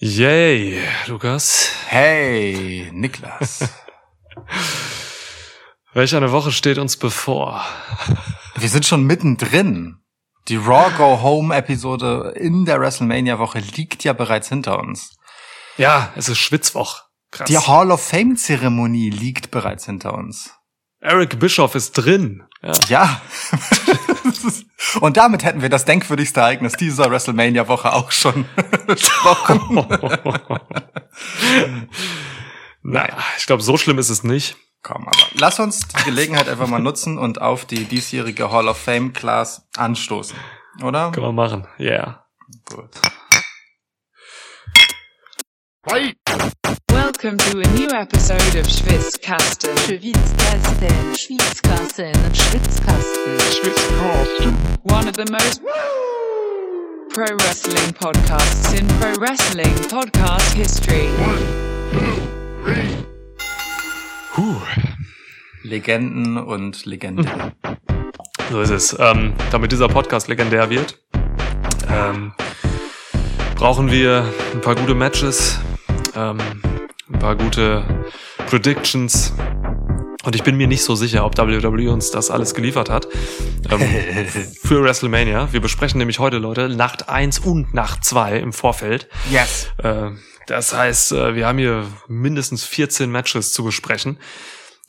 Yay, Lukas. Hey, Niklas. Welch eine Woche steht uns bevor? Wir sind schon mittendrin. Die Raw Go Home Episode in der WrestleMania Woche liegt ja bereits hinter uns. Ja, es ist Schwitzwoch. Krass. Die Hall of Fame Zeremonie liegt bereits hinter uns. Eric Bischoff ist drin. Ja. ja. Und damit hätten wir das denkwürdigste Ereignis dieser WrestleMania-Woche auch schon besprochen. naja, ich glaube, so schlimm ist es nicht. Komm, aber lass uns die Gelegenheit einfach mal nutzen und auf die diesjährige Hall of Fame Class anstoßen, oder? Können wir machen, ja. Yeah. Gut. Hi. Welcome to a new episode of Schwitzkasten. Schwitzkasten, Schwitzkasten, Schwitzkasten, Schwitzkasten. One of the most pro wrestling podcasts in pro wrestling podcast history. Puh. Legenden und Legenden. So ist es. Ähm, damit dieser Podcast legendär wird, ähm, brauchen wir ein paar gute Matches, ähm, ein paar gute Predictions. Und ich bin mir nicht so sicher, ob WWE uns das alles geliefert hat. Ähm, für WrestleMania. Wir besprechen nämlich heute, Leute, Nacht 1 und Nacht 2 im Vorfeld. Yes. Äh, das heißt, äh, wir haben hier mindestens 14 Matches zu besprechen.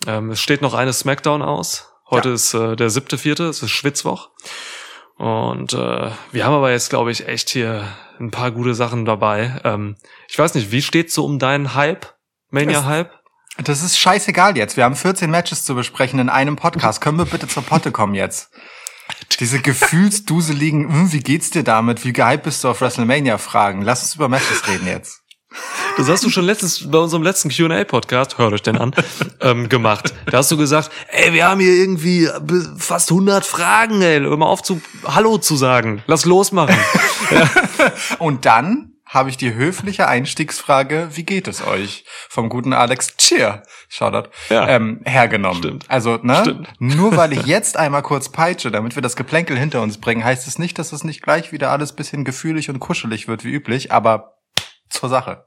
Ähm, es steht noch eine Smackdown aus. Heute ja. ist äh, der siebte, vierte, es ist Schwitzwoch. Und äh, wir haben aber jetzt, glaube ich, echt hier ein paar gute Sachen dabei. Ähm, ich weiß nicht, wie steht's so um deinen Hype? Mania-Hype? Das ist scheißegal jetzt. Wir haben 14 Matches zu besprechen in einem Podcast. Können wir bitte zur Potte kommen jetzt? Diese gefühlsduseligen, hm, wie geht's dir damit? Wie gehypt bist du auf WrestleMania fragen? Lass uns über Matches reden jetzt. Das hast du schon letztes, bei unserem letzten Q&A-Podcast, hört euch den an, ähm, gemacht. Da hast du gesagt, ey, wir haben hier irgendwie fast 100 Fragen, ey, hör mal auf zu Hallo zu sagen. Lass losmachen. ja. Und dann habe ich die höfliche Einstiegsfrage, wie geht es euch? Vom guten Alex Cheer, Shoutout, ja. ähm, hergenommen. Stimmt. Also, ne? Stimmt. Nur weil ich jetzt einmal kurz peitsche, damit wir das Geplänkel hinter uns bringen, heißt es nicht, dass es nicht gleich wieder alles bisschen gefühlig und kuschelig wird wie üblich, aber zur Sache.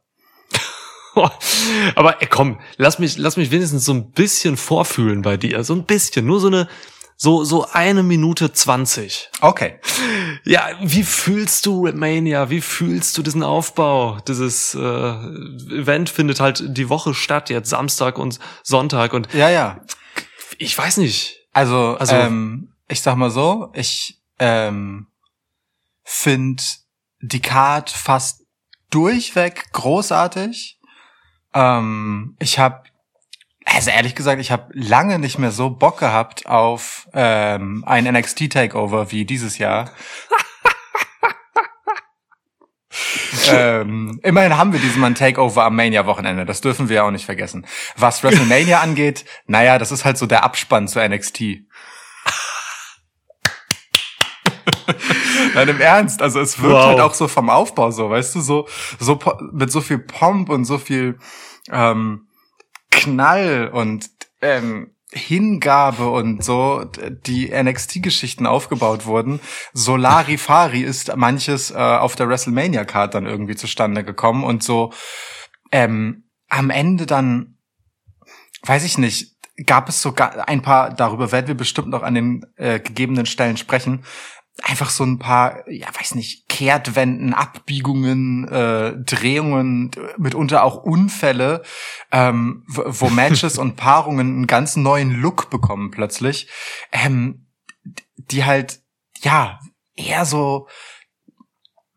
aber ey, komm, lass mich, lass mich wenigstens so ein bisschen vorfühlen bei dir. So ein bisschen, nur so eine, so, so eine Minute zwanzig. Okay. Ja, wie fühlst du Mania? Wie fühlst du diesen Aufbau? Dieses äh, Event findet halt die Woche statt, jetzt Samstag und Sonntag und ja, ja. Ich weiß nicht. Also, also ähm, ich sag mal so, ich ähm, finde die Card fast durchweg großartig. Ähm, ich habe also ehrlich gesagt, ich habe lange nicht mehr so Bock gehabt auf ähm, ein NXT Takeover wie dieses Jahr. ähm, immerhin haben wir diesmal ein Takeover am Mania-Wochenende. Das dürfen wir ja auch nicht vergessen. Was WrestleMania angeht, naja, das ist halt so der Abspann zu NXT. Nein, im Ernst. Also es wirkt wow. halt auch so vom Aufbau so, weißt du, so, so mit so viel Pomp und so viel ähm, Knall und ähm, Hingabe und so die NXT-Geschichten aufgebaut wurden. Solarifari ist manches äh, auf der WrestleMania-Card dann irgendwie zustande gekommen und so ähm, am Ende dann, weiß ich nicht, gab es sogar ein paar, darüber werden wir bestimmt noch an den äh, gegebenen Stellen sprechen, einfach so ein paar, ja, weiß nicht, Kehrtwenden, Abbiegungen, äh, Drehungen, mitunter auch Unfälle, ähm, wo Matches und Paarungen einen ganz neuen Look bekommen plötzlich, ähm, die halt, ja, eher so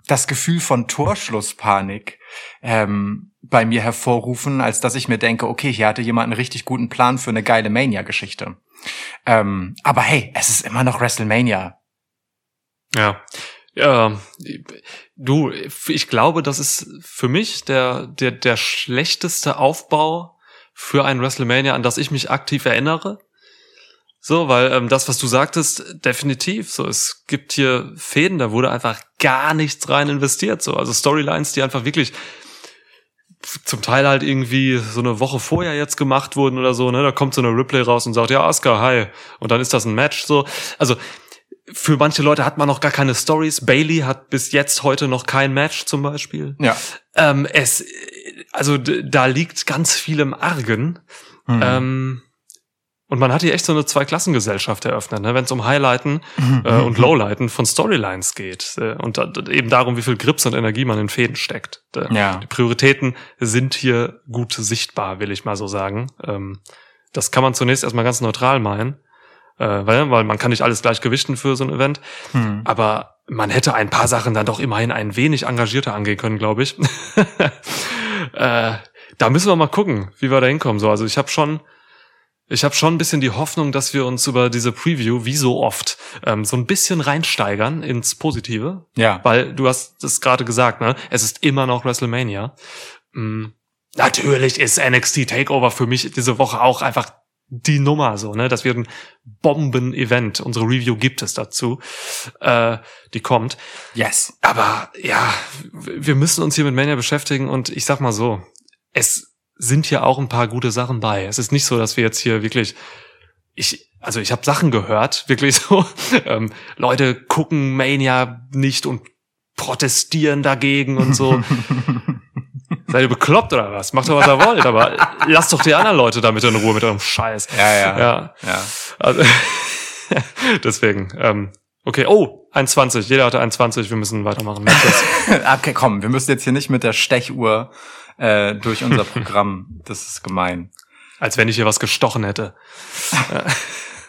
das Gefühl von Torschlusspanik ähm, bei mir hervorrufen, als dass ich mir denke, okay, hier hatte jemand einen richtig guten Plan für eine geile Mania-Geschichte. Ähm, aber hey, es ist immer noch WrestleMania. Ja. Ja, du, ich glaube, das ist für mich der, der, der schlechteste Aufbau für ein WrestleMania, an das ich mich aktiv erinnere. So, weil ähm, das, was du sagtest, definitiv. So, es gibt hier Fäden, da wurde einfach gar nichts rein investiert. So, also Storylines, die einfach wirklich zum Teil halt irgendwie so eine Woche vorher jetzt gemacht wurden oder so. Ne, da kommt so eine Replay raus und sagt, ja, Oscar, hi, und dann ist das ein Match. So, also für manche Leute hat man noch gar keine Stories. Bailey hat bis jetzt heute noch kein Match zum Beispiel. Ja. Ähm, es, also da liegt ganz viel im Argen. Mhm. Ähm, und man hat hier echt so eine Zweiklassengesellschaft eröffnet, ne? wenn es um Highlighten äh, und Lowlighten von Storylines geht. Äh, und da, da- eben darum, wie viel Grips und Energie man in Fäden steckt. Äh, Ja. Die Prioritäten sind hier gut sichtbar, will ich mal so sagen. Ähm, das kann man zunächst erstmal ganz neutral meinen. Äh, weil, weil man kann nicht alles gleich gewichten für so ein Event. Hm. Aber man hätte ein paar Sachen dann doch immerhin ein wenig engagierter angehen können, glaube ich. äh, da müssen wir mal gucken, wie wir da hinkommen. So, also ich habe schon, ich habe schon ein bisschen die Hoffnung, dass wir uns über diese Preview, wie so oft, ähm, so ein bisschen reinsteigern ins Positive. Ja. Weil du hast es gerade gesagt, ne? Es ist immer noch WrestleMania. Mm, natürlich ist NXT Takeover für mich diese Woche auch einfach die Nummer so, ne? Das wird ein Bomben-Event. Unsere Review gibt es dazu. Äh, die kommt. Yes. Aber ja, wir müssen uns hier mit Mania beschäftigen und ich sag mal so, es sind hier auch ein paar gute Sachen bei. Es ist nicht so, dass wir jetzt hier wirklich, ich, also ich habe Sachen gehört, wirklich so, ähm, Leute gucken Mania nicht und protestieren dagegen und so. Seid ihr bekloppt oder was? Macht doch, was ihr wollt, aber lasst doch die anderen Leute damit in Ruhe mit eurem Scheiß. Ja, ja. Ja, ja. also, deswegen, ähm, okay, oh, 1,20, jeder hatte 1,20, wir müssen weitermachen. Okay, komm, wir müssen jetzt hier nicht mit der Stechuhr äh, durch unser Programm. Das ist gemein. Als wenn ich hier was gestochen hätte.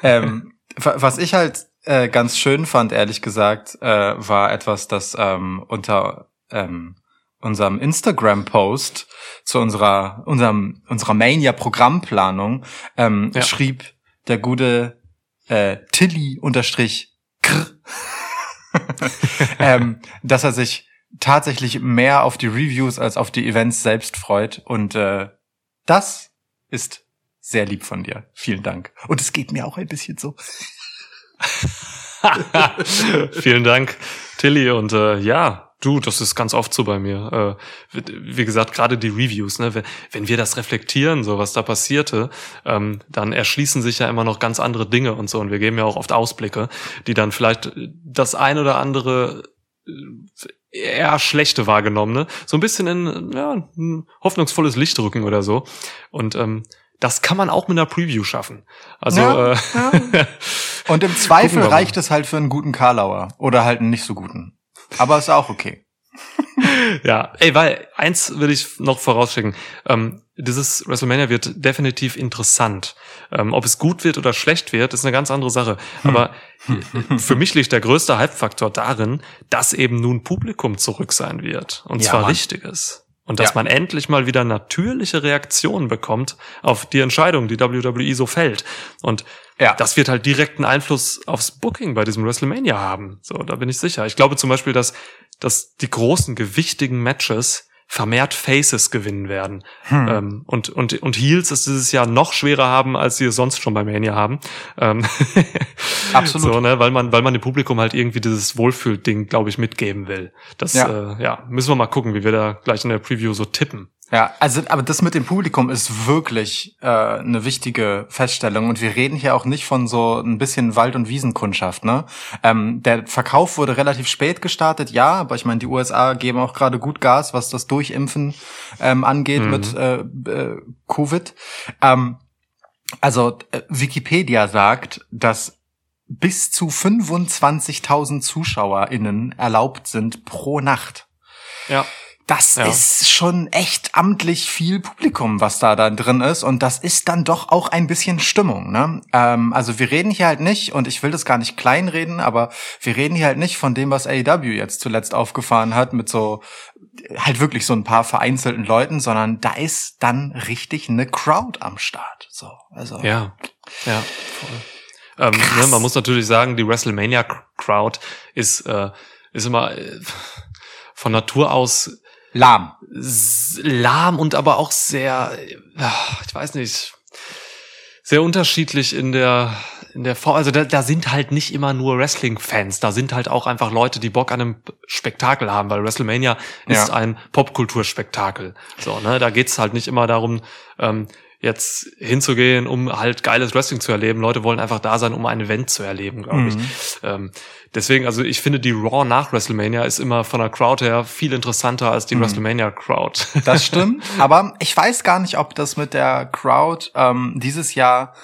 ähm, wa- was ich halt äh, ganz schön fand, ehrlich gesagt, äh, war etwas, das ähm, unter ähm, unserem Instagram-Post zu unserer unserem unserer Mania-Programmplanung ähm, Ja. schrieb der gute äh, Tilly unterstrich ähm, dass er sich tatsächlich mehr auf die Reviews als auf die Events selbst freut und äh, das ist sehr lieb von dir. Vielen Dank. Und es geht mir auch ein bisschen so. Vielen Dank, Tilly. Und äh, ja, du, das ist ganz oft so bei mir. Äh, wie gesagt, gerade die Reviews, ne? wenn, wenn wir das reflektieren, so was da passierte, ähm, dann erschließen sich ja immer noch ganz andere Dinge und so. Und wir geben ja auch oft Ausblicke, die dann vielleicht das ein oder andere äh, eher schlechte wahrgenommene so ein bisschen in ja, ein hoffnungsvolles Licht rücken oder so. Und ähm, das kann man auch mit einer Preview schaffen. Also Ja, äh, Und im Zweifel reicht es halt für einen guten Karlauer oder halt einen nicht so guten. Aber ist auch okay. Ja, ey, weil eins will ich noch vorausschicken. Ähm, dieses WrestleMania wird definitiv interessant. Ähm, ob es gut wird oder schlecht wird, ist eine ganz andere Sache. Aber äh, für mich liegt der größte Hype-Faktor darin, dass eben nun Publikum zurück sein wird. Und Ja, zwar Mann. richtiges. Und dass Ja. man endlich mal wieder natürliche Reaktionen bekommt auf die Entscheidung, die WWE so fällt. Und Ja. das wird halt direkten Einfluss aufs Booking bei diesem WrestleMania haben. So, da bin ich sicher. Ich glaube zum Beispiel, dass, dass die großen, gewichtigen Matches vermehrt Faces gewinnen werden. Hm. Ähm, und, und, und Heels es dieses Jahr noch schwerer haben, als sie es sonst schon bei Mania haben. Ähm, Absolut. So, ne, weil man, weil man dem Publikum halt irgendwie dieses Wohlfühlding, glaube ich, mitgeben will. Das, Ja. ja. Äh, ja, müssen wir mal gucken, wie wir da gleich in der Preview so tippen. Ja, also aber das mit dem Publikum ist wirklich äh, eine wichtige Feststellung und wir reden hier auch nicht von so ein bisschen Wald- und Wiesenkundschaft. Ne, ähm, der Verkauf wurde relativ spät gestartet, ja, aber ich meine, die USA geben auch gerade gut Gas, was das Durchimpfen ähm, angeht Mhm. mit äh, äh, Covid. Ähm, also äh, Wikipedia sagt, dass bis zu 25.000 ZuschauerInnen erlaubt sind pro Nacht. Ja. Das Ja. ist schon echt amtlich viel Publikum, was da dann drin ist. Und das ist dann doch auch ein bisschen Stimmung. Ne? Ähm, also wir reden hier halt nicht, und ich will das gar nicht kleinreden, aber wir reden hier halt nicht von dem, was AEW jetzt zuletzt aufgefahren hat, mit so halt wirklich so ein paar vereinzelten Leuten, sondern da ist dann richtig eine Crowd am Start. So, also Ja, ja, voll. Ähm, ne, man muss natürlich sagen, die WrestleMania-Crowd ist, äh, ist immer äh, von Natur aus lahm. lahm und aber auch sehr, äh, ich weiß nicht, sehr unterschiedlich in der in der Form. Also da, da sind halt nicht immer nur Wrestling-Fans, da sind halt auch einfach Leute, die Bock an einem Spektakel haben, weil WrestleMania ist Ja. ein Popkulturspektakel. So, ne, da geht's halt nicht immer darum, ähm, jetzt hinzugehen, um halt geiles Wrestling zu erleben. Leute wollen einfach da sein, um ein Event zu erleben, glaube ich. Mhm. Ähm, deswegen, also ich finde, die Raw nach WrestleMania ist immer von der Crowd her viel interessanter als die Mhm. WrestleMania-Crowd. Das stimmt. Aber ich weiß gar nicht, ob das mit der Crowd ähm, dieses Jahr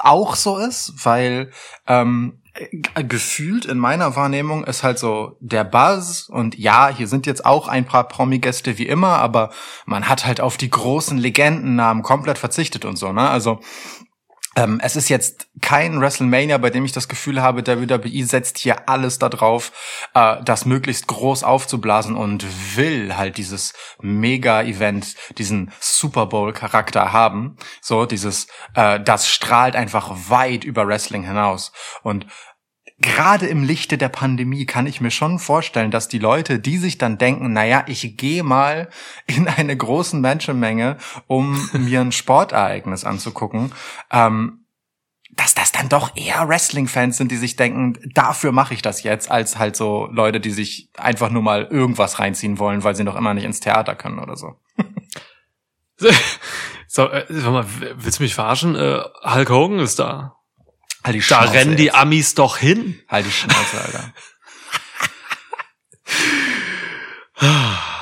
auch so ist, weil ähm, gefühlt in meiner Wahrnehmung ist halt so der Buzz und ja, hier sind jetzt auch ein paar Promi-Gäste wie immer, aber man hat halt auf die großen Legendennamen komplett verzichtet und so, ne? Also ähm, es ist jetzt kein WrestleMania, bei dem ich das Gefühl habe, WWE setzt hier alles darauf, äh, das möglichst groß aufzublasen und will halt dieses Mega-Event, diesen Super Bowl-Charakter haben. So, dieses, äh, das strahlt einfach weit über Wrestling hinaus. Und gerade im Lichte der Pandemie kann ich mir schon vorstellen, dass die Leute, die sich dann denken, naja, ich gehe mal in eine großen Menschenmenge, um mir ein Sportereignis anzugucken, ähm, dass das dann doch eher Wrestling-Fans sind, die sich denken, dafür mache ich das jetzt, als halt so Leute, die sich einfach nur mal irgendwas reinziehen wollen, weil sie noch immer nicht ins Theater können oder so. so, äh, sag mal, willst du mich verarschen? Äh, Hulk Hogan ist da. Halt die Da Schnauze rennen die jetzt. Amis doch hin. Halt die Schnauze, Alter.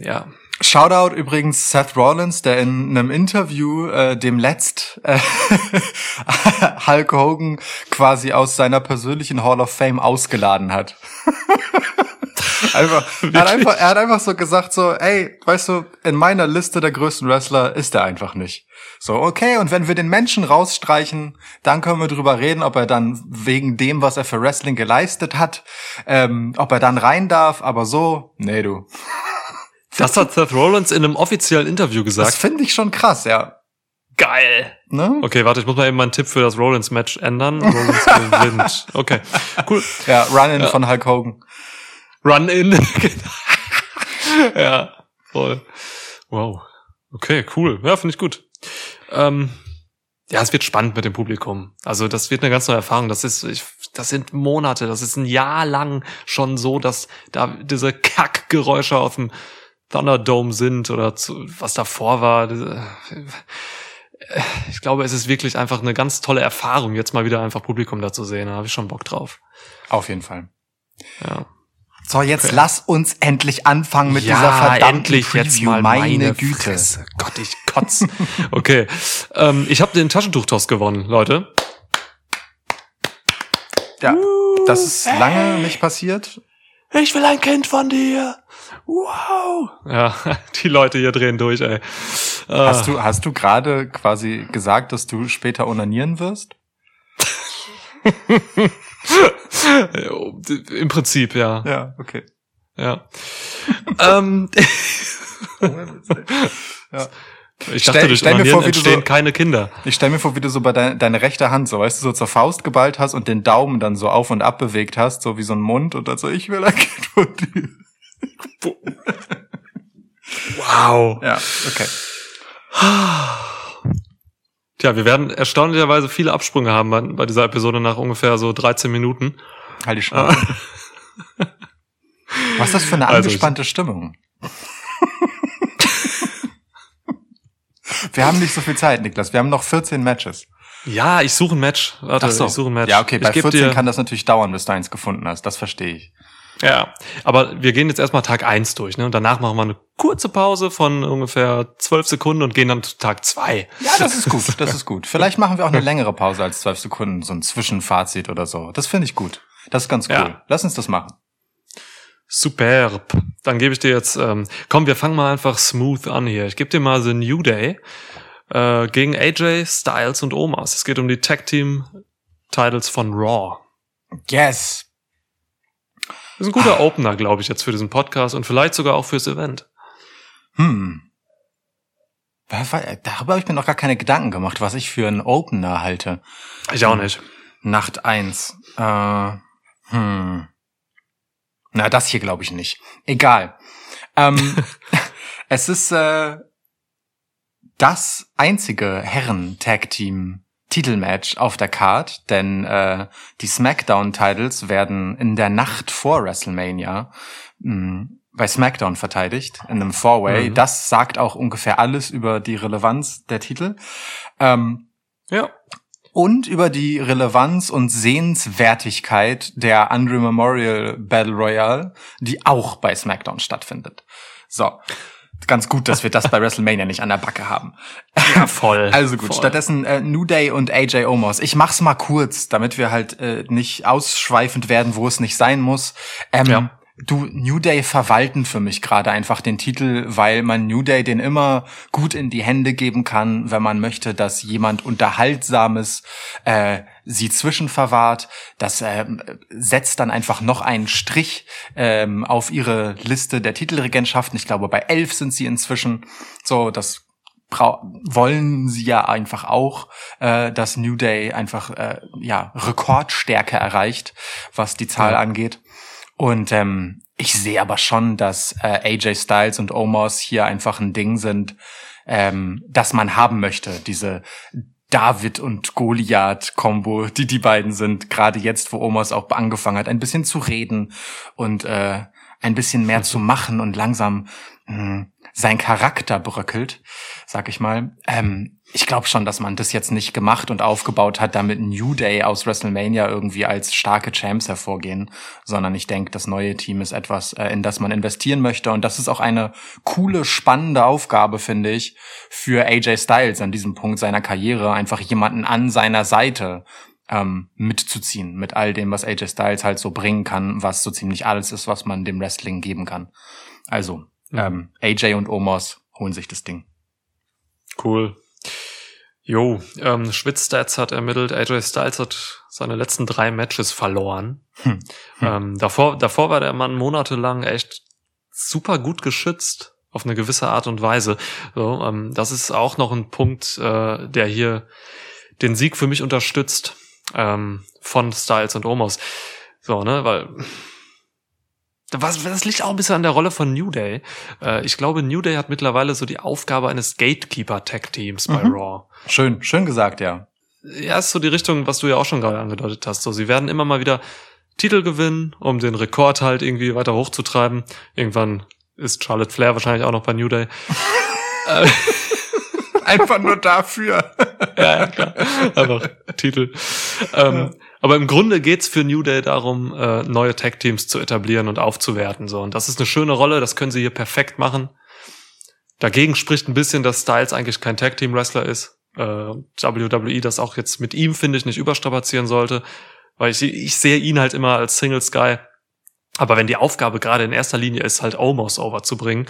Ja. Shoutout übrigens Seth Rollins, der in einem Interview äh, dem letzt äh, Hulk Hogan quasi aus seiner persönlichen Hall of Fame ausgeladen hat. einfach, er, hat einfach, er hat einfach so gesagt so, ey, weißt du, in meiner Liste der größten Wrestler ist er einfach nicht. So, okay, und wenn wir den Menschen rausstreichen, dann können wir drüber reden, ob er dann wegen dem, was er für Wrestling geleistet hat, ähm, ob er dann rein darf, aber so, nee, du. Das hat Seth Rollins in einem offiziellen Interview Das gesagt. finde ich schon krass, ja. Geil. Ne? Okay, warte, ich muss mal eben meinen Tipp für das Rollins-Match ändern. Rollins gewinnt. Okay, cool. Ja, Run-In von Hulk Hogan. Run-In. Ja, voll. Wow. Okay, cool. Ja, finde ich gut. Ähm, ja, es wird spannend mit dem Publikum. Also das wird eine ganz neue Erfahrung. Das ist, ich, das sind Monate, das ist ein Jahr lang schon so, dass da diese Kackgeräusche auf dem Thunderdome sind oder zu, was davor war. Diese- Ich glaube, es ist wirklich einfach eine ganz tolle Erfahrung, jetzt mal wieder einfach Publikum da zu sehen. Da habe ich schon Bock drauf. Auf jeden Fall. Ja. So, jetzt lass uns endlich anfangen mit ja, dieser verdammten endlich Preview. jetzt mal meine, meine Güte. Fresse. Gott, ich kotz. okay, ähm, ich habe den Taschentuchtoss gewonnen, Leute. Ja, das ist lange nicht passiert. Ich will ein Kind von dir. Wow. Ja, die Leute hier drehen durch, ey. Ah, Hast du, hast du gerade quasi gesagt, dass du später onanieren wirst? Im Prinzip, ja. Ja, okay. Ja. ähm, Ja. ich Stell- dachte, durch stell mir vor, wie du entstehen so- keine Kinder. Ich stell mir vor, wie du so bei dein, deine rechte Hand so, weißt du, so zur Faust geballt hast und den Daumen dann so auf und ab bewegt hast, so wie so ein Mund und dann so, ich will ein Kind von dir. Wow. Ja, okay. Tja, wir werden erstaunlicherweise viele Absprünge haben bei, bei dieser Episode nach ungefähr so 13 Minuten. Halt die Schnauze. Was ist das für eine Also, angespannte Stimmung? Wir haben nicht so viel Zeit, Niklas. Wir haben noch 14 Matches. Ja, ich suche ein Match. Warte, ich suche ein Match. Ja, okay, bei ich geb 14 dir, kann das natürlich dauern, bis du eins gefunden hast. Das verstehe ich. Ja, aber wir gehen jetzt erstmal Tag eins durch, ne? Und danach machen wir eine kurze Pause von ungefähr zwölf Sekunden und gehen dann zu Tag zwei. Ja, das ist gut. Das ist gut. Vielleicht machen wir auch eine längere Pause als 12 Sekunden, so ein Zwischenfazit oder so. Das finde ich gut. Das ist ganz cool. Ja. Lass uns das machen. Superb. Dann gebe ich dir jetzt, ähm, komm, wir fangen mal einfach smooth an hier. Ich gebe dir mal The New Day äh, gegen AJ, Styles und Omas. Es geht um die Tag Team Titles von Raw. Yes. Das ist ein guter Opener, glaube ich, jetzt für diesen Podcast und vielleicht sogar auch fürs Event. Hm. Darüber habe ich mir noch gar keine Gedanken gemacht, was ich für einen Opener halte. Ich auch nicht. Nacht eins. Äh, hm. Na, das hier glaube ich nicht. Egal. Ähm, es ist äh, das einzige Herren-Tag-Team Titelmatch auf der Card, denn äh, die SmackDown-Titles werden in der Nacht vor WrestleMania mh, bei SmackDown verteidigt, in einem Four-Way. Mhm. Das sagt auch ungefähr alles über die Relevanz der Titel. Ähm, Ja. und über die Relevanz und Sehenswertigkeit der Andre Memorial Battle Royale, die auch bei SmackDown stattfindet. So. Ganz gut, dass wir das bei WrestleMania nicht an der Backe haben. Ja, voll. Also gut, voll. stattdessen äh, New Day und AJ Omos. Ich mach's mal kurz, damit wir halt äh, nicht ausschweifend werden, wo es nicht sein muss. Ähm, Ja. Du, New Day verwalten für mich gerade einfach den Titel, weil man New Day den immer gut in die Hände geben kann, wenn man möchte, dass jemand Unterhaltsames äh, sie zwischenverwahrt. Das ähm, setzt dann einfach noch einen Strich ähm, auf ihre Liste der Titelregentschaften. Ich glaube, bei elf sind sie inzwischen. So, das wollen sie ja einfach auch, äh, dass New Day einfach äh, ja Rekordstärke erreicht, was die Zahl Ja. angeht. Und ähm, ich sehe aber schon, dass äh, AJ Styles und Omos hier einfach ein Ding sind, ähm, das man haben möchte. Diese David und Goliath-Kombo, die die beiden sind. Gerade jetzt, wo Omos auch angefangen hat, ein bisschen zu reden und äh, ein bisschen mehr zu machen und langsam mh, sein Charakter bröckelt, sag ich mal. Ähm, ich glaube schon, dass man das jetzt nicht gemacht und aufgebaut hat, damit New Day aus WrestleMania irgendwie als starke Champs hervorgehen, sondern ich denke, das neue Team ist etwas, äh, in das man investieren möchte und das ist auch eine coole, spannende Aufgabe, finde ich, für AJ Styles an diesem Punkt seiner Karriere, einfach jemanden an seiner Seite ähm, mitzuziehen mit all dem, was AJ Styles halt so bringen kann, was so ziemlich alles ist, was man dem Wrestling geben kann. Also, ähm, AJ und Omos holen sich das Ding. Cool. Jo, ähm, Schwitzstats hat ermittelt, AJ Styles hat seine letzten drei Matches verloren. Hm. Ähm, davor, davor war der Mann monatelang echt super gut geschützt auf eine gewisse Art und Weise. So, ähm, das ist auch noch ein Punkt, äh, der hier den Sieg für mich unterstützt ähm, von Styles und Omos. So, ne, weil was, das liegt auch ein bisschen an der Rolle von New Day. Äh, ich glaube, New Day hat mittlerweile so die Aufgabe eines Gatekeeper-Tag-Teams bei Mhm. Raw. Schön, schön gesagt, ja. Ja, ist so die Richtung, was du ja auch schon gerade angedeutet hast. So, sie werden immer mal wieder Titel gewinnen, um den Rekord halt irgendwie weiter hochzutreiben. Irgendwann ist Charlotte Flair wahrscheinlich auch noch bei New Day. Einfach nur dafür. ja, ja, klar. Einfach Titel. Ähm, aber im Grunde geht's für New Day darum, äh, neue Tag-Teams zu etablieren und aufzuwerten. So. Und das ist eine schöne Rolle, das können sie hier perfekt machen. Dagegen spricht ein bisschen, dass Styles eigentlich kein Tag-Team-Wrestler ist. Äh, WWE das auch jetzt mit ihm, finde ich, nicht überstrapazieren sollte. Weil ich, ich sehe ihn halt immer als Single-Guy. Aber wenn die Aufgabe gerade in erster Linie ist, halt Omos overzubringen,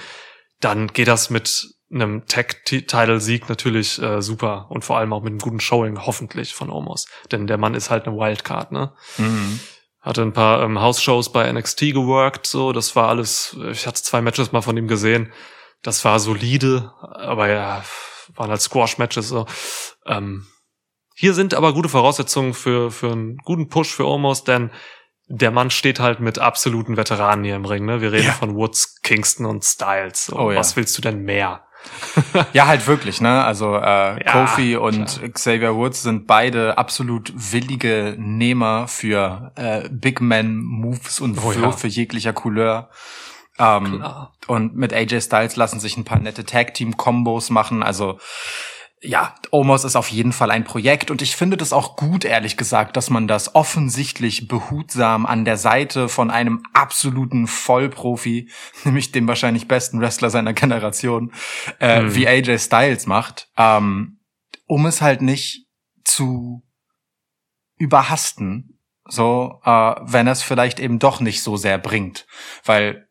dann geht das mit einem Tag-Title-Sieg natürlich äh, super und vor allem auch mit einem guten Showing, hoffentlich, von Omos. Denn der Mann ist halt eine Wildcard, ne? Mhm. Hatte ein paar ähm, House-Shows bei NXT geworkt, so, das war alles, ich hatte zwei Matches mal von ihm gesehen, das war solide, aber ja, waren halt Squash-Matches, so. Ähm, hier sind aber gute Voraussetzungen für, für einen guten Push für Omos, denn der Mann steht halt mit absoluten Veteranen hier im Ring, ne? Wir reden Ja. von Woods, Kingston und Styles. So, Oh ja. Was willst du denn mehr? Ja, halt wirklich, ne? Also äh, Ja, Kofi und Xavier Woods sind beide absolut willige Nehmer für äh, Big Man Moves und Oh ja. Würfe jeglicher Couleur. Ähm, Klar. und mit AJ Styles lassen sich ein paar nette Tag Team Kombos machen. Also ja, Omos ist auf jeden Fall ein Projekt und ich finde das auch gut, ehrlich gesagt, dass man das offensichtlich behutsam an der Seite von einem absoluten Vollprofi, nämlich dem wahrscheinlich besten Wrestler seiner Generation, äh, Mhm. wie AJ Styles macht, ähm, um es halt nicht zu überhasten, so, äh, wenn es vielleicht eben doch nicht so sehr bringt, weil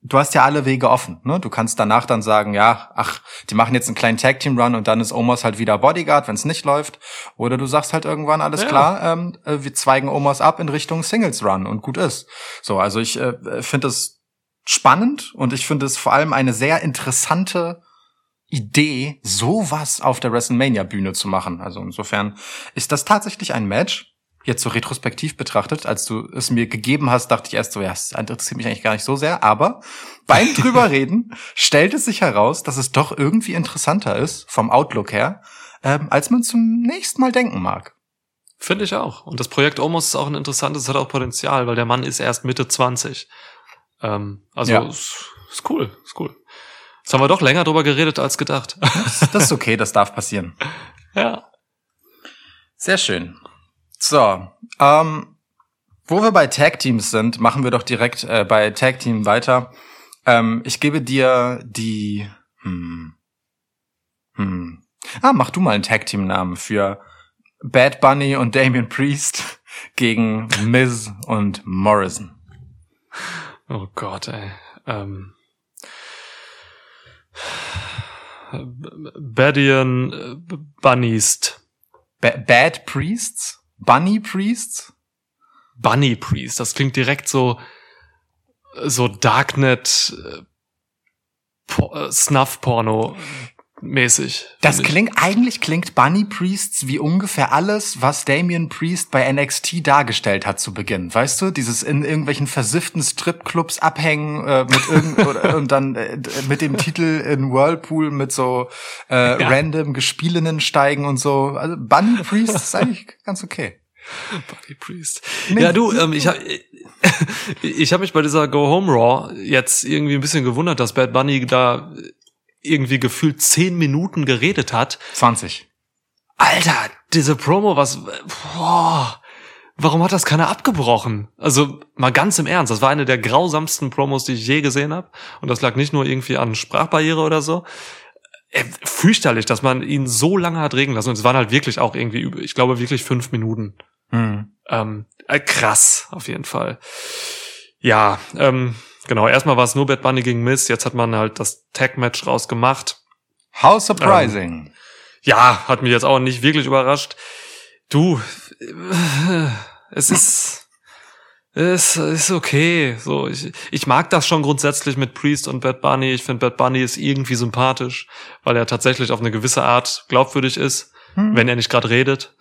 du hast ja alle Wege offen, ne? Du kannst danach dann sagen, ja, ach, die machen jetzt einen kleinen Tag Team Run und dann ist Omos halt wieder Bodyguard, wenn es nicht läuft, oder du sagst halt irgendwann alles Ja. klar, ähm, äh, wir zweigen Omos ab in Richtung Singles Run und gut ist. So, also ich äh, finde es spannend und ich finde es vor allem eine sehr interessante Idee, sowas auf der WrestleMania Bühne zu machen. Also insofern ist das tatsächlich ein Match. Jetzt so retrospektiv betrachtet, als du es mir gegeben hast, dachte ich erst so, ja, das interessiert mich eigentlich gar nicht so sehr. Aber beim drüber reden stellt es sich heraus, dass es doch irgendwie interessanter ist, vom Outlook her, ähm, als man zum nächsten Mal denken mag. Finde ich auch. Und das Projekt Omos ist auch ein interessantes, hat auch Potenzial, weil der Mann ist erst Mitte 20. Ähm, also Ja. ist, ist cool, ist cool. Jetzt haben wir doch länger drüber geredet als gedacht. Das, das ist okay, das darf passieren. ja. Sehr schön. So, ähm, wo wir bei Tag Teams sind, machen wir doch direkt äh, bei Tag Team weiter. Ähm, ich gebe dir die. Hm, hm. Ah, mach du mal einen Tag Team Namen für Bad Bunny und Damien Priest gegen Miz und Morrison. Oh Gott, ey. Ähm. Badian äh, Bunniest. Ba Bad Priests, Bunny Priests. Bunny Priest. Das klingt direkt so, so Darknet, äh, äh, Snuff-Porno mäßig. Das klingt, eigentlich klingt Bunny Priests wie ungefähr alles, was Damien Priest bei NXT dargestellt hat zu Beginn. Weißt du, dieses in irgendwelchen versifften Stripclubs abhängen äh, mit irgend oder, und dann äh, mit dem Titel in Whirlpool mit so äh, Ja. random Gespielinnen steigen und so. Also Bunny Priest ist eigentlich ganz okay. Bunny Priest. Nee. Ja, du, ähm, ich habe ich hab mich bei dieser Go Home Raw jetzt irgendwie ein bisschen gewundert, dass Bad Bunny da irgendwie gefühlt zehn Minuten geredet hat. 20. Alter, diese Promo, was, boah, warum hat das keiner abgebrochen? Also mal ganz im Ernst, das war eine der grausamsten Promos, die ich je gesehen habe. Und das lag nicht nur irgendwie an Sprachbarriere oder so. Äh, Fürchterlich, dass man ihn so lange hat reden lassen. Und es waren halt wirklich auch irgendwie, über- ich glaube wirklich fünf Minuten. Hm. Ähm, äh, krass, auf jeden Fall. Ja, ähm, genau. Erstmal war es nur Bad Bunny gegen Miz. Jetzt hat man halt das Tag-Match rausgemacht. How surprising. Ja, hat mich jetzt auch nicht wirklich überrascht. Du, äh, es ist, es ist okay. So, ich, ich mag das schon grundsätzlich mit Priest und Bad Bunny. Ich finde Bad Bunny ist irgendwie sympathisch, weil er tatsächlich auf eine gewisse Art glaubwürdig ist, Hm. wenn er nicht gerade redet.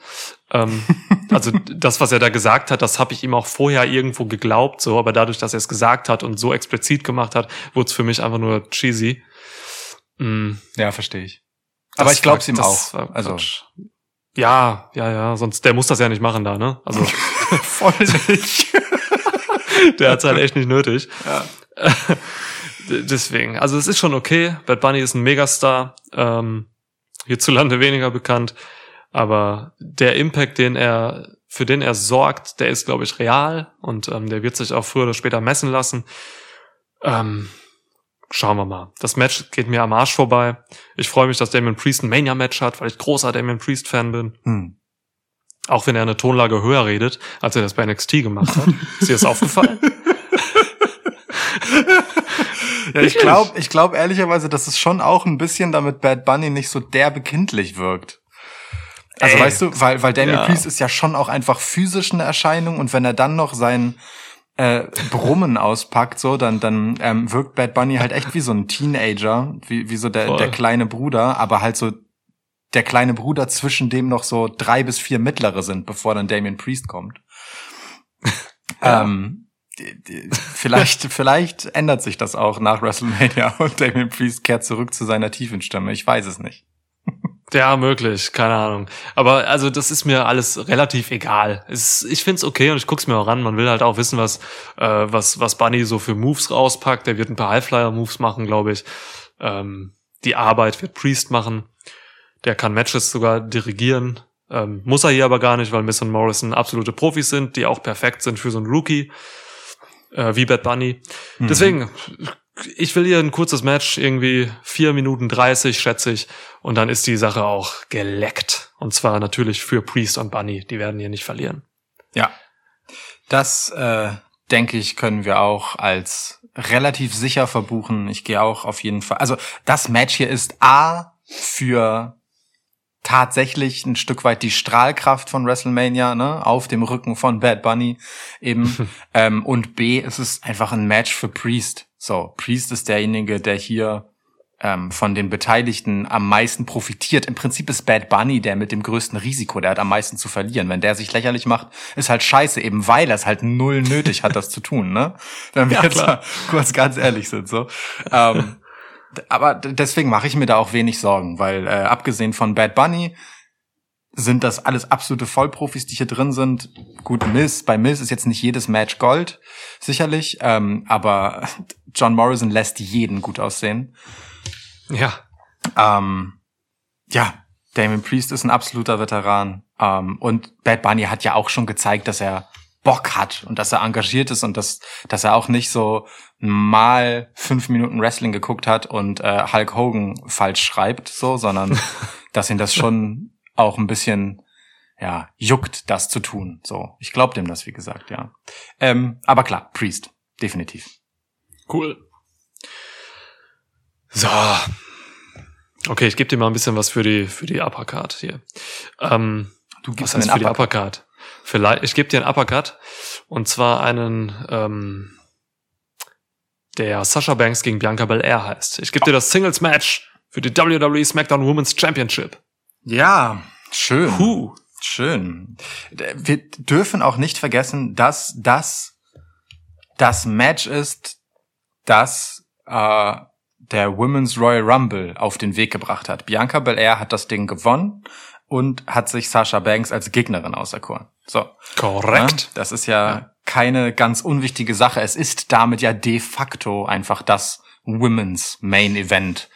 Ähm, also das, was er da gesagt hat, das habe ich ihm auch vorher irgendwo geglaubt, so, aber dadurch, dass er es gesagt hat und so explizit gemacht hat, wurde es für mich einfach nur cheesy. Mm. Ja, verstehe ich. Aber Das ich glaub's war- ihm auch. Also Quatsch. ja, ja, ja, sonst der muss das ja nicht machen da, ne? Also voll nicht. der hat's halt echt nicht nötig. Ja. Deswegen, also es ist schon okay. Bad Bunny ist ein Megastar, ähm, hierzulande weniger bekannt, aber der Impact, den er für den er sorgt, der ist, glaube ich, real und ähm, der wird sich auch früher oder später messen lassen. Ähm, schauen wir mal. Das Match geht mir am Arsch vorbei. Ich freue mich, dass Damien Priest ein Mania-Match hat, weil ich großer Damien Priest-Fan bin. Hm. Auch wenn er eine Tonlage höher redet, als er das bei NXT gemacht hat. Ist dir das aufgefallen? Ja, ich glaube, ich glaube ehrlicherweise, dass es schon auch ein bisschen damit Bad Bunny nicht so derbe kindlich wirkt. Also Ey. weißt du, weil, weil Damien Ja. Priest ist ja schon auch einfach physisch eine Erscheinung und wenn er dann noch sein äh, Brummen auspackt, so, dann, dann ähm, wirkt Bad Bunny halt echt wie so ein Teenager, wie, wie so der, Voll. der kleine Bruder, aber halt so der kleine Bruder, zwischen dem noch so drei bis vier mittlere sind, bevor dann Damien Priest kommt. Ja. Ähm, vielleicht, vielleicht ändert sich das auch nach WrestleMania und Damien Priest kehrt zurück zu seiner tiefen Stimme. Ich weiß es nicht. Ja, möglich, keine Ahnung. Aber also das ist mir alles relativ egal. Es, ich find's okay und ich guck's mir auch ran. Man will halt auch wissen, was, äh, was, was Bunny so für Moves rauspackt. Der wird ein paar Highflyer-Moves machen, glaube ich. Ähm, die Arbeit wird Priest machen. Der kann Matches sogar dirigieren. Ähm, muss er hier aber gar nicht, weil Miss und Morrison absolute Profis sind, die auch perfekt sind für so einen Rookie. Äh, wie Bad Bunny. Mhm. Deswegen, ich will hier ein kurzes Match, irgendwie vier Minuten dreißig, schätze ich. Und dann ist die Sache auch geleckt. Und zwar natürlich für Priest und Bunny. Die werden hier nicht verlieren. Ja. Das, äh, denke ich, können wir auch als relativ sicher verbuchen. Ich gehe auch auf jeden Fall. Also das Match hier ist A für tatsächlich ein Stück weit die Strahlkraft von WrestleMania, ne, auf dem Rücken von Bad Bunny eben. ähm, und B, es ist einfach ein Match für Priest. So, Priest ist derjenige, der hier ähm, von den Beteiligten am meisten profitiert. Im Prinzip ist Bad Bunny der mit dem größten Risiko, der hat am meisten zu verlieren. Wenn der sich lächerlich macht, ist halt scheiße, eben weil er es halt null nötig hat, das zu tun, ne? Wenn wir Ja, jetzt mal kurz ganz ehrlich sind, so. Ähm, aber deswegen mache ich mir da auch wenig Sorgen, weil äh, abgesehen von Bad Bunny sind das alles absolute Vollprofis, die hier drin sind. Gut, Miss, bei Miss ist jetzt nicht jedes Match Gold, sicherlich, ähm, aber John Morrison lässt jeden gut aussehen. Ja. Ähm, ja, Damien Priest ist ein absoluter Veteran. Ähm, und Bad Bunny hat ja auch schon gezeigt, dass er Bock hat und dass er engagiert ist und dass, dass er auch nicht so mal fünf Minuten Wrestling geguckt hat und äh, Hulk Hogan falsch schreibt, so, sondern dass ihn das schon auch ein bisschen ja juckt, das zu tun. So, ich glaube dem das, wie gesagt, ja. Ähm, aber klar, Priest, definitiv. Cool. So. Okay, ich gebe dir mal ein bisschen was für die für die Uppercard hier. Ähm, Du was heißt für die Uppercard? Vielleicht, ich gebe dir einen Uppercut und zwar einen, ähm, der Sasha Banks gegen Bianca Belair heißt. Ich gebe dir das Singles Match für die WWE SmackDown Women's Championship. Ja, schön. Puh. Schön. Wir dürfen auch nicht vergessen, dass das das Match ist, das äh, der Women's Royal Rumble auf den Weg gebracht hat. Bianca Belair hat das Ding gewonnen und hat sich Sasha Banks als Gegnerin auserkoren. So. Korrekt. Ja, das ist ja keine ganz unwichtige Sache. Es ist damit ja de facto einfach das Women's Main Event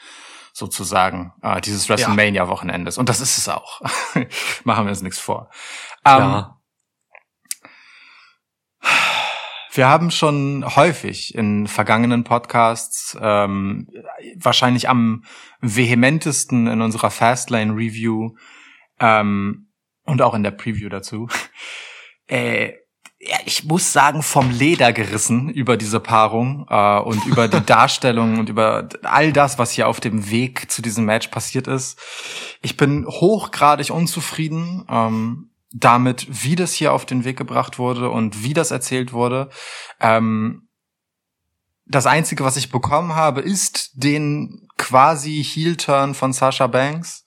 sozusagen äh, dieses WrestleMania-Wochenendes. Und das ist es auch. Machen wir uns nichts vor. Ähm. Wir haben schon häufig in vergangenen Podcasts, ähm, wahrscheinlich am vehementesten in unserer Fastlane Review ähm, und auch in der Preview dazu, äh, ja, ich muss sagen, vom Leder gerissen über diese Paarung äh, und über die Darstellung und über all das, was hier auf dem Weg zu diesem Match passiert ist. Ich bin hochgradig unzufrieden ähm, damit, wie das hier auf den Weg gebracht wurde und wie das erzählt wurde. Ähm, das Einzige, was ich bekommen habe, ist den quasi Heel-Turn von Sasha Banks.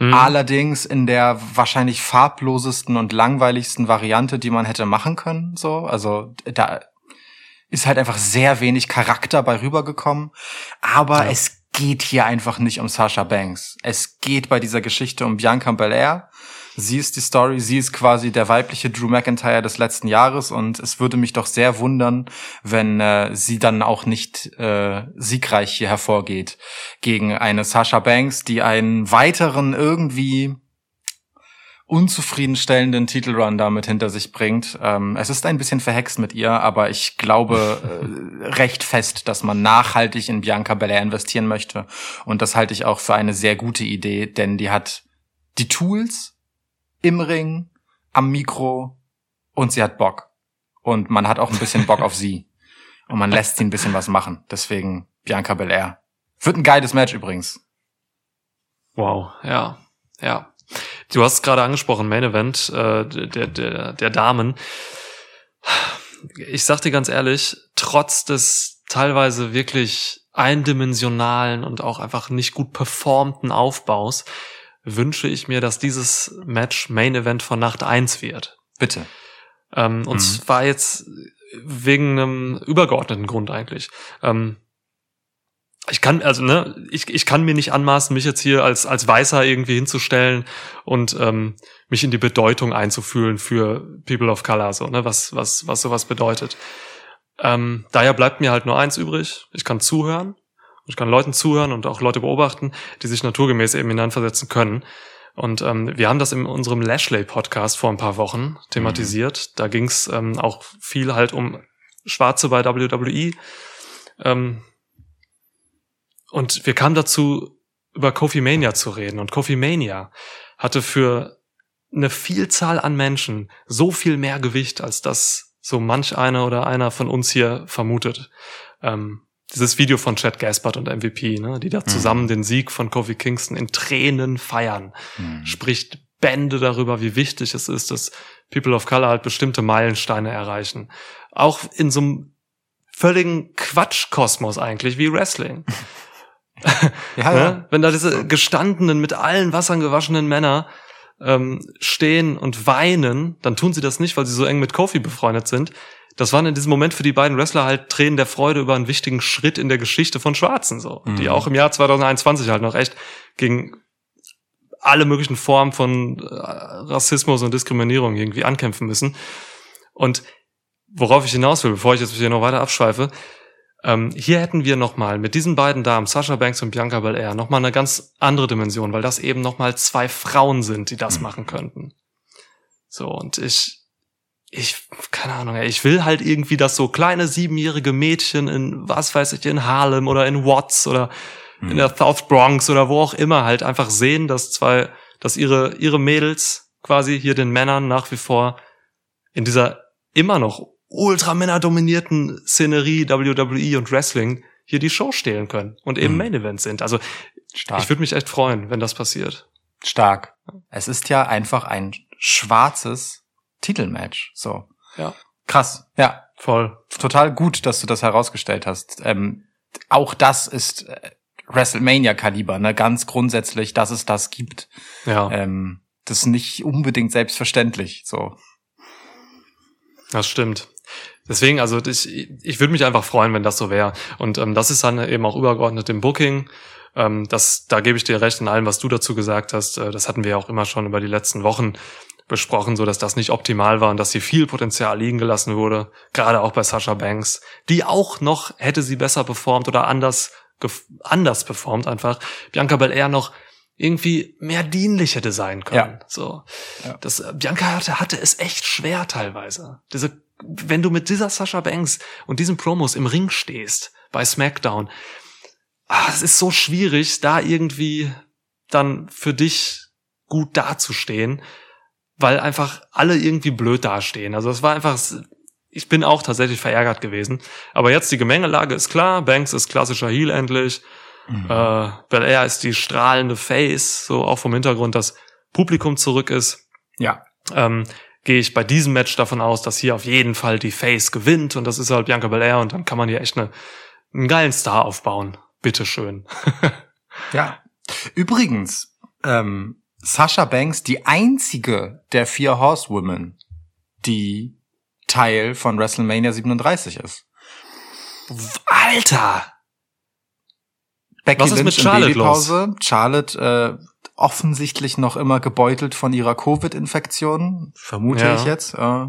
Mhm. Allerdings in der wahrscheinlich farblosesten und langweiligsten Variante, die man hätte machen können. So, also da ist halt einfach sehr wenig Charakter bei rübergekommen. Aber Ja. es geht hier einfach nicht um Sasha Banks. Es geht bei dieser Geschichte um Bianca Belair. Sie ist die Story, sie ist quasi der weibliche Drew McIntyre des letzten Jahres und es würde mich doch sehr wundern, wenn äh, sie dann auch nicht äh, siegreich hier hervorgeht gegen eine Sasha Banks, die einen weiteren irgendwie unzufriedenstellenden Titelrun damit hinter sich bringt. Ähm, es ist ein bisschen verhext mit ihr, aber ich glaube äh, recht fest, dass man nachhaltig in Bianca Belair investieren möchte. Und das halte ich auch für eine sehr gute Idee, denn die hat die Tools im Ring, am Mikro und sie hat Bock. Und man hat auch ein bisschen Bock auf sie. Und man lässt sie ein bisschen was machen. Deswegen Bianca Belair. Wird ein geiles Match übrigens. Wow, ja, ja. Du hast es gerade angesprochen, Main Event äh, der, der, der Damen. Ich sag dir ganz ehrlich, trotz des teilweise wirklich eindimensionalen und auch einfach nicht gut performten Aufbaus, wünsche ich mir, dass dieses Match Main Event von Nacht 1 wird. Bitte. Ähm, und Mhm. zwar jetzt wegen einem übergeordneten Grund eigentlich. Ähm, ich kann, also, ne, ich, ich kann mir nicht anmaßen, mich jetzt hier als, als Weißer irgendwie hinzustellen und ähm, mich in die Bedeutung einzufühlen für People of Color, so, ne, was, was, was sowas bedeutet. Ähm, daher bleibt mir halt nur eins übrig. Ich kann zuhören. Ich kann Leuten zuhören und auch Leute beobachten, die sich naturgemäß eben hineinversetzen können. Und ähm, wir haben das in unserem Lashley-Podcast vor ein paar Wochen thematisiert. Da ging es ähm, auch viel halt um Schwarze bei WWE. Ähm, und wir kamen dazu, über Kofi Mania zu reden. Und Kofi Mania hatte für eine Vielzahl an Menschen so viel mehr Gewicht, als das so manch einer oder einer von uns hier vermutet. Ähm, dieses Video von Chad Gaspard und MVP, ne, die da zusammen den Sieg von Kofi Kingston in Tränen feiern, Mhm. spricht Bände darüber, wie wichtig es ist, dass People of Color halt bestimmte Meilensteine erreichen. Auch in so einem völligen Quatschkosmos eigentlich, wie Wrestling. Ja, Ne? Wenn da diese gestandenen, mit allen Wassern gewaschenen Männer ähm, stehen und weinen, dann tun sie das nicht, weil sie so eng mit Kofi befreundet sind. Das waren in diesem Moment für die beiden Wrestler halt Tränen der Freude über einen wichtigen Schritt in der Geschichte von Schwarzen, so. Die Mhm. auch im Jahr 2021 halt noch echt gegen alle möglichen Formen von äh, Rassismus und Diskriminierung irgendwie ankämpfen müssen. Und worauf ich hinaus will, bevor ich jetzt hier noch weiter abschweife, ähm, hier hätten wir nochmal mit diesen beiden Damen, Sasha Banks und Bianca Belair, nochmal eine ganz andere Dimension, weil das eben nochmal zwei Frauen sind, die das mhm. machen könnten. So, und ich, ich, keine Ahnung, ich will halt irgendwie, dass so kleine siebenjährige Mädchen in, was weiß ich, in Harlem oder in Watts oder mhm. in der South Bronx oder wo auch immer halt einfach sehen, dass zwei, dass ihre, ihre Mädels quasi hier den Männern nach wie vor in dieser immer noch ultramänner dominierten Szenerie WWE und Wrestling hier die Show stehlen können und eben mhm. Main Event sind. Also Stark. ich würde mich echt freuen, wenn das passiert. Stark. Es ist ja einfach ein schwarzes Titelmatch. So. Ja. Krass. Ja. Voll. Total gut, dass du das herausgestellt hast. Ähm, auch das ist äh, WrestleMania-Kaliber, ne? Ganz grundsätzlich, dass es das gibt. Ja. Ähm, das ist nicht unbedingt selbstverständlich. So. Das stimmt. Deswegen, also ich, ich würde mich einfach freuen, wenn das so wäre. Und ähm, das ist dann eben auch übergeordnet im Booking. Ähm, das, da gebe ich dir recht in allem, was du dazu gesagt hast. Äh, das hatten wir ja auch immer schon über die letzten Wochen besprochen, so dass das nicht optimal war und dass hier viel Potenzial liegen gelassen wurde. Gerade auch bei Sasha Banks, die auch noch hätte sie besser performt oder anders anders performt einfach. Bianca Belair noch irgendwie mehr dienlich hätte sein können. Ja. So, ja. das Bianca hatte, hatte es echt schwer teilweise. Diese, wenn du mit dieser Sascha Banks und diesen Promos im Ring stehst bei SmackDown, ah, es ist so schwierig, da irgendwie dann für dich gut dazustehen, weil einfach alle irgendwie blöd dastehen. Also es war einfach, ich bin auch tatsächlich verärgert gewesen. Aber jetzt die Gemengelage ist klar, Banks ist klassischer Heel endlich. Mhm. Äh, Belair ist die strahlende Face, so auch vom Hintergrund, dass Publikum zurück ist. Ja. Ähm, gehe ich bei diesem Match davon aus, dass hier auf jeden Fall die Face gewinnt und das ist halt Bianca Belair und dann kann man hier echt eine, einen geilen Star aufbauen. Bitteschön. ja. Übrigens, ähm, Sasha Banks die einzige der vier Horsewomen, die Teil von WrestleMania 37 ist. Alter! Becky Was ist Lynch mit Charlotte los? Charlotte äh, offensichtlich noch immer gebeutelt von ihrer Covid-Infektion, vermute ja. ich jetzt. Äh,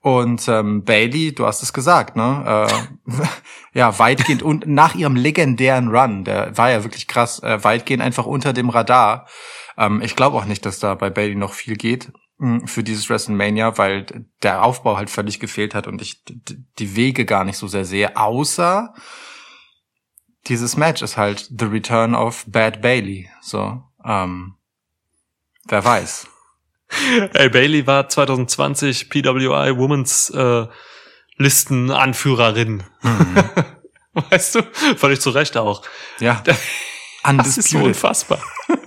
und ähm, Bailey, du hast es gesagt, ne? Äh, ja, weitgehend und nach ihrem legendären Run, der war ja wirklich krass, äh, weitgehend einfach unter dem Radar. Ähm, ich glaube auch nicht, dass da bei Bailey noch viel geht mh, hm, für dieses WrestleMania, weil der Aufbau halt völlig gefehlt hat und ich die Wege gar nicht so sehr sehe, außer dieses Match ist halt The Return of Bad Bailey. So, ähm, wer weiß. Ey, Bailey war 2020 PWI Women's äh, Listenanführerin. Mhm. weißt du? Völlig zu Recht auch. Ja. Das ist so unfassbar.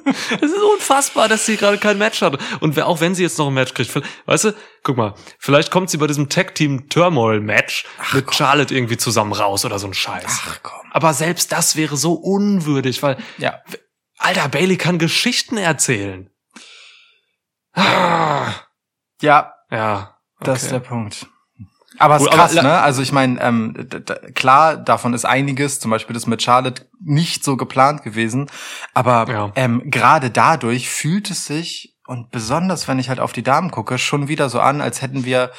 Es ist unfassbar, dass sie gerade kein Match hat. Und auch wenn sie jetzt noch ein Match kriegt, weißt du, guck mal, vielleicht kommt sie bei diesem Tag Team Turmoil Match Ach, mit komm. Charlotte irgendwie zusammen raus oder so ein Scheiß. Ach komm. Aber selbst das wäre so unwürdig, weil, ja. Alter, Bailey kann Geschichten erzählen. Ja. Ja. Okay. Das ist der Punkt. Aber es ist krass, ne? Also ich meine, ähm, klar, davon ist einiges, zum Beispiel das mit Charlotte, nicht so geplant gewesen. Aber ja. ähm, gerade dadurch fühlt es sich, und besonders wenn ich halt auf die Damen gucke, schon wieder so an, als hätten wir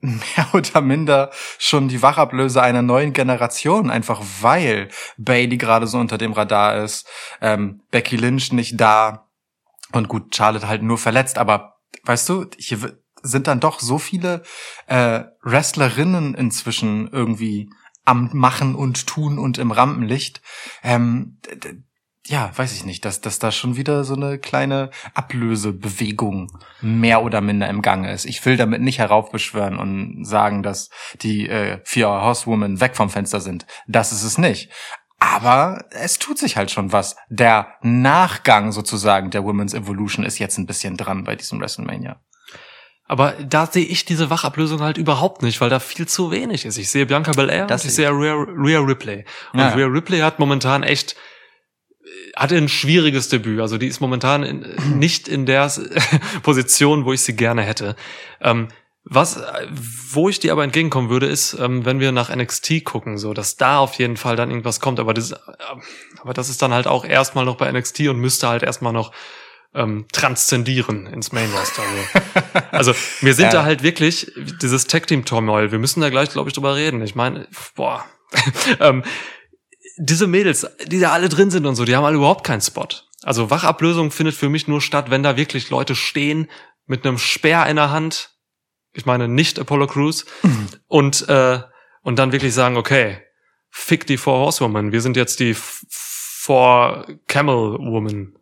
mehr oder minder schon die Wachablöse einer neuen Generation, einfach weil Bailey gerade so unter dem Radar ist, ähm, Becky Lynch nicht da und gut, Charlotte halt nur verletzt, aber weißt du, hier sind dann doch so viele äh, Wrestlerinnen inzwischen irgendwie am Machen und Tun und im Rampenlicht. Ähm, ja, weiß ich nicht, dass, dass da schon wieder so eine kleine Ablösebewegung mehr oder minder im Gange ist. Ich will damit nicht heraufbeschwören und sagen, dass die äh, vier Horsewomen weg vom Fenster sind. Das ist es nicht. Aber es tut sich halt schon was. Der Nachgang sozusagen der Women's Evolution ist jetzt ein bisschen dran bei diesem WrestleMania. Aber da sehe ich diese Wachablösung halt überhaupt nicht, weil da viel zu wenig ist. Ich sehe Bianca Belair das und ich sehe Rhea, Rhea Ripley. Und ja. Rhea Ripley hat momentan echt hatte ein schwieriges Debüt. Also die ist momentan in, nicht in der Position, wo ich sie gerne hätte. Ähm, was, wo ich dir aber entgegenkommen würde, ist, ähm, wenn wir nach NXT gucken, so, dass da auf jeden Fall dann irgendwas kommt. Aber das, äh, aber das ist dann halt auch erstmal noch bei NXT und müsste halt erstmal noch ähm, transzendieren ins Main Roster. Also, wir sind ja. da halt wirklich dieses Tag Team Turmoil. Wir müssen da gleich, glaube ich, drüber reden. Ich meine, boah, ähm, diese Mädels, die da alle drin sind und so, die haben alle überhaupt keinen Spot. Also Wachablösung findet für mich nur statt, wenn da wirklich Leute stehen mit einem Speer in der Hand. Ich meine nicht Apollo Crews mhm. und äh, und dann wirklich sagen, okay, fick die Four Horsewoman, wir sind jetzt die Four Camel Woman.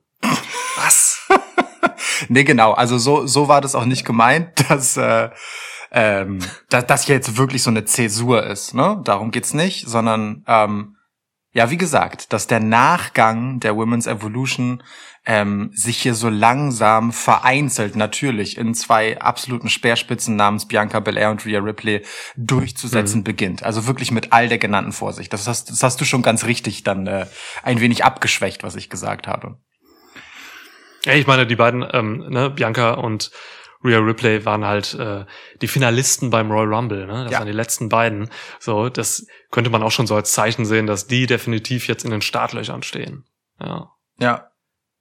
Nee, genau. Also so so war das auch nicht gemeint, dass äh, ähm, dass das jetzt wirklich so eine Zäsur ist. Ne? Darum geht's nicht, sondern ähm, ja, wie gesagt, dass der Nachgang der Women's Evolution ähm, sich hier so langsam vereinzelt natürlich in zwei absoluten Speerspitzen namens Bianca Belair und Rhea Ripley durchzusetzen mhm. beginnt. Also wirklich mit all der genannten Vorsicht. Das hast, das hast du schon ganz richtig dann äh, ein wenig abgeschwächt, was ich gesagt habe. Ja, ich meine, die beiden, ähm, ne, Bianca und Rhea Ripley waren halt äh, die Finalisten beim Royal Rumble, ne? Das ja. waren die letzten beiden. So, das könnte man auch schon so als Zeichen sehen, dass die definitiv jetzt in den Startlöchern stehen. Ja. Ja.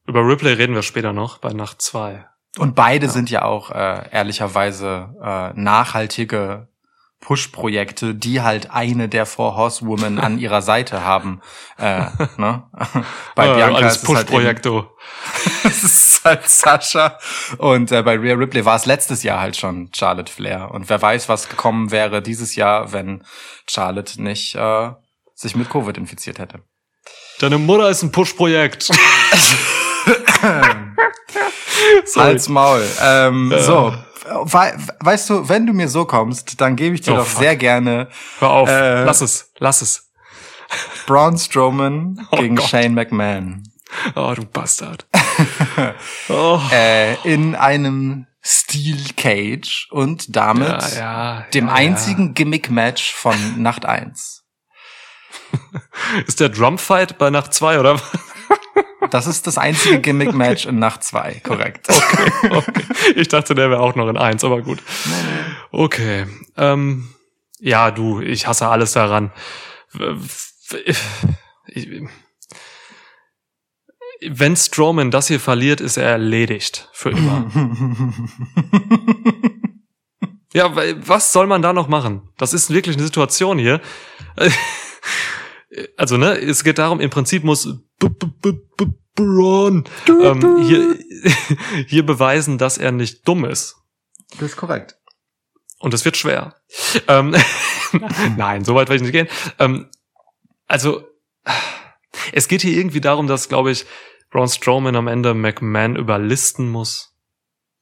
Über Ripley reden wir später noch bei Nacht zwei. Und beide ja. sind ja auch äh, ehrlicherweise äh, nachhaltige Push-Projekte, die halt eine der Four Horsewomen an ihrer Seite haben. Äh, ne? bei Bianca alles Push-Projekte. Halt halt Sascha. Und äh, bei Rhea Ripley war es letztes Jahr halt schon Charlotte Flair. Und wer weiß, was gekommen wäre dieses Jahr, wenn Charlotte nicht äh, sich mit Covid infiziert hätte. Deine Mutter ist ein Push-Projekt. Als Maul. Ähm, ja. So, weißt du, wenn du mir so kommst, dann gebe ich dir oh, doch fuck. sehr gerne. Hör auf, äh, lass es, lass es. Braun Strowman oh gegen Gott. Shane McMahon. Oh, du Bastard. oh. äh, in einem Steel Cage und damit ja, ja, dem ja, einzigen Gimmick-Match von Nacht 1. Ist der Drumfight bei Nacht 2 oder? Das ist das einzige Gimmick-Match in Nacht 2, korrekt. Okay, okay. Ich dachte, der wäre auch noch in 1, aber gut. Okay. Ähm, ja, du, ich hasse alles daran. Wenn Strowman das hier verliert, ist er erledigt für immer. ja, was soll man da noch machen? Das ist wirklich eine Situation hier. Also, ne, es geht darum, im Prinzip muss Braun ähm, hier, hier beweisen, dass er nicht dumm ist. Das ist korrekt. Und es wird schwer. Ähm, Nein, so weit will ich nicht gehen. Ähm, also, es geht hier irgendwie darum, dass, glaube ich, Braun Strowman am Ende McMahon überlisten muss.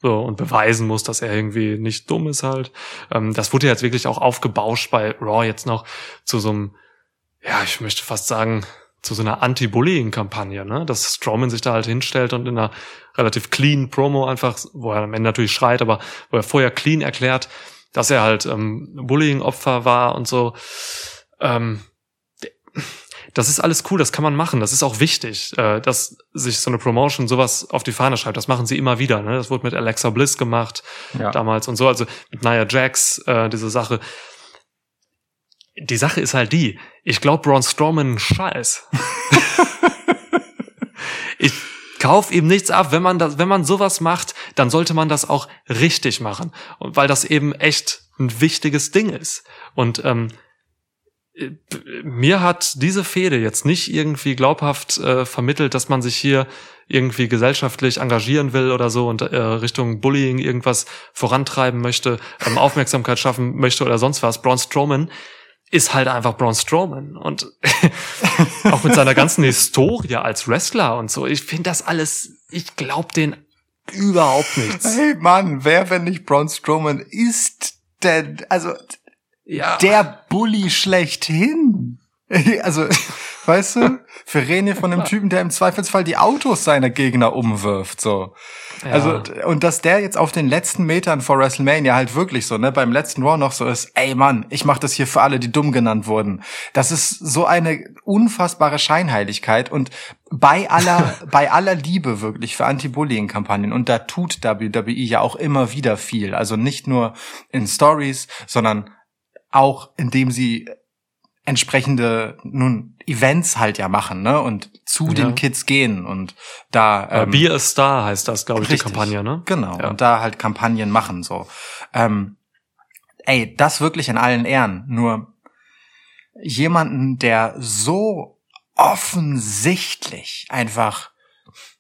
So, und beweisen muss, dass er irgendwie nicht dumm ist halt. Ähm, das wurde jetzt wirklich auch aufgebauscht bei Raw jetzt noch zu so einem, ja, ich möchte fast sagen, zu so einer Anti-Bullying-Kampagne, ne? Dass Strowman sich da halt hinstellt und in einer relativ clean Promo einfach, wo er am Ende natürlich schreit, aber wo er vorher clean erklärt, dass er halt ähm, Bullying-Opfer war und so. Ähm, das ist alles cool, das kann man machen, das ist auch wichtig, äh, dass sich so eine Promotion sowas auf die Fahne schreibt. Das machen sie immer wieder. Ne? Das wurde mit Alexa Bliss gemacht ja. damals und so, also mit Nia Jax, äh, diese Sache. Die Sache ist halt die, ich glaube Braun Strowman Scheiß. ich kauf ihm nichts ab. Wenn man das, wenn man sowas macht, dann sollte man das auch richtig machen. Und weil das eben echt ein wichtiges Ding ist. Und ähm, mir hat diese Fehde jetzt nicht irgendwie glaubhaft äh, vermittelt, dass man sich hier irgendwie gesellschaftlich engagieren will oder so und äh, Richtung Bullying irgendwas vorantreiben möchte, ähm, Aufmerksamkeit schaffen möchte oder sonst was. Braun Strowman ist halt einfach Braun Strowman und auch mit seiner ganzen Historie als Wrestler und so. Ich finde das alles, ich glaube den überhaupt nichts. Hey Mann, wer wenn nicht Braun Strowman ist denn, also ja. der Bully schlechthin. Also, weißt du, für Rene von dem Typen, der im Zweifelsfall die Autos seiner Gegner umwirft, so. Ja. Also, und dass der jetzt auf den letzten Metern vor WrestleMania halt wirklich so, ne, beim letzten Raw noch so ist, ey Mann, ich mach das hier für alle, die dumm genannt wurden. Das ist so eine unfassbare Scheinheiligkeit und bei aller, bei aller Liebe wirklich für Anti-Bullying-Kampagnen und da tut WWE ja auch immer wieder viel. Also nicht nur in Stories, sondern auch indem sie entsprechende nun Events halt ja machen, ne? Und zu Ja. den Kids gehen und da Äh, ähm, Be a Star heißt das, glaube ich, die Richtig. Kampagne, ne? Genau, Ja. und da halt Kampagnen machen so. Ähm, ey, das wirklich in allen Ehren. Nur jemanden, der so offensichtlich einfach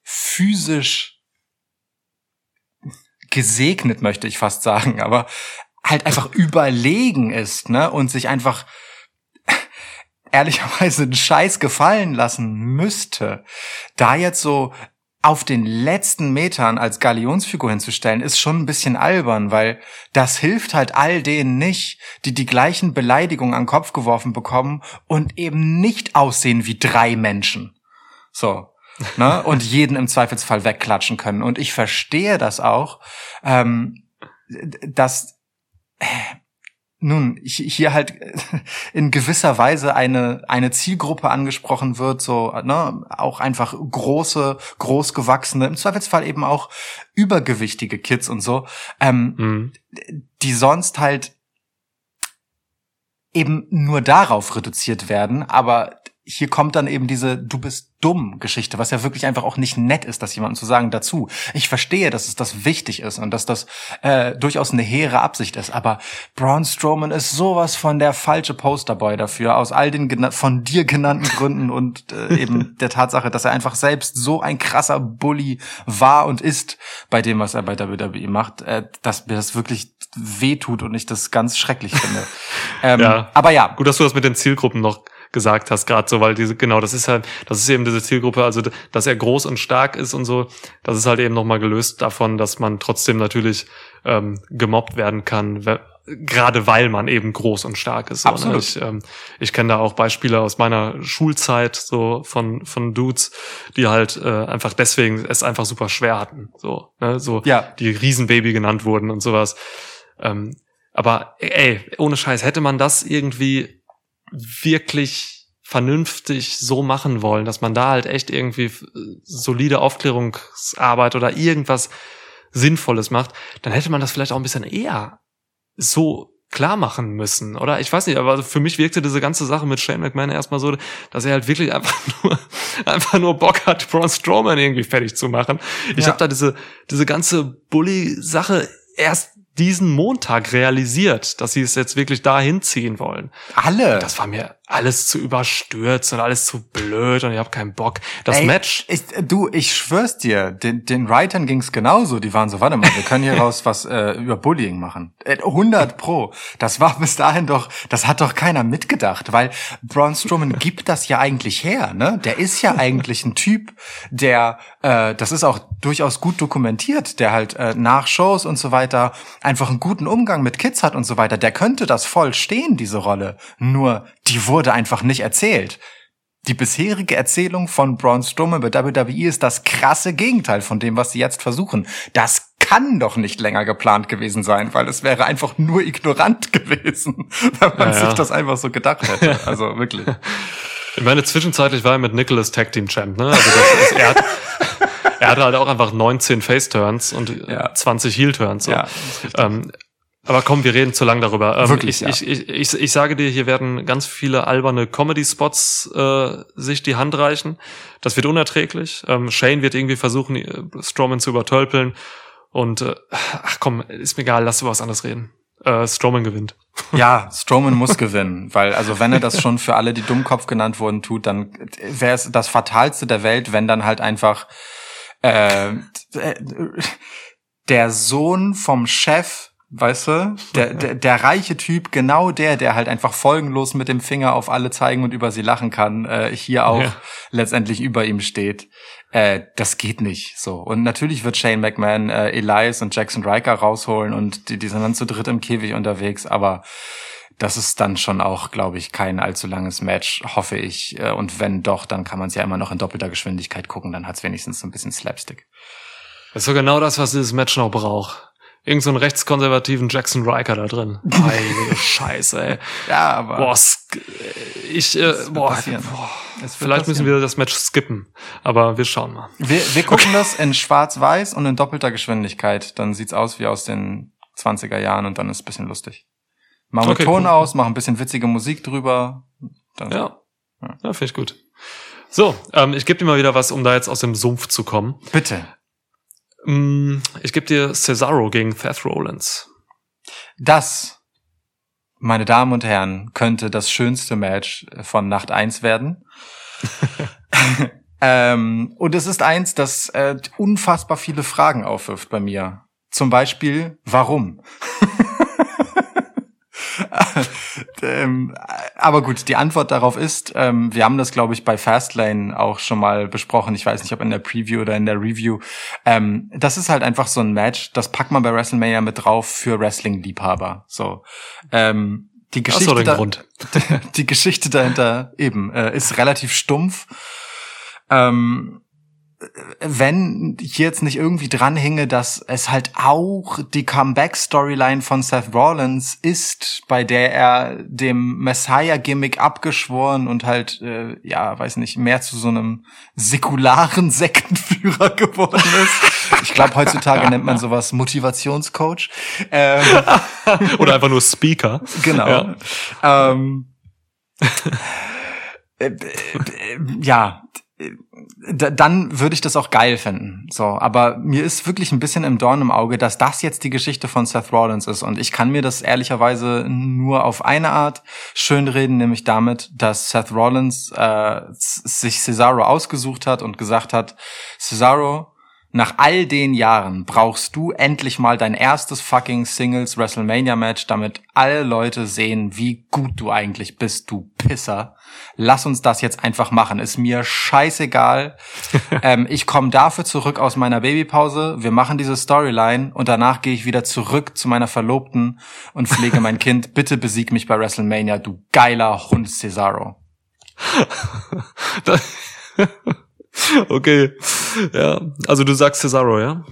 physisch gesegnet, möchte ich fast sagen, aber halt einfach überlegen ist, ne? Und sich einfach ehrlicherweise einen Scheiß gefallen lassen müsste, da jetzt so auf den letzten Metern als Galionsfigur hinzustellen, ist schon ein bisschen albern, weil das hilft halt all denen nicht, die die gleichen Beleidigungen an den Kopf geworfen bekommen und eben nicht aussehen wie drei Menschen. So. Ne? Und jeden im Zweifelsfall wegklatschen können. Und ich verstehe das auch, ähm, dass nun hi- hier halt in gewisser Weise eine eine Zielgruppe angesprochen wird, so ne, auch einfach große, großgewachsene, im Zweifelsfall eben auch übergewichtige Kids und so, ähm, Mhm. die sonst halt eben nur darauf reduziert werden, aber hier kommt dann eben diese Du bist dumm Geschichte, was ja wirklich einfach auch nicht nett ist, das jemandem zu sagen dazu. Ich verstehe, dass es das wichtig ist und dass das äh, durchaus eine hehre Absicht ist, aber Braun Strowman ist sowas von der falsche Posterboy dafür, aus all den von dir genannten Gründen und äh, eben der Tatsache, dass er einfach selbst so ein krasser Bully war und ist bei dem, was er bei WWE macht, äh, dass mir das wirklich wehtut und ich das ganz schrecklich finde. ähm, Ja. Aber ja, Gut, dass du das mit den Zielgruppen noch gesagt hast, gerade so, weil diese, genau, das ist halt, das ist eben diese Zielgruppe, also dass er groß und stark ist und so, das ist halt eben nochmal gelöst davon, dass man trotzdem natürlich ähm, gemobbt werden kann, gerade weil man eben groß und stark ist. So, ne? Absolut. Ich, ähm, ich kenne da auch Beispiele aus meiner Schulzeit, so von, von Dudes, die halt äh, einfach deswegen es einfach super schwer hatten. So, ne? so Ja. die Riesenbaby genannt wurden und sowas. Ähm, aber ey, ohne Scheiß, hätte man das irgendwie wirklich vernünftig so machen wollen, dass man da halt echt irgendwie äh, solide Aufklärungsarbeit oder irgendwas Sinnvolles macht, dann hätte man das vielleicht auch ein bisschen eher so klar machen müssen, oder? Ich weiß nicht, aber für mich wirkte diese ganze Sache mit Shane McMahon erstmal so, dass er halt wirklich einfach nur, einfach nur Bock hat, Braun Strowman irgendwie fertig zu machen. Ich Ja. habe da diese, diese ganze Bully-Sache erst diesen Montag realisiert, dass sie es jetzt wirklich dahin ziehen wollen. alle. Das war mir alles zu überstürzt und alles zu blöd und ich habe keinen Bock. Das Ey, Match, Ich, du, ich schwör's dir, den, den Writern ging's genauso. Die waren so, warte mal, wir können hier raus was äh, über Bullying machen. Äh, 100 pro. Das war bis dahin doch, das hat doch keiner mitgedacht, weil Braun Strowman gibt das ja eigentlich her, ne? Der ist ja eigentlich ein Typ, der, äh, das ist auch durchaus gut dokumentiert, der halt äh, nach Shows und so weiter einfach einen guten Umgang mit Kids hat und so weiter. Der könnte das voll stehen, diese Rolle. Nur, die wurde einfach nicht erzählt. Die bisherige Erzählung von Braun Strowman bei WWE ist das krasse Gegenteil von dem, was sie jetzt versuchen. Das kann doch nicht länger geplant gewesen sein, weil es wäre einfach nur ignorant gewesen, wenn man Ja, ja. sich das einfach so gedacht hätte. Also wirklich. ich meine, zwischenzeitlich war er mit Nicholas Tag Team Champ, ne? Also das ist, er, hat, er hatte halt auch einfach 19 Face-Turns und Ja. 20 Heel-Turns. So. Ja. Ähm, aber komm, wir reden zu lang darüber. Ähm, Wirklich, ich, ja. ich, ich, ich, ich sage dir, hier werden ganz viele alberne Comedy-Spots äh, sich die Hand reichen. Das wird unerträglich. Ähm, Shane wird irgendwie versuchen, äh, Strowman zu übertölpeln. Und äh, ach komm, ist mir egal, lass über was anderes reden. Äh, Strowman gewinnt. Ja, Strowman muss gewinnen, weil also wenn er das schon für alle, die Dummkopf genannt wurden, tut, dann wäre es das fatalste der Welt, wenn dann halt einfach äh, äh, der Sohn vom Chef, weißt du, der, der, der reiche Typ, genau der, der halt einfach folgenlos mit dem Finger auf alle zeigen und über sie lachen kann, äh, hier auch Ja. letztendlich über ihm steht. Äh, das geht nicht so. Und natürlich wird Shane McMahon äh, Elias und Jackson Riker rausholen und die, die sind dann zu dritt im Käfig unterwegs, aber das ist dann schon auch, glaube ich, kein allzu langes Match, hoffe ich. Äh, Und wenn doch, dann kann man es ja immer noch in doppelter Geschwindigkeit gucken, dann hat es wenigstens so ein bisschen Slapstick. Das ist so genau das, was dieses Match noch braucht. Irgend so einen rechtskonservativen Jackson Riker da drin. Heilige Scheiße, ey. Ja, aber Boah, ich, äh, wird boah, boah. Vielleicht müssen wir das Match skippen. Aber wir schauen mal. Wir, wir gucken das in schwarz-weiß und in doppelter Geschwindigkeit. Dann sieht's aus wie aus den 20er Jahren und dann ist es ein bisschen lustig. Machen wir Okay, Ton cool. aus, machen ein bisschen witzige Musik drüber. Dann Ja, ja finde ich gut. So, ähm, ich gebe dir mal wieder was, um da jetzt aus dem Sumpf zu kommen. Bitte. Mm, Ich gebe dir Cesaro gegen Seth Rollins. Das, meine Damen und Herren, könnte das schönste Match von Nacht 1 werden. ähm, und es ist eins, das äh, unfassbar viele Fragen aufwirft bei mir. Zum Beispiel, warum? ähm, aber gut, die Antwort darauf ist, ähm, wir haben das, glaube ich, bei Fastlane auch schon mal besprochen. Ich weiß nicht, ob in der Preview oder in der Review. Ähm, das ist halt einfach so ein Match, das packt man bei WrestleMania mit drauf für Wrestling-Liebhaber. So. Ähm, die Geschichte, da, Grund. die Geschichte dahinter eben äh, ist relativ stumpf. Ähm, wenn hier jetzt nicht irgendwie dranhinge, dass es halt auch die Comeback-Storyline von Seth Rollins ist, bei der er dem Messiah-Gimmick abgeschworen und halt, äh, ja, weiß nicht, mehr zu so einem säkularen Sektenführer geworden ist. Ich glaube, heutzutage nennt man sowas Motivationscoach. Ähm, Oder einfach nur Speaker. Genau. Ja. Ähm, äh, äh, äh, ja, dann würde ich das auch geil finden. So, aber mir ist wirklich ein bisschen im Dorn im Auge, dass das jetzt die Geschichte von Seth Rollins ist und ich kann mir das ehrlicherweise nur auf eine Art schönreden, nämlich damit, dass Seth Rollins äh, sich Cesaro ausgesucht hat und gesagt hat, Cesaro, nach all den Jahren brauchst du endlich mal dein erstes fucking Singles WrestleMania Match, damit alle Leute sehen, wie gut du eigentlich bist, du Pisser. Lass uns das jetzt einfach machen. Ist mir scheißegal. ähm, ich komme dafür zurück aus meiner Babypause. Wir machen diese Storyline und danach gehe ich wieder zurück zu meiner Verlobten und pflege mein Kind. Bitte besieg mich bei WrestleMania, du geiler Hund Cesaro. Okay. Ja, also du sagst Cesaro, ja?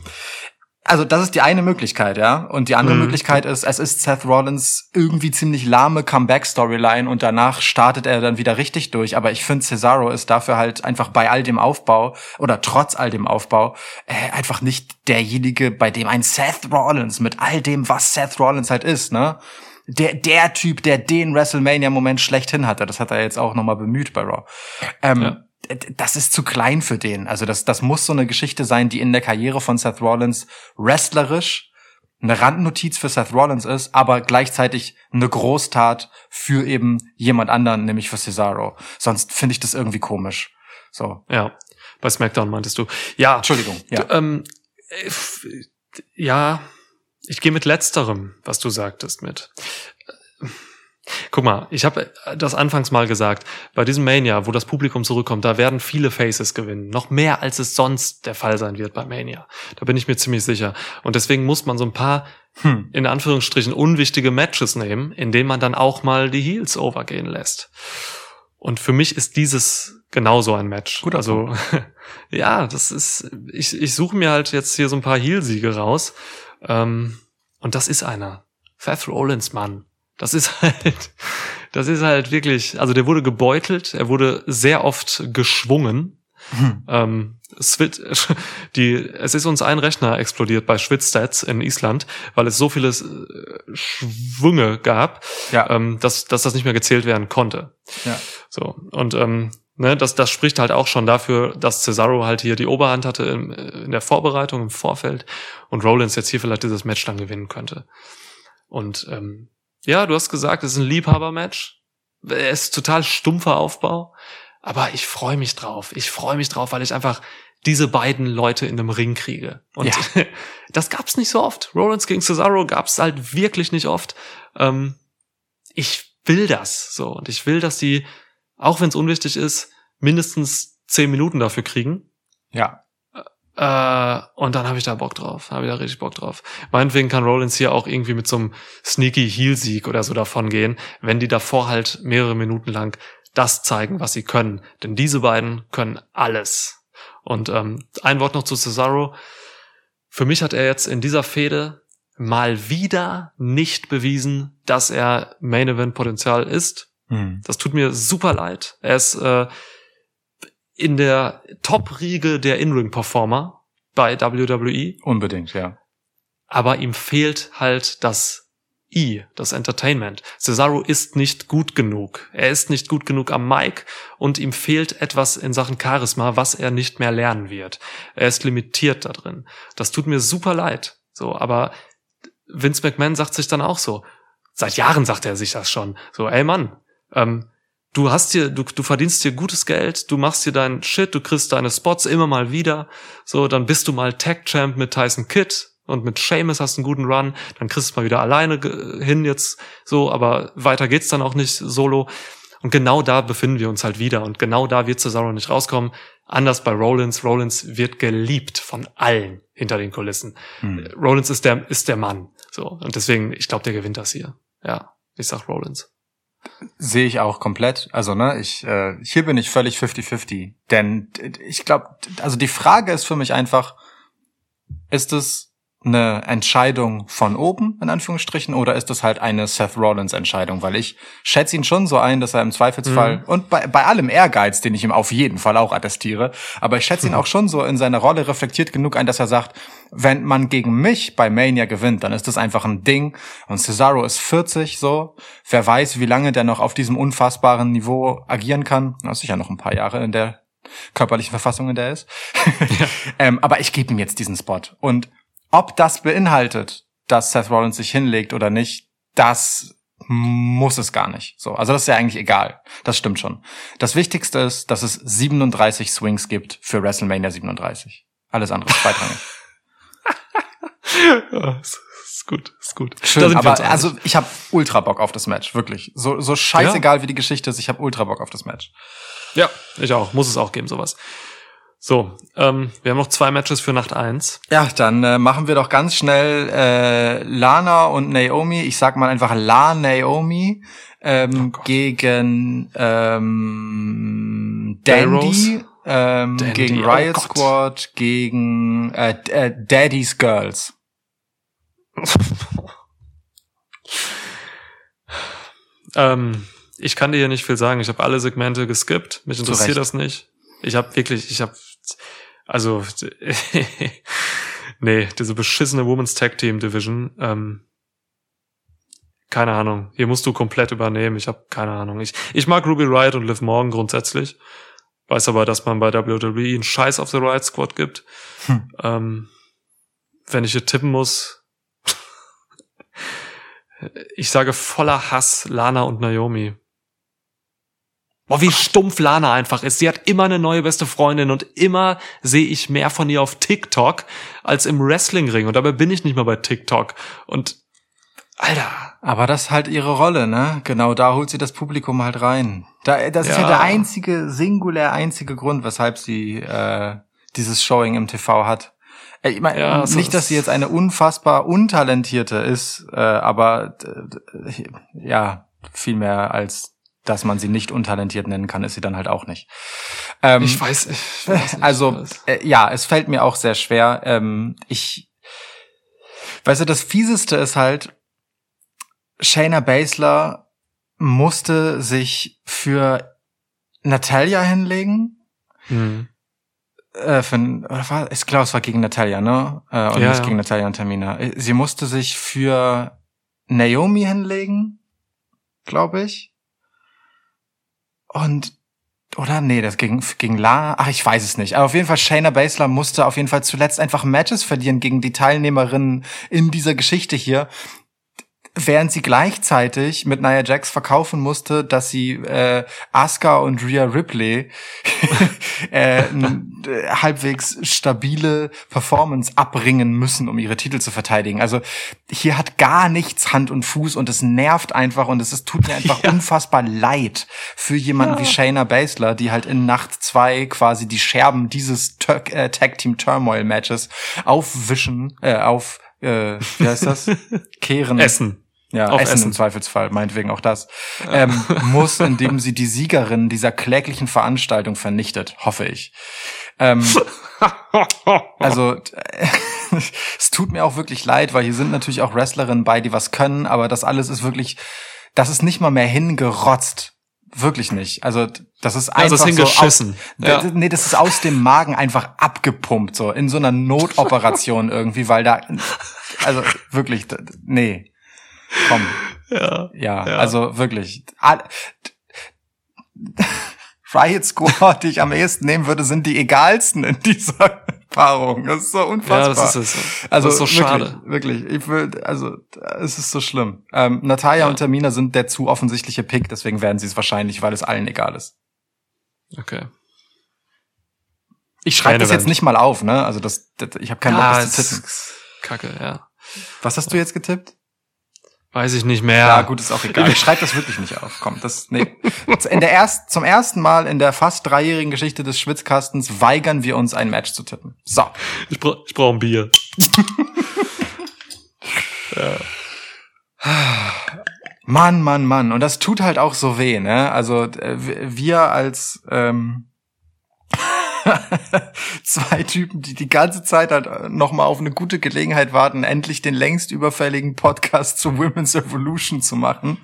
Also das ist die eine Möglichkeit, ja. Und die andere Mhm. Möglichkeit ist, es ist Seth Rollins irgendwie ziemlich lahme Comeback-Storyline und danach startet er dann wieder richtig durch. Aber ich finde, Cesaro ist dafür halt einfach bei all dem Aufbau oder trotz all dem Aufbau äh, einfach nicht derjenige, bei dem ein Seth Rollins mit all dem, was Seth Rollins halt ist, ne? Der, der Typ, der den WrestleMania-Moment schlechthin hatte, das hat er jetzt auch nochmal bemüht bei Raw. Ähm, Ja. Das ist zu klein für den. Also das, das muss so eine Geschichte sein, die in der Karriere von Seth Rollins wrestlerisch eine Randnotiz für Seth Rollins ist, aber gleichzeitig eine Großtat für eben jemand anderen, nämlich für Cesaro. Sonst finde ich das irgendwie komisch. So. Ja. Bei SmackDown meintest du. Ja. Entschuldigung. Ja. Du, ähm, äh, ja, ich gehe mit letzterem, was du sagtest, mit. Guck mal, ich habe das anfangs mal gesagt, bei diesem Mania, wo das Publikum zurückkommt, da werden viele Faces gewinnen. Noch mehr, als es sonst der Fall sein wird bei Mania. Da bin ich mir ziemlich sicher. Und deswegen muss man so ein paar, Hm. in Anführungsstrichen, unwichtige Matches nehmen, in denen man dann auch mal die Heels overgehen lässt. Und für mich ist dieses genauso ein Match. Guter also, ja, das ist, ich, ich suche mir halt jetzt hier so ein paar Heel-Siege raus. Ähm, und das ist einer. Seth Rollins, Mann. Das ist halt, das ist halt wirklich, also der wurde gebeutelt, er wurde sehr oft geschwungen. Hm. Ähm, Swit die, es ist uns ein Rechner explodiert bei Schwitzstats in Island, weil es so viele äh, Schwünge gab, Ja. ähm, dass, dass das nicht mehr gezählt werden konnte. ja. So, und ähm, ne, das, das spricht halt auch schon dafür, dass Cesaro halt hier die Oberhand hatte in, in der Vorbereitung, im Vorfeld und Rollins jetzt hier vielleicht dieses Match dann gewinnen könnte. Und ähm, ja, du hast gesagt, es ist ein Liebhaber-Match. Es ist total stumpfer Aufbau, aber ich freue mich drauf. Ich freue mich drauf, weil ich einfach diese beiden Leute in einem Ring kriege. Und Ja. das gab's nicht so oft. Rollins gegen Cesaro gab's halt wirklich nicht oft. Ähm, ich will das so und ich will, dass die, auch wenn es unwichtig ist, mindestens zehn Minuten dafür kriegen. Ja. Äh, und dann habe ich da Bock drauf, habe ich da richtig Bock drauf. Meinetwegen kann Rollins hier auch irgendwie mit so einem sneaky Heel-Sieg oder so davon gehen, wenn die davor halt mehrere Minuten lang das zeigen, was sie können. Denn diese beiden können alles. Und ähm, ein Wort noch zu Cesaro. Für mich hat er jetzt in dieser Fehde mal wieder nicht bewiesen, dass er Main Event Potenzial ist. Hm. Das tut mir super leid. Er ist äh, in der Top-Riege der In-Ring-Performer bei WWE, Unbedingt, ja. aber ihm fehlt halt das I, das Entertainment. Cesaro ist nicht gut genug. Er ist nicht gut genug am Mic und ihm fehlt etwas in Sachen Charisma, was er nicht mehr lernen wird. Er ist limitiert da drin. Das tut mir super leid. So, aber Vince McMahon sagt sich dann auch so. Seit Jahren sagt er sich das schon. So, ey Mann, ähm, du hast dir, du, du verdienst dir gutes Geld, du machst dir deinen Shit, du kriegst deine Spots immer mal wieder. So, dann bist du mal Tag Champ mit Tyson Kidd und mit Seamus hast du einen guten Run, dann kriegst du es mal wieder alleine hin jetzt so, aber weiter geht's dann auch nicht solo. Und genau da befinden wir uns halt wieder und genau da wird Cesaro nicht rauskommen. Anders bei Rollins. Rollins wird geliebt von allen hinter den Kulissen. Hm. Rollins ist der, ist der Mann. So. Und deswegen, ich glaube, der gewinnt das hier. Ja. Ich sag Rollins. Sehe ich auch komplett. Also, ne, ich, äh, hier bin ich völlig 50-50. Denn ich glaube, also die Frage ist für mich einfach, ist es eine Entscheidung von oben, in Anführungsstrichen, oder ist das halt eine Seth Rollins Entscheidung? Weil ich schätze ihn schon so ein, dass er im Zweifelsfall, mhm. und bei, bei allem Ehrgeiz, den ich ihm auf jeden Fall auch attestiere, aber ich schätze ihn auch schon so in seiner Rolle reflektiert genug ein, dass er sagt, wenn man gegen mich bei Mania gewinnt, dann ist das einfach ein Ding. Und Cesaro ist 40, so. Wer weiß, wie lange der noch auf diesem unfassbaren Niveau agieren kann. Das ist sicher noch ein paar Jahre in der körperlichen Verfassung, in der er ist. Ja. ähm, aber ich gebe ihm jetzt diesen Spot. Und ob das beinhaltet, dass Seth Rollins sich hinlegt oder nicht, das muss es gar nicht. So, also das ist ja eigentlich egal. Das stimmt schon. Das Wichtigste ist, dass es 37 Swings gibt für WrestleMania 37. Alles andere ist zweitrangig. ja, ist gut, ist gut. Schön, aber also ich habe ultra Bock auf das Match, wirklich. So so scheißegal ja. wie die Geschichte ist, ich habe ultra Bock auf das Match. Ja, ich auch. Muss es auch geben, sowas. So, ähm, wir haben noch zwei Matches für Nacht eins. Ja, dann äh, machen wir doch ganz schnell äh, Lana und Naomi. Ich sag mal einfach La Naomi ähm, oh gegen ähm, Dandy, ähm, Dandy, gegen oh Riot oh Squad, gegen äh, äh, Daddy's Girls. ähm, ich kann dir hier nicht viel sagen. Ich habe alle Segmente geskippt. Mich interessiert das nicht. Ich habe wirklich, ich habe also, nee, diese beschissene Women's Tag Team Division, ähm, keine Ahnung. Hier musst du komplett übernehmen. Ich habe keine Ahnung. Ich, ich mag Ruby Riot und Liv Morgan grundsätzlich. Weiß aber, dass man bei WWE einen Scheiß auf the Riot Squad gibt. Hm. Ähm, wenn ich hier tippen muss, ich sage voller Hass Lana und Naomi. Boah, wie stumpf Lana einfach ist. Sie hat immer eine neue beste Freundin und immer sehe ich mehr von ihr auf TikTok als im Wrestlingring. Und dabei bin ich nicht mal bei TikTok. Und Alter. Aber das ist halt ihre Rolle, ne? Genau, da holt sie das Publikum halt rein. Da, das ja. ist ja der einzige, singulär einzige Grund, weshalb sie äh, dieses Showing im TV hat. Ich meine, ja, so nicht, dass sie jetzt eine unfassbar untalentierte ist, äh, aber äh, ja, viel mehr als dass man sie nicht untalentiert nennen kann, ist sie dann halt auch nicht. Ähm, ich weiß, ich weiß nicht, also äh, ja, es fällt mir auch sehr schwer. Ähm, ich, weißt du, das fieseste ist halt, Shayna Baszler musste sich für Natalia hinlegen. Mhm. Äh, für, oder war, ich glaube, es war gegen Natalia, ne? Äh, und ja, nicht ja. gegen Natalia und Tamina. Sie musste sich für Naomi hinlegen, glaube ich. Und oder? Nee, das ging gegen La. Ach, ich weiß es nicht. Aber auf jeden Fall, Shayna Baszler musste auf jeden Fall zuletzt einfach Matches verlieren gegen die Teilnehmerinnen in dieser Geschichte hier während sie gleichzeitig mit Nia Jax verkaufen musste, dass sie äh, Asuka und Rhea Ripley äh, äh, halbwegs stabile Performance abbringen müssen, um ihre Titel zu verteidigen. Also hier hat gar nichts Hand und Fuß und es nervt einfach und es, es tut mir einfach ja. unfassbar leid für jemanden ja. wie Shayna Baszler, die halt in Nacht zwei quasi die Scherben dieses äh, Tag Team Turmoil Matches aufwischen, äh, auf äh, wie heißt das? Kehren. Essen. Ja, Auf Essen, Essen im Zweifelsfall, meinetwegen auch das, ja. ähm, muss, indem sie die Siegerin dieser kläglichen Veranstaltung vernichtet, hoffe ich. Ähm, also es tut mir auch wirklich leid, weil hier sind natürlich auch Wrestlerinnen bei, die was können, aber das alles ist wirklich, das ist nicht mal mehr hingerotzt. Wirklich nicht. Also das ist einfach also so aus, ja. nee, das ist aus dem Magen einfach abgepumpt so in so einer Notoperation irgendwie, weil da also wirklich nee. Komm. Ja. Ja, Ja. also wirklich. Riot Squad, die ich am ehesten nehmen würde, sind die egalsten in dieser Paarung. Das ist so unfassbar. Ja, das ist es. Also das ist so wirklich, schade. Wirklich, ich will, also es ist so schlimm. Ähm, Natalia Ja. und Tamina sind der zu offensichtliche Pick, deswegen werden sie es wahrscheinlich, weil es allen egal ist. Okay. Ich schreibe das jetzt nicht mal auf, ne? Also das, das ich habe keinen Bock, Ja, das zu tippen. Kacke, ja. Was hast du jetzt getippt? Weiß ich nicht mehr. Ja, gut, ist auch egal. Ich schreibe das wirklich nicht auf. Komm, das nee. In der erst, zum ersten Mal in der fast dreijährigen Geschichte des Schwitzkastens weigern wir uns ein Match zu tippen. So. Ich, bra ich brauche ein Bier. Mann, Mann, Mann. Und das tut halt auch so weh, ne? Also äh, wir als ähm, zwei Typen, die die ganze Zeit halt noch mal auf eine gute Gelegenheit warten, endlich den längst überfälligen Podcast zu Women's Evolution zu machen,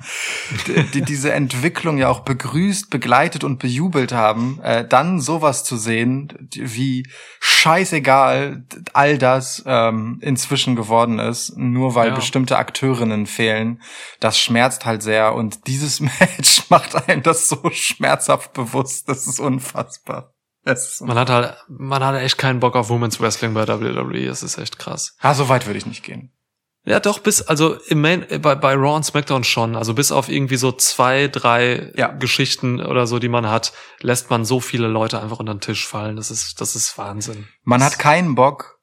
die, die diese Entwicklung ja auch begrüßt, begleitet und bejubelt haben, äh, dann sowas zu sehen, wie scheißegal all das ähm, inzwischen geworden ist, nur weil Ja. bestimmte Akteurinnen fehlen, das schmerzt halt sehr und dieses Match macht einem das so schmerzhaft bewusst, das ist unfassbar. Das Man hat halt, man hat echt keinen Bock auf Women's Wrestling bei WWE. Das ist echt krass. Ah, so weit würde ich nicht gehen. Ja, doch, bis, also im Main, äh, bei, bei Raw und SmackDown schon. Also bis auf irgendwie so zwei, drei Ja. Geschichten oder so, die man hat, lässt man so viele Leute einfach unter den Tisch fallen. Das ist, das ist Wahnsinn. Man hat keinen Bock,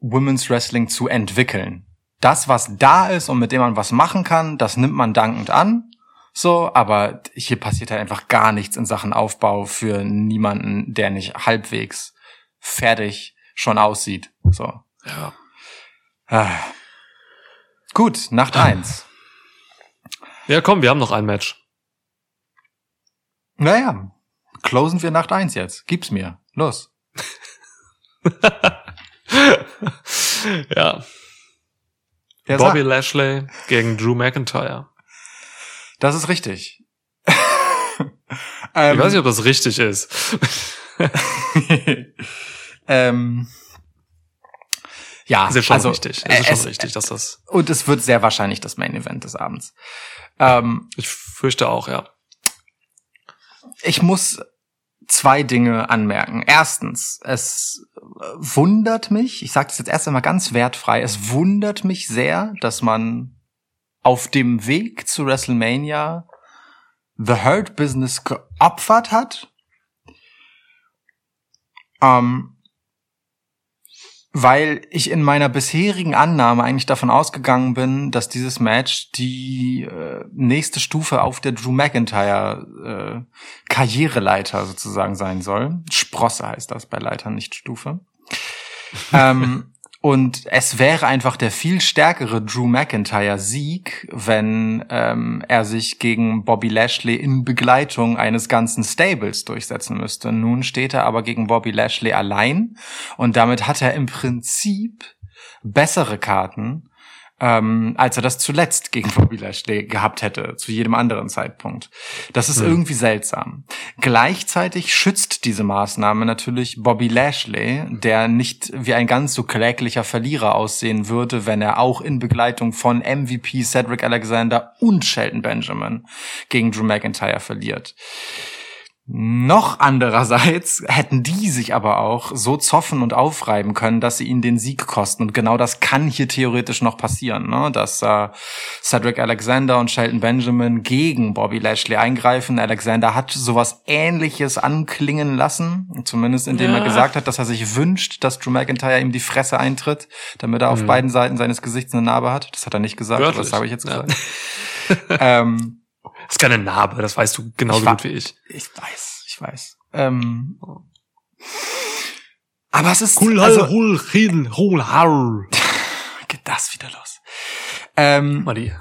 Women's Wrestling zu entwickeln. Das, was da ist und mit dem man was machen kann, das nimmt man dankend an. So, aber hier passiert halt einfach gar nichts in Sachen Aufbau für niemanden, der nicht halbwegs fertig schon aussieht. So. Ja. Ah. Gut, Nacht eins. Ja, komm, wir haben noch ein Match. Naja, closen wir Nacht eins jetzt. Gib's mir. Los. ja. Ja, Bobby sag. Lashley gegen Drew McIntyre. Das ist richtig. Ich ähm, weiß nicht, ob das richtig ist. ähm, ja, Es ist schon also, richtig. Es ist schon es- richtig, dass das, Und es wird sehr wahrscheinlich das Main Event des Abends. Ähm, ich fürchte auch, ja. ich muss zwei Dinge anmerken. Erstens, es wundert mich, ich sage das jetzt erst einmal ganz wertfrei, es wundert mich sehr, dass man auf dem Weg zu WrestleMania The Hurt Business geopfert hat. Ähm, weil ich in meiner bisherigen Annahme eigentlich davon ausgegangen bin, dass dieses Match die äh, nächste Stufe auf der Drew McIntyre äh, Karriereleiter sozusagen sein soll. Sprosse heißt das bei Leitern, nicht Stufe. ähm, und es wäre einfach der viel stärkere Drew McIntyre Sieg, wenn ähm, er sich gegen Bobby Lashley in Begleitung eines ganzen Stables durchsetzen müsste. Nun steht er aber gegen Bobby Lashley allein und damit hat er im Prinzip bessere Karten, ähm, als er das zuletzt gegen Bobby Lashley gehabt hätte, zu jedem anderen Zeitpunkt. Das ist Hm. irgendwie seltsam. Gleichzeitig schützt diese Maßnahme natürlich Bobby Lashley, der nicht wie ein ganz so kläglicher Verlierer aussehen würde, wenn er auch in Begleitung von MVP Cedric Alexander und Shelton Benjamin gegen Drew McIntyre verliert. Noch andererseits hätten die sich aber auch so zoffen und aufreiben können, dass sie ihnen den Sieg kosten. Und genau das kann hier theoretisch noch passieren, ne? dass äh, Cedric Alexander und Shelton Benjamin gegen Bobby Lashley eingreifen. Alexander hat sowas ähnliches anklingen lassen, zumindest indem er Ja. gesagt hat, dass er sich wünscht, dass Drew McIntyre ihm die Fresse eintritt, damit er auf beiden Seiten seines Gesichts eine Narbe hat. Das hat er nicht gesagt, aber das Wörtlich. habe ich jetzt Ja. gesagt. ähm, Das ist keine Narbe, das weißt du genauso gut wie ich. ich weiß, ich weiß. Ähm, aber es ist Hul, also, hul, hin, hul, har. geht das wieder los. Ähm, Mal die.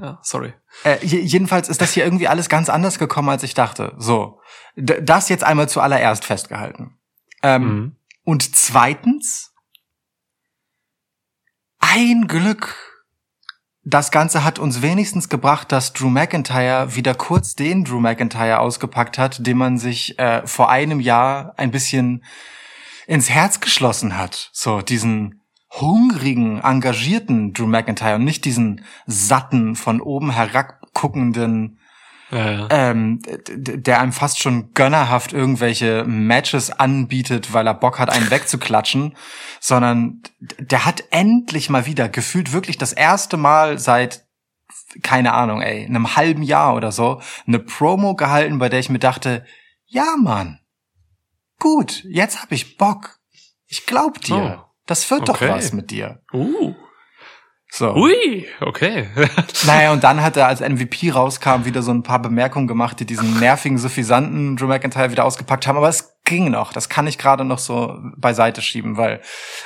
Ja, sorry. äh, je- jedenfalls ist das hier irgendwie alles ganz anders gekommen, als ich dachte. So, D das jetzt einmal zuallererst festgehalten. Ähm, Mhm. Und zweitens, ein Glück. Das Ganze hat uns wenigstens gebracht, dass Drew McIntyre wieder kurz den Drew McIntyre ausgepackt hat, den man sich äh, vor einem Jahr ein bisschen ins Herz geschlossen hat. So diesen hungrigen, engagierten Drew McIntyre und nicht diesen satten, von oben herabguckenden, Ja, ähm, der einem fast schon gönnerhaft irgendwelche Matches anbietet, weil er Bock hat, einen wegzuklatschen, sondern der hat endlich mal wieder gefühlt wirklich das erste Mal seit keine Ahnung, ey, einem halben Jahr oder so, eine Promo gehalten, bei der ich mir dachte, ja, Mann, gut, jetzt hab ich Bock. Ich glaub dir. Oh. Das wird Okay. doch was mit dir. Uh. So. Ui, okay. Naja, und dann hat er, als MVP rauskam, wieder so ein paar Bemerkungen gemacht, die diesen nervigen, suffisanten Drew McIntyre wieder ausgepackt haben. Aber es ging noch. Das kann ich gerade noch so beiseite schieben, weil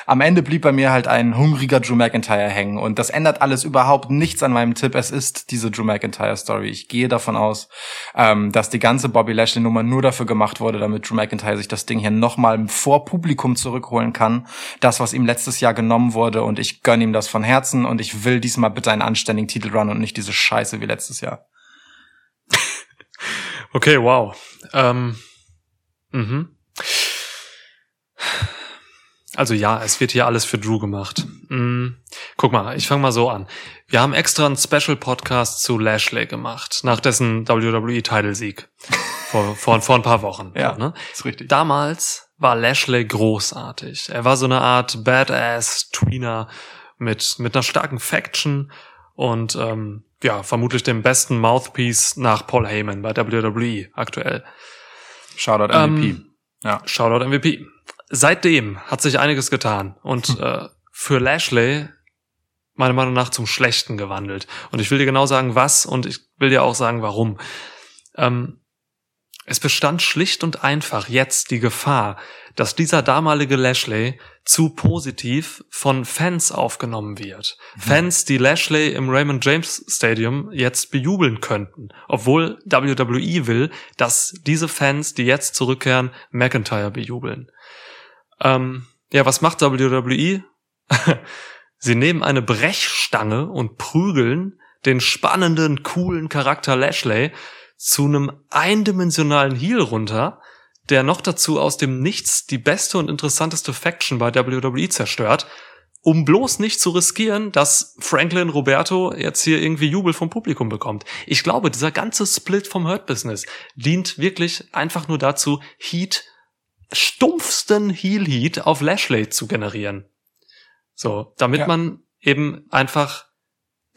am Ende blieb bei mir halt ein hungriger Drew McIntyre hängen. Und das ändert alles überhaupt nichts an meinem Tipp. Es ist diese Drew McIntyre-Story. Ich gehe davon aus, ähm, dass die ganze Bobby Lashley-Nummer nur dafür gemacht wurde, damit Drew McIntyre sich das Ding hier nochmal vor Publikum zurückholen kann. Das, was ihm letztes Jahr genommen wurde. Und ich gönn ihm das von Herzen. Und ich will diesmal bitte einen anständigen Titelrun und nicht diese Scheiße wie letztes Jahr. Okay, wow. Ähm, mhm. Also ja, es wird hier alles für Drew gemacht. Mm, guck mal, ich fange mal so an. Wir haben extra einen Special-Podcast zu Lashley gemacht, nach dessen WWE-Titelsieg vor, vor, vor ein paar Wochen. Ja. ne? Ist richtig. Damals war Lashley großartig. Er war so eine Art Badass-Tweener mit, mit einer starken Faction und ähm, ja, vermutlich dem besten Mouthpiece nach Paul Heyman bei WWE aktuell. Shoutout Ähm, MVP. ja. Shoutout MVP. Seitdem hat sich einiges getan und äh, für Lashley meiner Meinung nach zum Schlechten gewandelt. Und ich will dir genau sagen, was und ich will dir auch sagen, warum. Ähm, es bestand schlicht und einfach jetzt die Gefahr, dass dieser damalige Lashley zu positiv von Fans aufgenommen wird. Fans, die Lashley im Raymond James Stadium jetzt bejubeln könnten, obwohl WWE will, dass diese Fans, die jetzt zurückkehren, McIntyre bejubeln. Ähm, ja, was macht WWE? Sie nehmen eine Brechstange und prügeln den spannenden, coolen Charakter Lashley zu einem eindimensionalen Heel runter, der noch dazu aus dem Nichts die beste und interessanteste Faction bei WWE zerstört, um bloß nicht zu riskieren, dass Franklin Roberto jetzt hier irgendwie Jubel vom Publikum bekommt. Ich glaube, dieser ganze Split vom Hurt Business dient wirklich einfach nur dazu, Heat, stumpfsten Heel Heat auf Lashley zu generieren. So, damit Ja. man eben einfach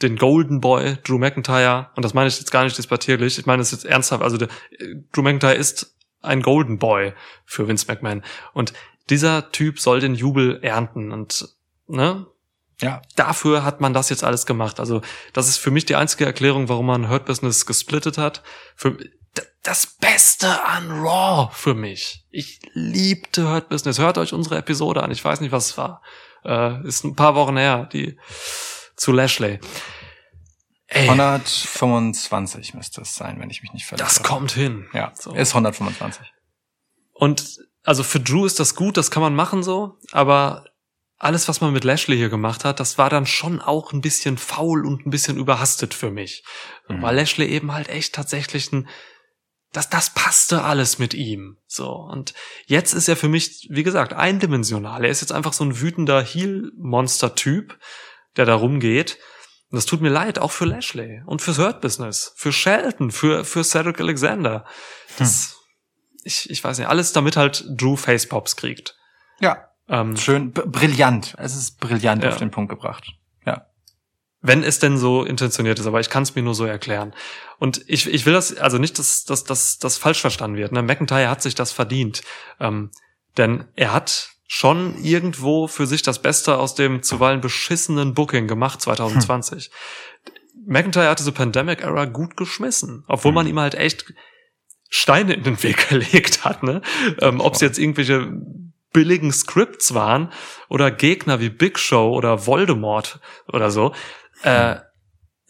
den Golden Boy Drew McIntyre, und das meine ich jetzt gar nicht despektierlich, ich meine es jetzt ernsthaft, also der, äh, Drew McIntyre ist ein Golden Boy für Vince McMahon. Und dieser Typ soll den Jubel ernten und ne, Ja. dafür hat man das jetzt alles gemacht. Also das ist für mich die einzige Erklärung, warum man Hurt Business gesplittet hat. Für das Beste an Raw für mich. Ich liebte Hurt Business. Hört euch unsere Episode an. Ich weiß nicht, was es war. Äh, ist ein paar Wochen her, die zu Lashley. Ey, 125 müsste es sein, wenn ich mich nicht verletze. das kommt hin. Ja, So. ist 125. Und also für Drew ist das gut, das kann man machen so, aber alles, was man mit Lashley hier gemacht hat, das war dann schon auch ein bisschen faul und ein bisschen überhastet für mich. Mhm. Weil Lashley eben halt echt tatsächlich ein, das, das passte alles mit ihm. So. Und jetzt ist er für mich, wie gesagt, eindimensional. Er ist jetzt einfach so ein wütender Heel-Monster-Typ, der da rumgeht. Und das tut mir leid, auch für Lashley und fürs Hurt Business, für Shelton, für, für Cedric Alexander. Das, ich, ich weiß nicht, alles damit halt Drew Facepops kriegt. Ja, Ähm, schön, brillant. Es ist brillant Ja. auf den Punkt gebracht. Wenn es denn so intentioniert ist, aber ich kann es mir nur so erklären. Und ich, ich will das, also nicht, dass dass dass das falsch verstanden wird. Ne? McIntyre hat sich das verdient. Ähm, denn er hat schon irgendwo für sich das Beste aus dem zuweilen beschissenen Booking gemacht 2020. McIntyre hat diese Pandemic-Era gut geschmissen, obwohl man ihm halt echt Steine in den Weg gelegt hat. Ne? Ähm, Ob es jetzt irgendwelche billigen Scripts waren oder Gegner wie Big Show oder Voldemort oder so. Äh,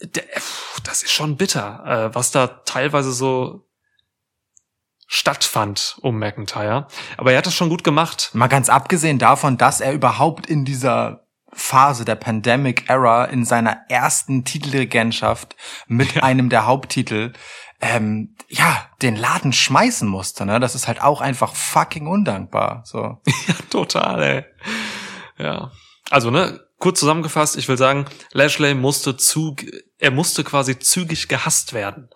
der, pff, das ist schon bitter, äh, was da teilweise so stattfand um McIntyre. Aber er hat das schon gut gemacht. Mal ganz abgesehen davon, dass er überhaupt in dieser Phase der Pandemic Era in seiner ersten Titelregentschaft mit einem der Haupttitel ähm, ja den Laden schmeißen musste. Ne? Das ist halt auch einfach fucking undankbar. So. Ja, total, ey. Ja. also ne, kurz zusammengefasst, ich will sagen, Lashley musste zu, er musste quasi zügig gehasst werden.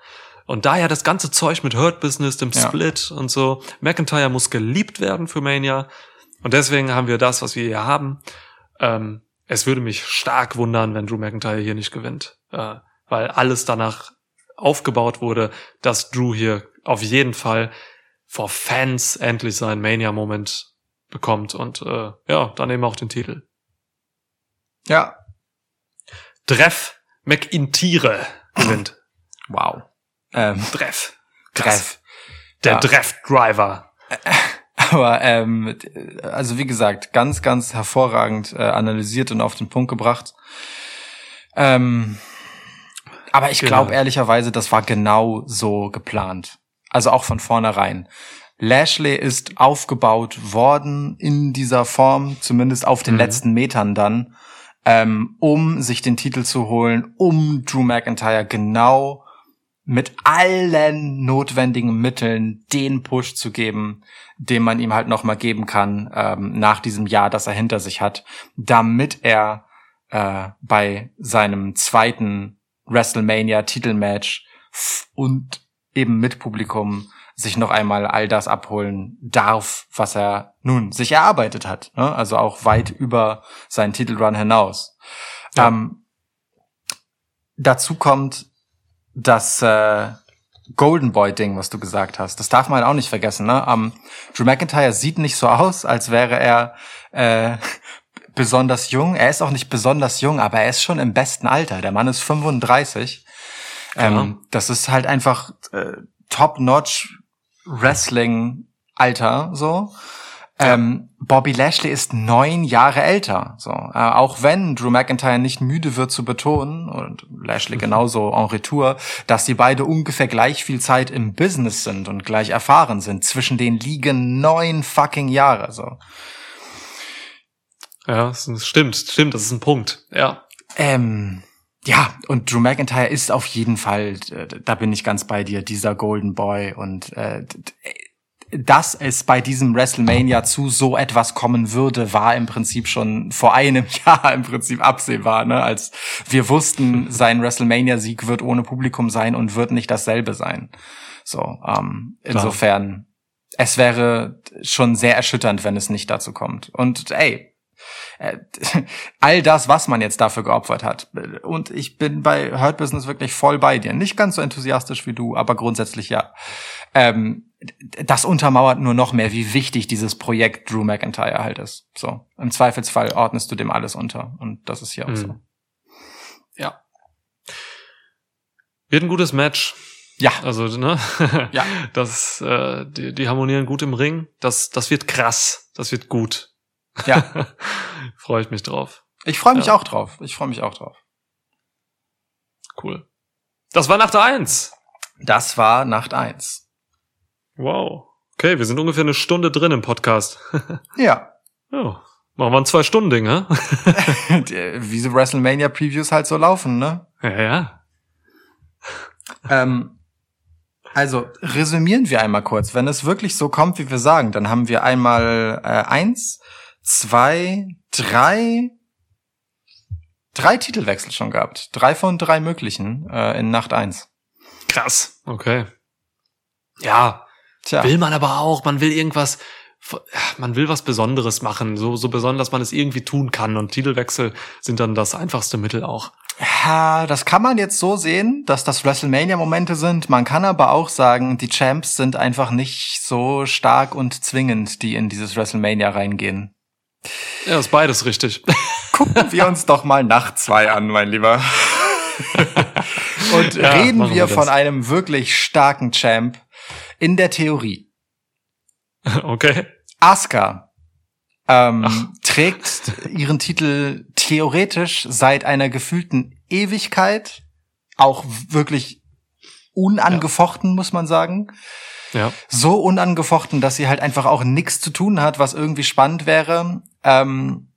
Und daher das ganze Zeug mit Hurt Business, dem Ja. Split und so. McIntyre muss geliebt werden für Mania. Und deswegen haben wir das, was wir hier haben. Ähm, es würde mich stark wundern, wenn Drew McIntyre hier nicht gewinnt. Äh, weil alles danach aufgebaut wurde, dass Drew hier auf jeden Fall vor Fans endlich seinen Mania-Moment bekommt und äh, ja, dann eben auch den Titel. Ja. Dreff McIntyre gewinnt. Wow. Ähm, Dreff. Treff. Der Ja. Dreff-Driver. Aber ähm, also wie gesagt, ganz, ganz hervorragend äh, analysiert und auf den Punkt gebracht. Ähm, aber ich Genau. glaube ehrlicherweise, das war genau so geplant. Also auch von vornherein. Lashley ist aufgebaut worden in dieser Form, zumindest auf den Mhm. letzten Metern dann, ähm, um sich den Titel zu holen, um Drew McIntyre genau mit allen notwendigen Mitteln den Push zu geben, den man ihm halt noch mal geben kann ähm, nach diesem Jahr, das er hinter sich hat, damit er äh, bei seinem zweiten WrestleMania-Titelmatch und eben mit Publikum sich noch einmal all das abholen darf, was er nun sich erarbeitet hat. Ne? Also auch weit über seinen Titelrun hinaus. Ja. Ähm, dazu kommt das äh, Golden Boy Ding, was du gesagt hast. Das darf man halt auch nicht vergessen. Ne? Ähm, Drew McIntyre sieht nicht so aus, als wäre er äh, besonders jung. Er ist auch nicht besonders jung, aber er ist schon im besten Alter. Der Mann ist 35. Ähm, das ist halt einfach äh, top-notch Wrestling-Alter so. Ähm, Bobby Lashley ist neun Jahre älter. So, äh, auch wenn Drew McIntyre nicht müde wird zu betonen und Lashley genauso en retour, dass sie beide ungefähr gleich viel Zeit im Business sind und gleich erfahren sind. Zwischen den liegen neun fucking Jahre. So. Ja, stimmt, stimmt, das ist ein Punkt. Ja. Ähm, ja, und Drew McIntyre ist auf jeden Fall, äh, da bin ich ganz bei dir, dieser Golden Boy. Und äh, dass es bei diesem WrestleMania zu so etwas kommen würde, war im Prinzip schon vor einem Jahr im Prinzip absehbar, ne? Als wir wussten, sein WrestleMania-Sieg wird ohne Publikum sein und wird nicht dasselbe sein. So, ähm, insofern, es wäre schon sehr erschütternd, wenn es nicht dazu kommt. Und ey, all das, was man jetzt dafür geopfert hat. Und ich bin bei Hurt Business wirklich voll bei dir. Nicht ganz so enthusiastisch wie du, aber grundsätzlich ja. Ähm, das untermauert nur noch mehr, wie wichtig dieses Projekt Drew McIntyre halt ist. So. Im Zweifelsfall ordnest du dem alles unter. Und das ist hier auch Mhm. so. Ja. Wird ein gutes Match. Ja. Also, ne? Ja. Das, äh, die, die harmonieren gut im Ring. Das, das wird krass. Das wird gut. Ja. Freue ich mich drauf. Ich freue mich Ja. auch drauf. Ich freue mich auch drauf. Cool. Das war Nacht eins. Das war Nacht eins. Wow. Okay, wir sind ungefähr eine Stunde drin im Podcast. Ja. Ja. Machen wir ein Zwei-Stunden-Ding, hä? Wie so WrestleMania-Previews halt so laufen, ne? Ja, ja. Ähm, also resümieren wir einmal kurz. Wenn es wirklich so kommt, wie wir sagen, dann haben wir einmal äh, eins, zwei, drei, drei Titelwechsel schon gehabt. Drei von drei möglichen äh, in Nacht eins. Krass. Okay. Ja, Tja, will man aber auch. Man will irgendwas, man will was Besonderes machen. So, so besonders man es irgendwie tun kann. Und Titelwechsel sind dann das einfachste Mittel auch. ja, das kann man jetzt so sehen, dass das WrestleMania-Momente sind. Man kann aber auch sagen, die Champs sind einfach nicht so stark und zwingend, die in dieses WrestleMania reingehen. Ja, ist beides richtig. Gucken wir uns doch mal Nacht zwei an, mein Lieber. Und Ja, reden wir wir von einem wirklich starken Champ in der Theorie. Okay. Asuka ähm, trägt ihren Titel theoretisch seit einer gefühlten Ewigkeit, auch wirklich unangefochten, muss man sagen. Ja. So unangefochten, dass sie halt einfach auch nichts zu tun hat, was irgendwie spannend wäre. Ähm,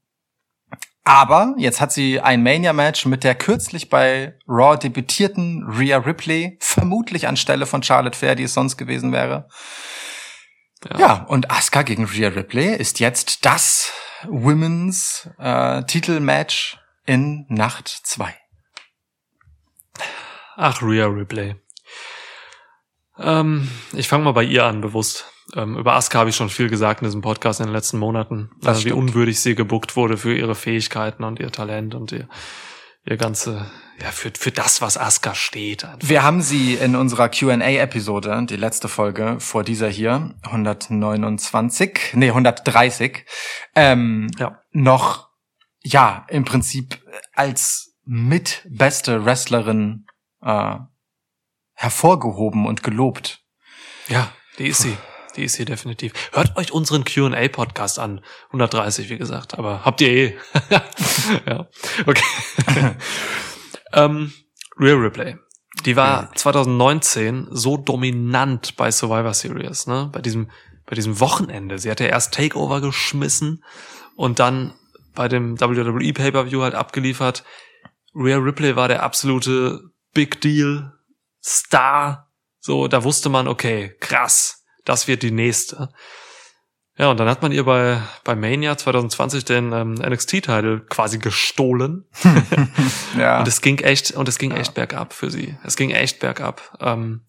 aber jetzt hat sie ein Mania-Match mit der kürzlich bei Raw debütierten Rhea Ripley, vermutlich anstelle von Charlotte Flair, die es sonst gewesen wäre. Ja. Ja, und Asuka gegen Rhea Ripley ist jetzt das Women's äh, Titelmatch in Nacht 2. Ach, Rhea Ripley. Ähm, ich fange mal bei ihr an, bewusst. Ähm, über Asuka habe ich schon viel gesagt in diesem Podcast in den letzten Monaten, äh, wie unwürdig sie gebuckt wurde für ihre Fähigkeiten und ihr Talent und ihr, ihr ganze, ja, für, für das, was Asuka steht. Einfach. Wir haben sie in unserer Q&A-Episode, die letzte Folge vor dieser hier, 129, nee, 130, ähm, Ja. noch, ja, im Prinzip als mitbeste Wrestlerin äh, hervorgehoben und gelobt. Ja, die ist sie. Die ist sie definitiv. Hört euch unseren Q&A-Podcast an. 130, wie gesagt. Aber habt ihr eh. ja, okay. ähm, Real Replay. Die war 2019 so dominant bei Survivor Series, ne? Bei diesem, bei diesem Wochenende. Sie hatte erst Takeover geschmissen und dann bei dem WWE Pay-Per-View halt abgeliefert. Rhea Ripley war der absolute Big Deal Star. So, da wusste man, okay, krass, das wird die nächste. Ja, und dann hat man ihr bei, bei Mania 2020 den ähm, NXT-Titel quasi gestohlen. Ja. Und es ging echt, und es ging echt bergab für sie. Es ging echt bergab. Ähm,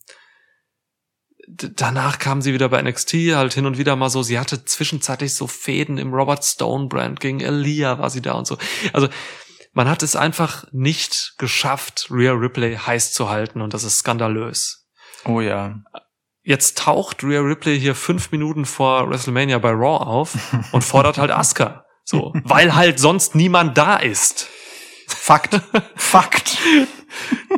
danach kam sie wieder bei NXT, halt hin und wieder mal so, sie hatte zwischenzeitlich so Fäden im Robert Stone Brand, gegen Elia war sie da und so. Also, man hat es einfach nicht geschafft, Rhea Ripley heiß zu halten und das ist skandalös. oh ja. Jetzt taucht Rhea Ripley hier fünf Minuten vor WrestleMania bei Raw auf und fordert halt Asuka. So, weil halt sonst niemand da ist. Fakt. Fakt.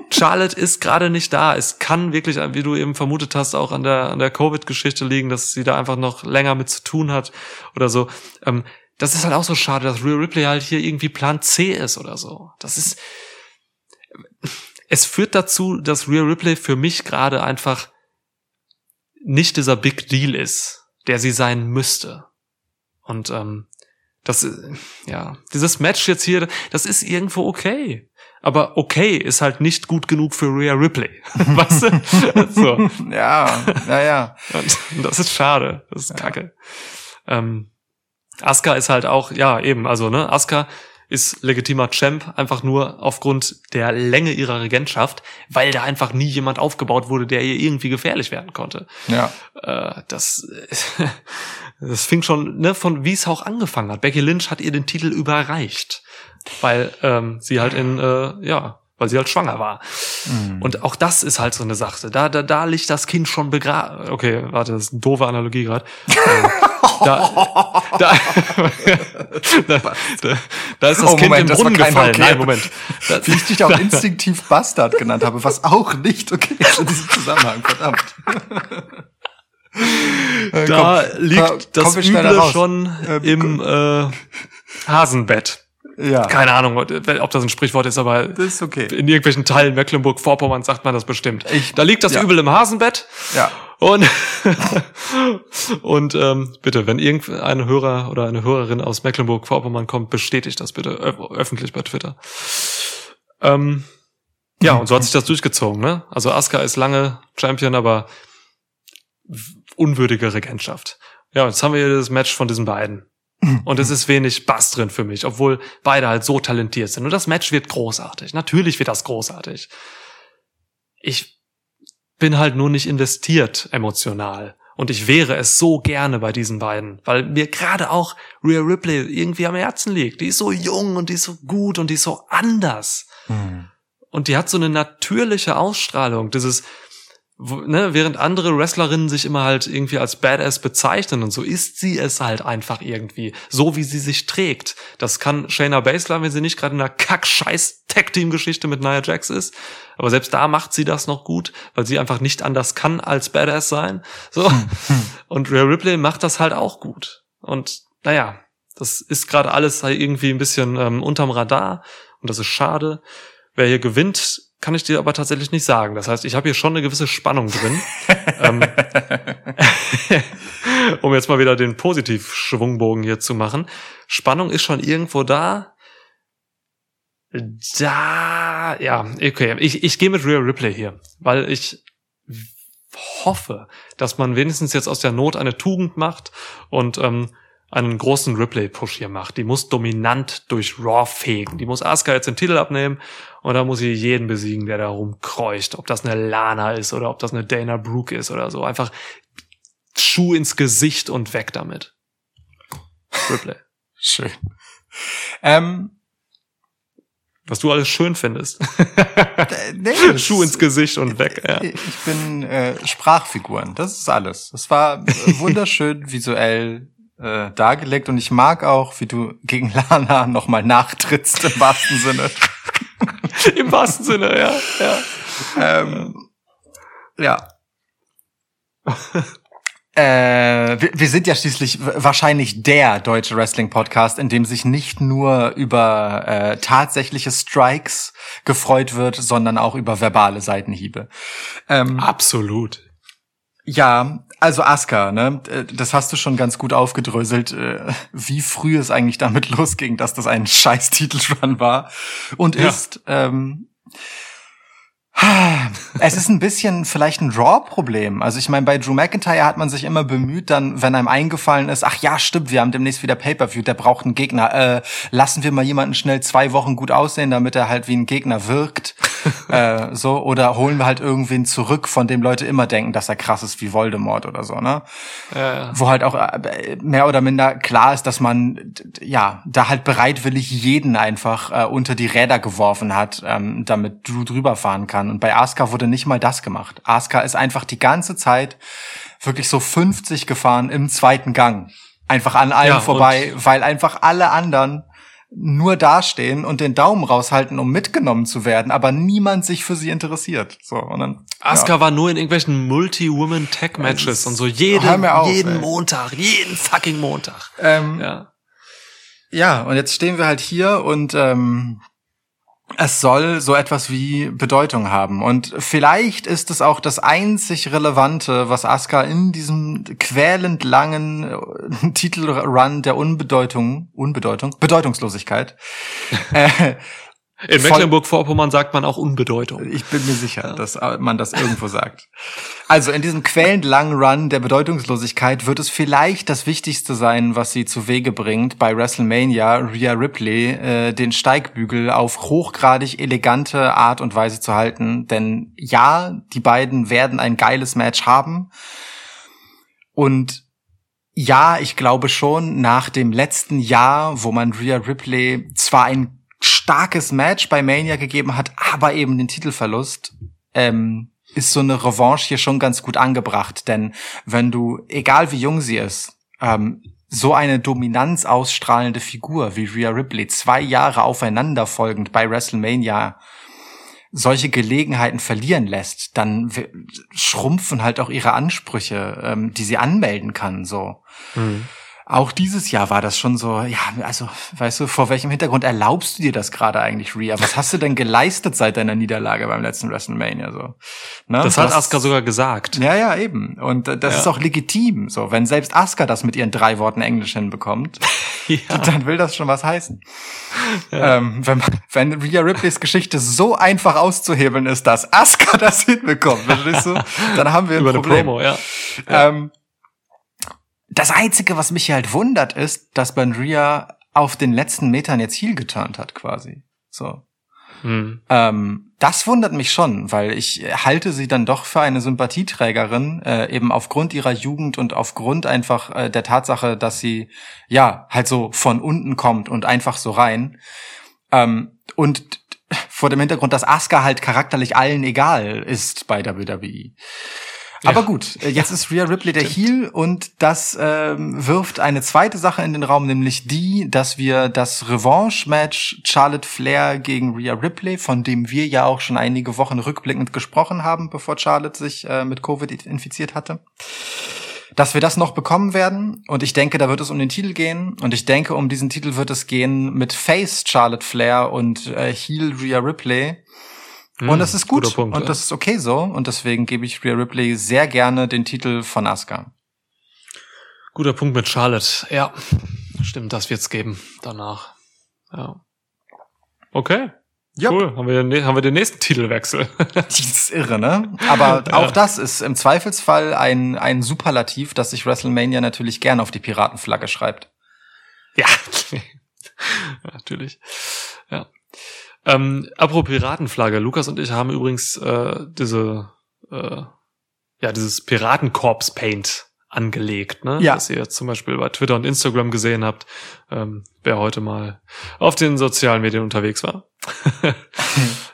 Charlotte ist gerade nicht da. Es kann wirklich, wie du eben vermutet hast, auch an der, an der Covid-Geschichte liegen, dass sie da einfach noch länger mit zu tun hat oder so. Ähm, das ist halt auch so schade, dass Rhea Ripley halt hier irgendwie Plan C ist oder so. Das ist, es führt dazu, dass Rhea Ripley für mich gerade einfach nicht dieser Big Deal ist, der sie sein müsste. Und ähm, das, ja, dieses Match jetzt hier, das ist irgendwo okay. Aber okay ist halt nicht gut genug für Rhea Ripley. weißt du? so. Ja, ja, ja. Und das ist schade. Das ist kacke. Ähm, Asuka ist halt auch, ja, eben, also, ne, Asuka ist legitimer Champ, einfach nur aufgrund der Länge ihrer Regentschaft, weil da einfach nie jemand aufgebaut wurde, der ihr irgendwie gefährlich werden konnte. Ja. Äh, das, das fing schon, ne, von wie es auch angefangen hat. Becky Lynch hat ihr den Titel überreicht, weil ähm, sie halt in, äh, ja, weil sie halt schwanger war. Mhm. Und auch das ist halt so eine Sache. Da, da, da liegt das Kind schon begraben. Okay, warte, das ist eine doofe Analogie gerade. da, da, da, da, da ist das Oh, Kind Moment, im das Brunnen gefallen. Nein, Moment. Da, Wie ich dich auch instinktiv Bastard genannt habe, was auch nicht okay ist in diesem Zusammenhang, verdammt. Äh, da komm, liegt komm, das Üble schon Ähm, im äh, Hasenbett. Ja, Keine Ahnung, ob das ein Sprichwort ist, aber das ist okay. in irgendwelchen Teilen Mecklenburg-Vorpommern sagt man das bestimmt. Ich- da liegt das ja. Übel im Hasenbett. Ja. Und, und ähm, bitte, wenn irgendein Hörer oder eine Hörerin aus Mecklenburg-Vorpommern kommt, bestätigt das bitte öf öffentlich bei Twitter. Ähm, ja, und so hat sich das durchgezogen. Ne? Also Asuka ist lange Champion, aber unwürdige Regentschaft. Ja, jetzt haben wir hier das Match von diesen beiden. Und es ist wenig Bass drin für mich, obwohl beide halt so talentiert sind. Und das Match wird großartig. Natürlich wird das großartig. Ich bin halt nur nicht investiert emotional. Und ich wäre es so gerne bei diesen beiden, weil mir gerade auch Rhea Ripley irgendwie am Herzen liegt. Die ist so jung und die ist so gut und die ist so anders. Hm. Und die hat so eine natürliche Ausstrahlung. Dieses, ne, während andere Wrestlerinnen sich immer halt irgendwie als Badass bezeichnen und so ist sie es halt einfach irgendwie. So wie sie sich trägt. Das kann Shayna Baszler, wenn sie nicht gerade in einer kack-scheiß Tag-Team-Geschichte mit Nia Jax ist. Aber selbst da macht sie das noch gut, weil sie einfach nicht anders kann als Badass sein. So. Und Rhea Ripley macht das halt auch gut. Und naja, das ist gerade alles halt irgendwie ein bisschen ähm, unterm Radar. Und das ist schade. Wer hier gewinnt, kann ich dir aber tatsächlich nicht sagen. Das heißt, ich habe hier schon eine gewisse Spannung drin. ähm, um jetzt mal wieder den Positiv-Schwungbogen hier zu machen. Spannung ist schon irgendwo da. Da, ja, okay. Ich, ich gehe mit Rhea Ripley hier, weil ich hoffe, dass man wenigstens jetzt aus der Not eine Tugend macht und ähm, einen großen Ripley-Push hier macht. Die muss dominant durch Raw fegen. Die muss Asuka jetzt den Titel abnehmen und da muss sie jeden besiegen, der da rumkreucht. Ob das eine Lana ist oder ob das eine Dana Brooke ist oder so. Einfach Schuh ins Gesicht und weg damit. Ripley. Schön. Ähm, Was du alles schön findest. äh, nee, Schuh ins Gesicht und weg. Ja. Ich bin äh, Sprachfiguren. Das ist alles. Es war wunderschön visuell äh, dargelegt und ich mag auch, wie du gegen Lana nochmal nachtrittst im wahrsten Sinne. Im wahrsten Sinne, ja. ja. Ähm, ja. Äh, wir, wir sind ja schließlich wahrscheinlich der deutsche Wrestling-Podcast, in dem sich nicht nur über äh, tatsächliche Strikes gefreut wird, sondern auch über verbale Seitenhiebe. Ähm, Absolut. ja, also Asuka, ne, äh, das hast du schon ganz gut aufgedröselt, äh, wie früh es eigentlich damit losging, dass das ein scheiß Titelrun war und Ja. ist. Ähm, es ist ein bisschen vielleicht ein Raw-Problem. Also ich meine, bei Drew McIntyre hat man sich immer bemüht, dann, wenn einem eingefallen ist, ach ja, stimmt, wir haben demnächst wieder Pay-Per-View, der braucht einen Gegner. Äh, lassen wir mal jemanden schnell zwei Wochen gut aussehen, damit er halt wie ein Gegner wirkt. äh, so, oder holen wir halt irgendwen zurück, von dem Leute immer denken, dass er krass ist wie Voldemort oder so, ne? Ja, ja. wo halt auch äh, mehr oder minder klar ist, dass man ja da halt bereitwillig jeden einfach äh, unter die Räder geworfen hat, ähm, damit Drew drüber fahren kann. Und bei Asuka wurde nicht mal das gemacht. Asuka ist einfach die ganze Zeit wirklich so 50 gefahren im zweiten Gang. Einfach an allem Ja, vorbei, weil einfach alle anderen nur dastehen und den Daumen raushalten, um mitgenommen zu werden, aber niemand sich für sie interessiert. So, und dann, Asuka war nur in irgendwelchen Multi-Women-Tech-Matches und so jeden, Hör mir auf, jeden ey. Montag, jeden fucking Montag. ähm, Ja. Ja, und jetzt stehen wir halt hier und ähm, es soll so etwas wie Bedeutung haben. Und vielleicht ist es auch das einzig Relevante, was Asuka in diesem quälend langen äh, Titelrun der Unbedeutung, Unbedeutung, Bedeutungslosigkeit. äh, In Mecklenburg-Vorpommern sagt man auch Unbedeutung. ich bin mir sicher, dass man das irgendwo sagt. Also in diesem quälend langen Run der Bedeutungslosigkeit wird es vielleicht das Wichtigste sein, was sie zu Wege bringt, bei WrestleMania Rhea Ripley äh, den Steigbügel auf hochgradig elegante Art und Weise zu halten. Denn ja, die beiden werden ein geiles Match haben. Und ja, ich glaube schon, nach dem letzten Jahr, wo man Rhea Ripley zwar ein starkes Match bei Mania gegeben hat, aber eben den Titelverlust, ähm, ist so eine Revanche hier schon ganz gut angebracht. Denn wenn du, egal wie jung sie ist, ähm, so eine Dominanz ausstrahlende Figur wie Rhea Ripley zwei Jahre aufeinanderfolgend bei WrestleMania solche Gelegenheiten verlieren lässt, dann schrumpfen halt auch ihre Ansprüche, ähm, die sie anmelden kann, so. Hm. Auch dieses Jahr war das schon so, ja, also, weißt du, vor welchem Hintergrund erlaubst du dir das gerade eigentlich, Rhea? Was hast du denn geleistet seit deiner Niederlage beim letzten WrestleMania, so? Ne? Das hat Asuka sogar gesagt. Ja, ja, eben. Und äh, das Ja. ist auch legitim, so. Wenn selbst Asuka das mit ihren drei Worten Englisch hinbekommt, Ja. dann will das schon was heißen. Ähm, wenn, wenn Rhea Ripleys Geschichte so einfach auszuhebeln ist, dass Asuka das hinbekommt, verstehst du? Dann haben wir ein Über Problem. Promo, ja. Ähm, das Einzige, was mich hier halt wundert, ist, dass Rhea auf den letzten Metern jetzt Heel geturnt hat, quasi. So. Hm. Ähm, das wundert mich schon, weil ich halte sie dann doch für eine Sympathieträgerin, äh, eben aufgrund ihrer Jugend und aufgrund einfach äh, der Tatsache, dass sie ja halt so von unten kommt und einfach so rein. Ähm, und vor dem Hintergrund, dass Asuka halt charakterlich allen egal ist bei WWE. Aber Ja. gut, äh, jetzt ist Rhea Ripley der Heel und das ähm, wirft eine zweite Sache in den Raum, nämlich die, dass wir das Revanche-Match Charlotte Flair gegen Rhea Ripley, von dem wir ja auch schon einige Wochen rückblickend gesprochen haben, bevor Charlotte sich äh, mit Covid infiziert hatte, dass wir das noch bekommen werden. Und ich denke, da wird es um den Titel gehen. Und ich denke, um diesen Titel wird es gehen mit Face Charlotte Flair und äh, Heel Rhea Ripley. Und Hm, das ist gut. Punkt, und ja. das ist okay so. Und deswegen gebe ich Rhea Ripley sehr gerne den Titel von Asuka. Guter Punkt mit Charlotte. Ja, stimmt, das wird's geben danach. Ja. Okay. Ja. Cool. Haben wir, den, haben wir den nächsten Titelwechsel. Das ist irre, ne? Aber auch das ist im Zweifelsfall ein, ein Superlativ, das sich WrestleMania natürlich gern auf die Piratenflagge schreibt. Ja, ja natürlich. Ja. Ähm, apropos Piratenflagge, Lukas und ich haben übrigens äh, diese, äh, ja, dieses Piratenkorps-Paint angelegt, ne? Ja. Das ihr jetzt zum Beispiel bei Twitter und Instagram gesehen habt, ähm, wer heute mal auf den sozialen Medien unterwegs war.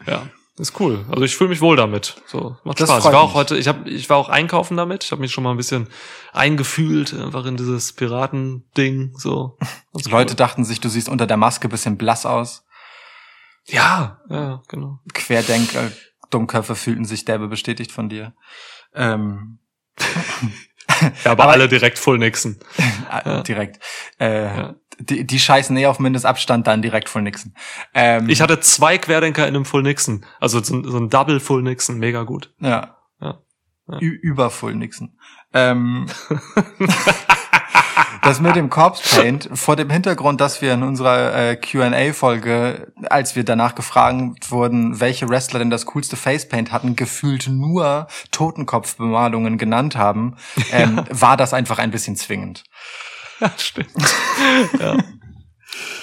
ja, ist cool. Also ich fühle mich wohl damit. So macht Das Spaß. Ich war auch heute, ich habe, ich war auch einkaufen damit. Ich habe mich schon mal ein bisschen eingefühlt einfach in dieses Piratending. So Leute cool. dachten sich, du siehst unter der Maske bisschen blass aus. Ja, ja, genau. Querdenker, Dummköpfe fühlten sich derbe bestätigt von dir. Ähm, Ja, aber, Aber- alle direkt Full Nixon. äh, Direkt. Äh, Ja. die, die scheißen eh auf Mindestabstand, dann direkt voll Nixon. Ähm, Ich hatte zwei Querdenker in einem Full Nixon. Also so, ein- so ein Double Full Nixon, mega gut. Ja. Ja. Über Full Nixon. Ähm, das mit dem Corpse Paint vor dem Hintergrund, dass wir in unserer äh, Q&A-Folge, als wir danach gefragt wurden, welche Wrestler denn das coolste Facepaint hatten, gefühlt nur Totenkopfbemalungen genannt haben, ähm, war das einfach ein bisschen zwingend. Ja, stimmt. ja.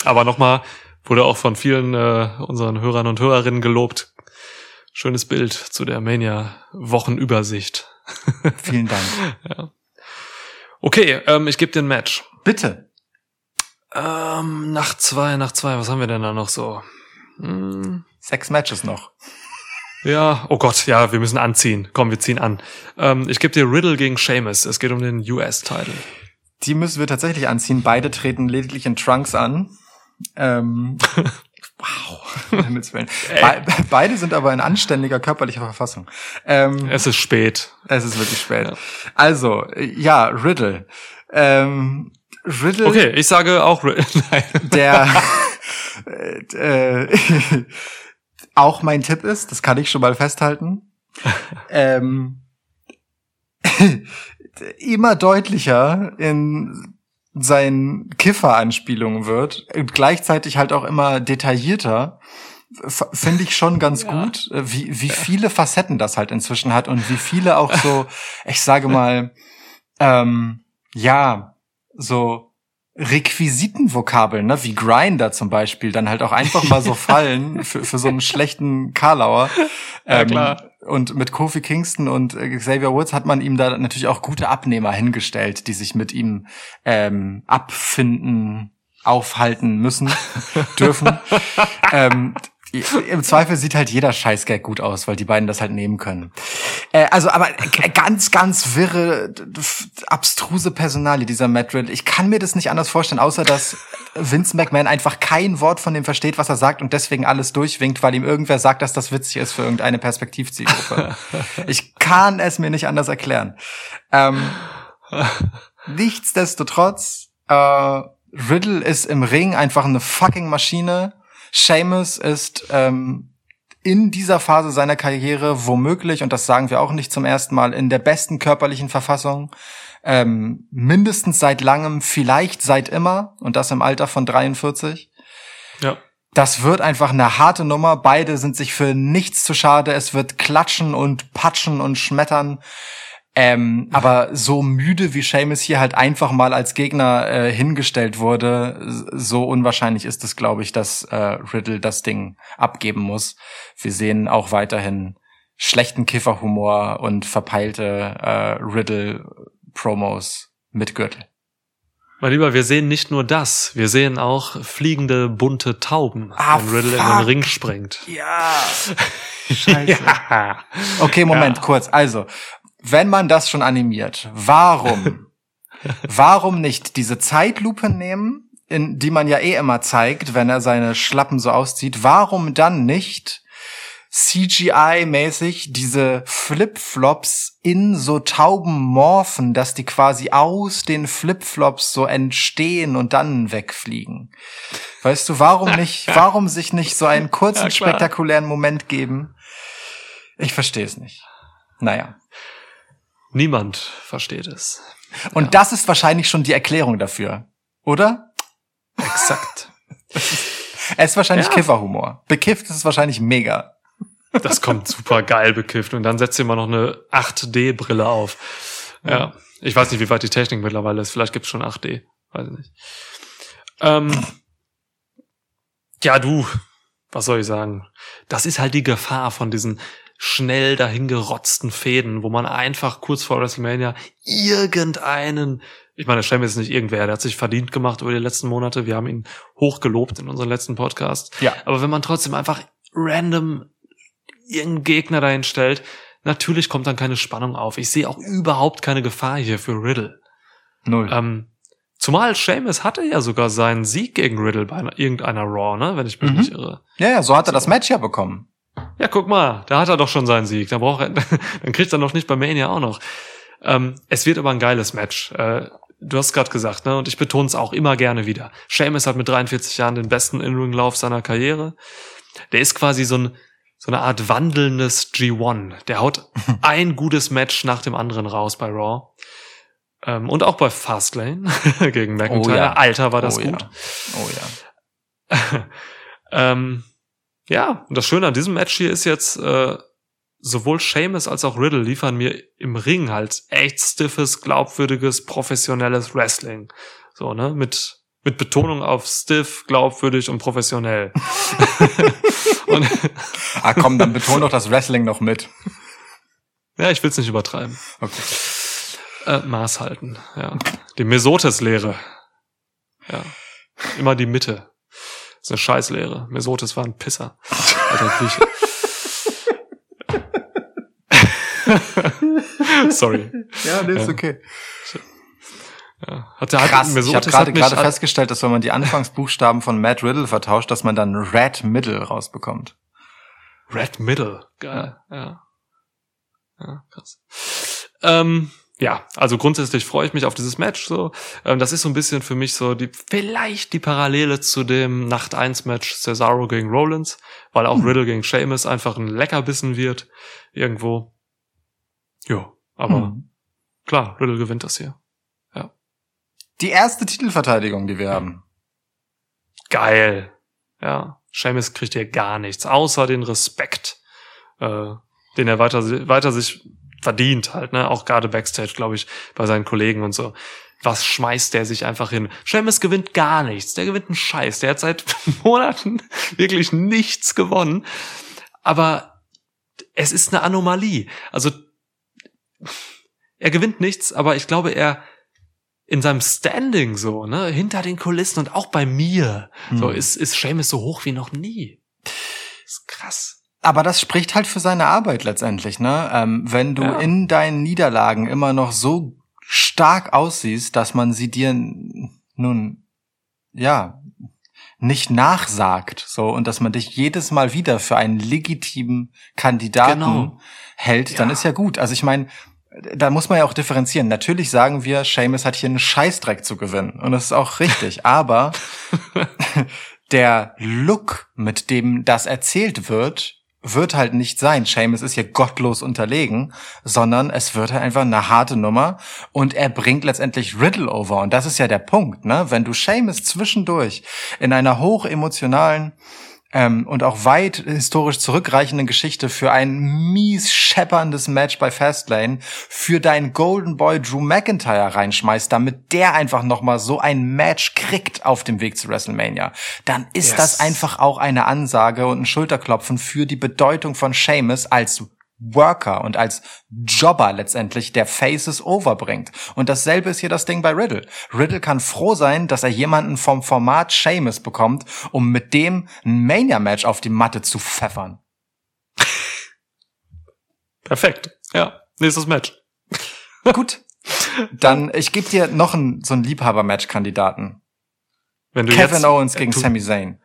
Aber nochmal, wurde auch von vielen äh, unseren Hörern und Hörerinnen gelobt. Schönes Bild zu der Mania-Wochenübersicht. Vielen Dank. Okay, ähm, ich gebe dir ein Match. Bitte. Ähm, nach zwei, nach zwei, was haben wir denn da noch so? Hm, Sechs Matches noch. ja, oh Gott, ja, wir müssen anziehen. Komm, wir ziehen an. Ähm, ich gebe dir Riddle gegen Seamus. Es geht um den US-Title. Die müssen wir tatsächlich anziehen. Beide treten lediglich in Trunks an. Ähm, wow. Be beide sind aber in anständiger körperlicher Verfassung. Ähm, Es ist spät. es ist wirklich spät. Ja. Also, ja, Riddle. Ähm, Riddle, Okay, ich sage auch Riddle. Nein. der äh, auch mein Tipp ist, das kann ich schon mal festhalten. ähm, immer deutlicher in seinen Kiffer-Anspielungen wird und gleichzeitig halt auch immer detaillierter, finde ich schon ganz Ja. gut, äh, wie, wie viele Facetten das halt inzwischen hat und wie viele auch so, ich sage mal, ähm, ja, so Requisitenvokabeln, ne, wie Grinder zum Beispiel, dann halt auch einfach mal so fallen für, für so einen schlechten Karlauer. Ja, klar. Und mit Kofi Kingston und äh, Xavier Woods hat man ihm da natürlich auch gute Abnehmer hingestellt, die sich mit ihm ähm, abfinden, aufhalten müssen, dürfen. ähm, Im Zweifel sieht halt jeder Scheißgag gut aus, weil die beiden das halt nehmen können. Äh, also, aber ganz, ganz wirre, abstruse Personalie, dieser Matt Riddle. Ich kann mir das nicht anders vorstellen, außer dass Vince McMahon einfach kein Wort von dem versteht, was er sagt und deswegen alles durchwinkt, weil ihm irgendwer sagt, dass das witzig ist für irgendeine Perspektivzielgruppe. ich kann es mir nicht anders erklären. Ähm, nichtsdestotrotz, äh, Riddle ist im Ring einfach eine fucking Maschine. Seamus ist ähm, in dieser Phase seiner Karriere womöglich, und das sagen wir auch nicht zum ersten Mal, in der besten körperlichen Verfassung. Ähm, mindestens seit langem, vielleicht seit immer, und das im Alter von 43. Ja. Das wird einfach eine harte Nummer. Beide sind sich für nichts zu schade. Es wird klatschen und patschen und schmettern. Ähm, aber so müde wie Seamus hier halt einfach mal als Gegner äh, hingestellt wurde, so unwahrscheinlich ist es, glaube ich, dass äh, Riddle das Ding abgeben muss. Wir sehen auch weiterhin schlechten Kifferhumor und verpeilte äh, Riddle-Promos mit Gürtel. Mein Lieber, wir sehen nicht nur das, wir sehen auch fliegende bunte Tauben, Ah, wenn Riddle in fuck. den Ring springt. Ja. Scheiße. Ja. Okay, Moment, Ja. kurz. Also, wenn man das schon animiert, warum, warum nicht diese Zeitlupe nehmen, in die man ja eh immer zeigt, wenn er seine Schlappen so auszieht? Warum dann nicht CGI-mäßig diese Flipflops in so Tauben morphen, dass die quasi aus den Flipflops so entstehen und dann wegfliegen? Weißt du, warum nicht, warum sich nicht so einen kurzen, Ja, spektakulären Moment geben? Ich verstehe es nicht. Naja. Niemand versteht es. Und das ist wahrscheinlich schon die Erklärung dafür. Oder? Exakt. Es ist wahrscheinlich Ja. Kifferhumor. Bekifft ist es wahrscheinlich mega. Das kommt super geil bekifft. Und dann setzt ihr mal noch eine 8D-Brille auf. Ja. Ich weiß nicht, wie weit die Technik mittlerweile ist. Vielleicht gibt's schon 8D. Weiß ich nicht. Ähm, ja, du, was soll ich sagen? Das ist halt die Gefahr von diesen schnell dahingerotzten Fäden, wo man einfach kurz vor WrestleMania irgendeinen, ich meine, Sheamus ist nicht irgendwer, der hat sich verdient gemacht über die letzten Monate, wir haben ihn hochgelobt in unserem letzten Podcast. Ja. Aber wenn man trotzdem einfach random irgendeinen Gegner dahin stellt, natürlich kommt dann keine Spannung auf. Ich sehe auch überhaupt keine Gefahr hier für Riddle. Null. Ähm, zumal Sheamus hatte ja sogar seinen Sieg gegen Riddle bei einer, irgendeiner Raw, ne, wenn ich mich Mhm. nicht irre. ja, ja, so hat er das Match ja bekommen. Ja, guck mal, da hat er doch schon seinen Sieg. Da braucht er, dann kriegt er noch nicht bei Mania auch noch. Ähm, es wird aber ein geiles Match. Äh, du hast gerade gesagt, ne? Und ich betone es auch immer gerne wieder. Sheamus hat mit 43 Jahren den besten In-Ring-Lauf seiner Karriere. Der ist quasi so ein so eine Art wandelndes G1. Der haut ein gutes Match nach dem anderen raus bei Raw. Ähm, und auch bei Fastlane gegen McIntyre. ja. Alter, war das oh, gut. Ja. Oh ja. ähm, ja, und das Schöne an diesem Match hier ist jetzt, äh, sowohl Seamus als auch Riddle liefern mir im Ring halt echt stiffes, glaubwürdiges, professionelles Wrestling. So, ne? Mit, mit Betonung auf stiff, glaubwürdig und professionell. und, Ah, komm, dann beton doch das Wrestling noch mit. ja, ich will's nicht übertreiben. Okay. Äh, Maß halten, ja. Die Mesotes-Lehre. Ja. Immer die Mitte. Das ist eine Scheißlehre. Mesotes war ein Pisser. Alter Grieche. Sorry. Ja, nee, ist Ja. okay. Ja. Hat, hat, Krass, ich habe gerade gerade festgestellt, dass wenn man die Anfangsbuchstaben von Matt Riddle vertauscht, dass man dann Red Middle rausbekommt. Red Middle. Geil. Ja. Ja, krass. Ähm, ja, also grundsätzlich freue ich mich auf dieses Match. So, ähm, das ist so ein bisschen für mich so die vielleicht die Parallele zu dem Nacht 1 Match Cesaro gegen Rollins, weil auch Riddle gegen Sheamus einfach ein Leckerbissen wird irgendwo. Ja, aber Hm. klar, Riddle gewinnt das hier. Die erste Titelverteidigung, die wir haben. Geil. Ja, Sheamus kriegt hier gar nichts, außer den Respekt, äh, den er weiter, weiter sich verdient halt, ne? Auch gerade Backstage, glaube ich, bei seinen Kollegen und so. Was schmeißt der sich einfach hin? Sheamus gewinnt gar nichts. Der gewinnt einen Scheiß. Der hat seit Monaten wirklich nichts gewonnen. Aber es ist eine Anomalie. Also er gewinnt nichts, aber ich glaube, er in seinem Standing so, ne, hinter den Kulissen und auch bei mir, so Hm. ist, ist Seamus so hoch wie noch nie. ist krass. Aber das spricht halt für seine Arbeit letztendlich, ne? Ähm, wenn du Ja. in deinen Niederlagen immer noch so stark aussiehst, dass man sie dir nun, ja, nicht nachsagt, so, und dass man dich jedes Mal wieder für einen legitimen Kandidaten Genau. hält, dann Ja. ist ja gut. Also ich meine, da muss man ja auch differenzieren. Natürlich sagen wir, Seamus hat hier einen Scheißdreck zu gewinnen. Und das ist auch richtig. Aber der Look, mit dem das erzählt wird, wird halt nicht sein. Seamus ist hier gottlos unterlegen, sondern es wird halt einfach eine harte Nummer und er bringt letztendlich Riddle over. Und das ist ja der Punkt, ne? Wenn du Seamus zwischendurch in einer hochemotionalen ähm, und auch weit historisch zurückreichenden Geschichte für ein mies schepperndes Match bei Fastlane für deinen Golden Boy Drew McIntyre reinschmeißt, damit der einfach nochmal so ein Match kriegt auf dem Weg zu WrestleMania, dann ist Yes. das einfach auch eine Ansage und ein Schulterklopfen für die Bedeutung von Seamus als Worker und als Jobber letztendlich, der Faces overbringt. Und dasselbe ist hier das Ding bei Riddle. Riddle kann froh sein, dass er jemanden vom Format Seamus bekommt, um mit dem ein Mania-Match auf die Matte zu pfeffern. Perfekt. Ja, nächstes Match. Gut. Dann, ich gebe dir noch einen, so einen Liebhaber-Match-Kandidaten. Kevin jetzt, Owens gegen du, Sami Zayn.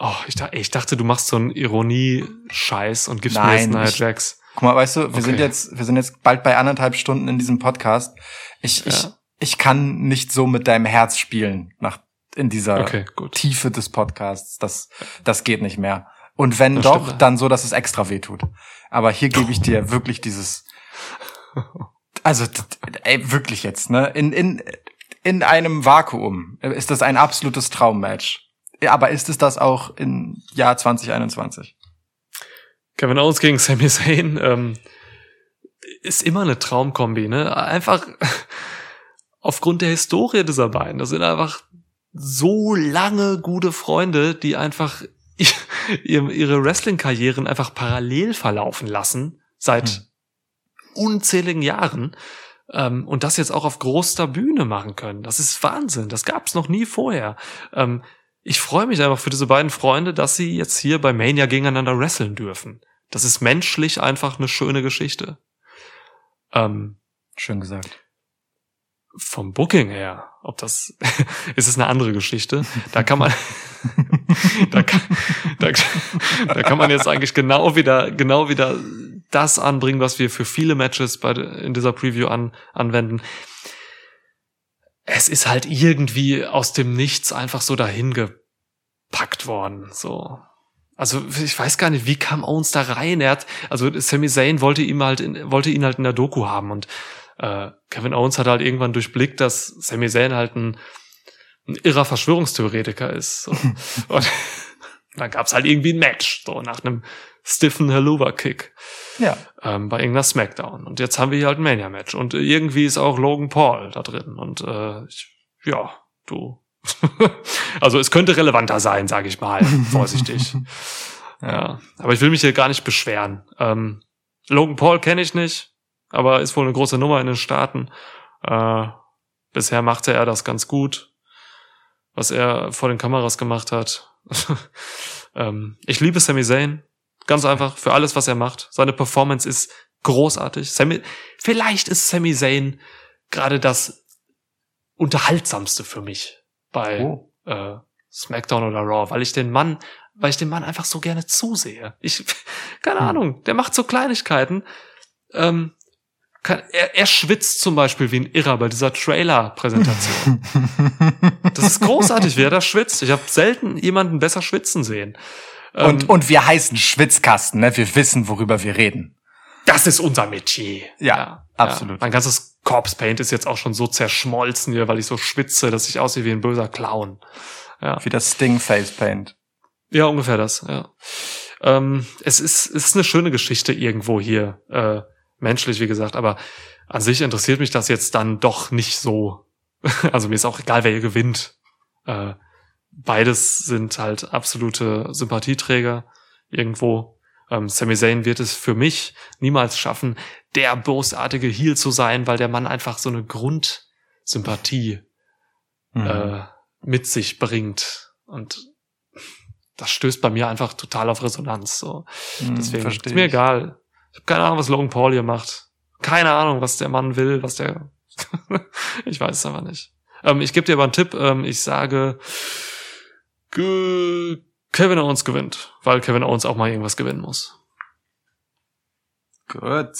Oh, ich, dachte, ich dachte, du machst so einen Ironie-Scheiß und gibst mir Nein, jetzt Nia ich- Jax. Guck mal, weißt du, wir Okay. sind jetzt, wir sind jetzt bald bei anderthalb Stunden in diesem Podcast. Ich, ich, Ja. ich kann nicht so mit deinem Herz spielen nach, in dieser Okay. Tiefe des Podcasts. Das, das geht nicht mehr. Und wenn Das doch, stimmt. dann so, dass es extra weh tut. Aber hier gebe ich dir wirklich dieses, also, ey, wirklich jetzt, ne? In, in, in einem Vakuum ist das ein absolutes Traummatch. Ja, Aber ist es das auch im Jahr 2021? Kevin Owens gegen Sami Zayn ähm, ist immer eine Traumkombi, ne? Einfach aufgrund der Historie dieser beiden. Das sind einfach so lange gute Freunde, die einfach ihre Wrestling-Karrieren einfach parallel verlaufen lassen seit hm. unzähligen Jahren ähm, und das jetzt auch auf großer Bühne machen können. Das ist Wahnsinn. Das gab's noch nie vorher. Ich freue mich einfach für diese beiden Freunde, dass sie jetzt hier bei Mania gegeneinander wresteln dürfen. Das ist menschlich einfach eine schöne Geschichte. Ähm, Schön gesagt. Vom Booking her, ob das ist es eine andere Geschichte. Da kann man da, kann, da, da kann man jetzt eigentlich genau wieder genau wieder das anbringen, was wir für viele Matches bei in dieser Preview an, anwenden. Es ist halt irgendwie aus dem Nichts einfach so dahin gepackt worden, so. Also ich weiß gar nicht, wie kam Owens da rein? Er hat, also Sami Zayn wollte ihm halt, in, wollte ihn halt in der Doku haben und äh, Kevin Owens hat halt irgendwann durchblickt, dass Sami Zayn halt ein, ein irrer Verschwörungstheoretiker ist. So. und dann gab's halt irgendwie ein Match, so nach einem stiffen Helluva-Kick. Ja. Ähm, bei irgendeiner Smackdown. Und jetzt haben wir hier halt ein Mania-Match. Und irgendwie ist auch Logan Paul da drin. Und äh, ich, ja, du, also es könnte relevanter sein, sage ich mal, vorsichtig. ja, aber ich will mich hier gar nicht beschweren. Ähm, Logan Paul kenne ich nicht, aber ist wohl eine große Nummer in den Staaten. Äh, bisher machte er das ganz gut, was er vor den Kameras gemacht hat. ähm, ich liebe Sami Zayn, ganz einfach für alles, was er macht. Seine Performance ist großartig. Sami, vielleicht ist Sami Zayn gerade das unterhaltsamste für mich bei oh. äh, SmackDown oder Raw, weil ich den Mann, weil ich den Mann einfach so gerne zusehe. Ich, keine hm. Ahnung, der macht so Kleinigkeiten. Ähm, kann, er, er schwitzt zum Beispiel wie ein Irrer bei dieser Trailer-Präsentation. das ist großartig, wie er da schwitzt. Ich habe selten jemanden besser schwitzen sehen. Und, ähm, und wir heißen Schwitzkasten, ne? Wir wissen, worüber wir reden. Das ist unser Metier. Ja, ja absolut. Ja. Mein ganzes Corpse Paint ist jetzt auch schon so zerschmolzen hier, weil ich so schwitze, dass ich aussehe wie ein böser Clown. Ja. Wie das Sting Face Paint. Ja, ungefähr das, ja. Ähm, es ist, es ist eine schöne Geschichte irgendwo hier, äh, menschlich, wie gesagt, aber an sich interessiert mich das jetzt dann doch nicht so. also mir ist auch egal, wer hier gewinnt. Äh, beides sind halt absolute Sympathieträger irgendwo. Ähm, Sami Zayn wird es für mich niemals schaffen, der bosartige Heel zu sein, weil der Mann einfach so eine Grundsympathie mhm. äh, mit sich bringt. Und das stößt bei mir einfach total auf Resonanz. So. Mhm, Deswegen ist mir egal. Ich habe keine Ahnung, was Logan Paul hier macht. Keine Ahnung, was der Mann will, was der. ich weiß es einfach nicht. Ähm, ich gebe dir aber einen Tipp. Ähm, ich sage, Kevin Owens gewinnt, weil Kevin Owens auch mal irgendwas gewinnen muss. Gut.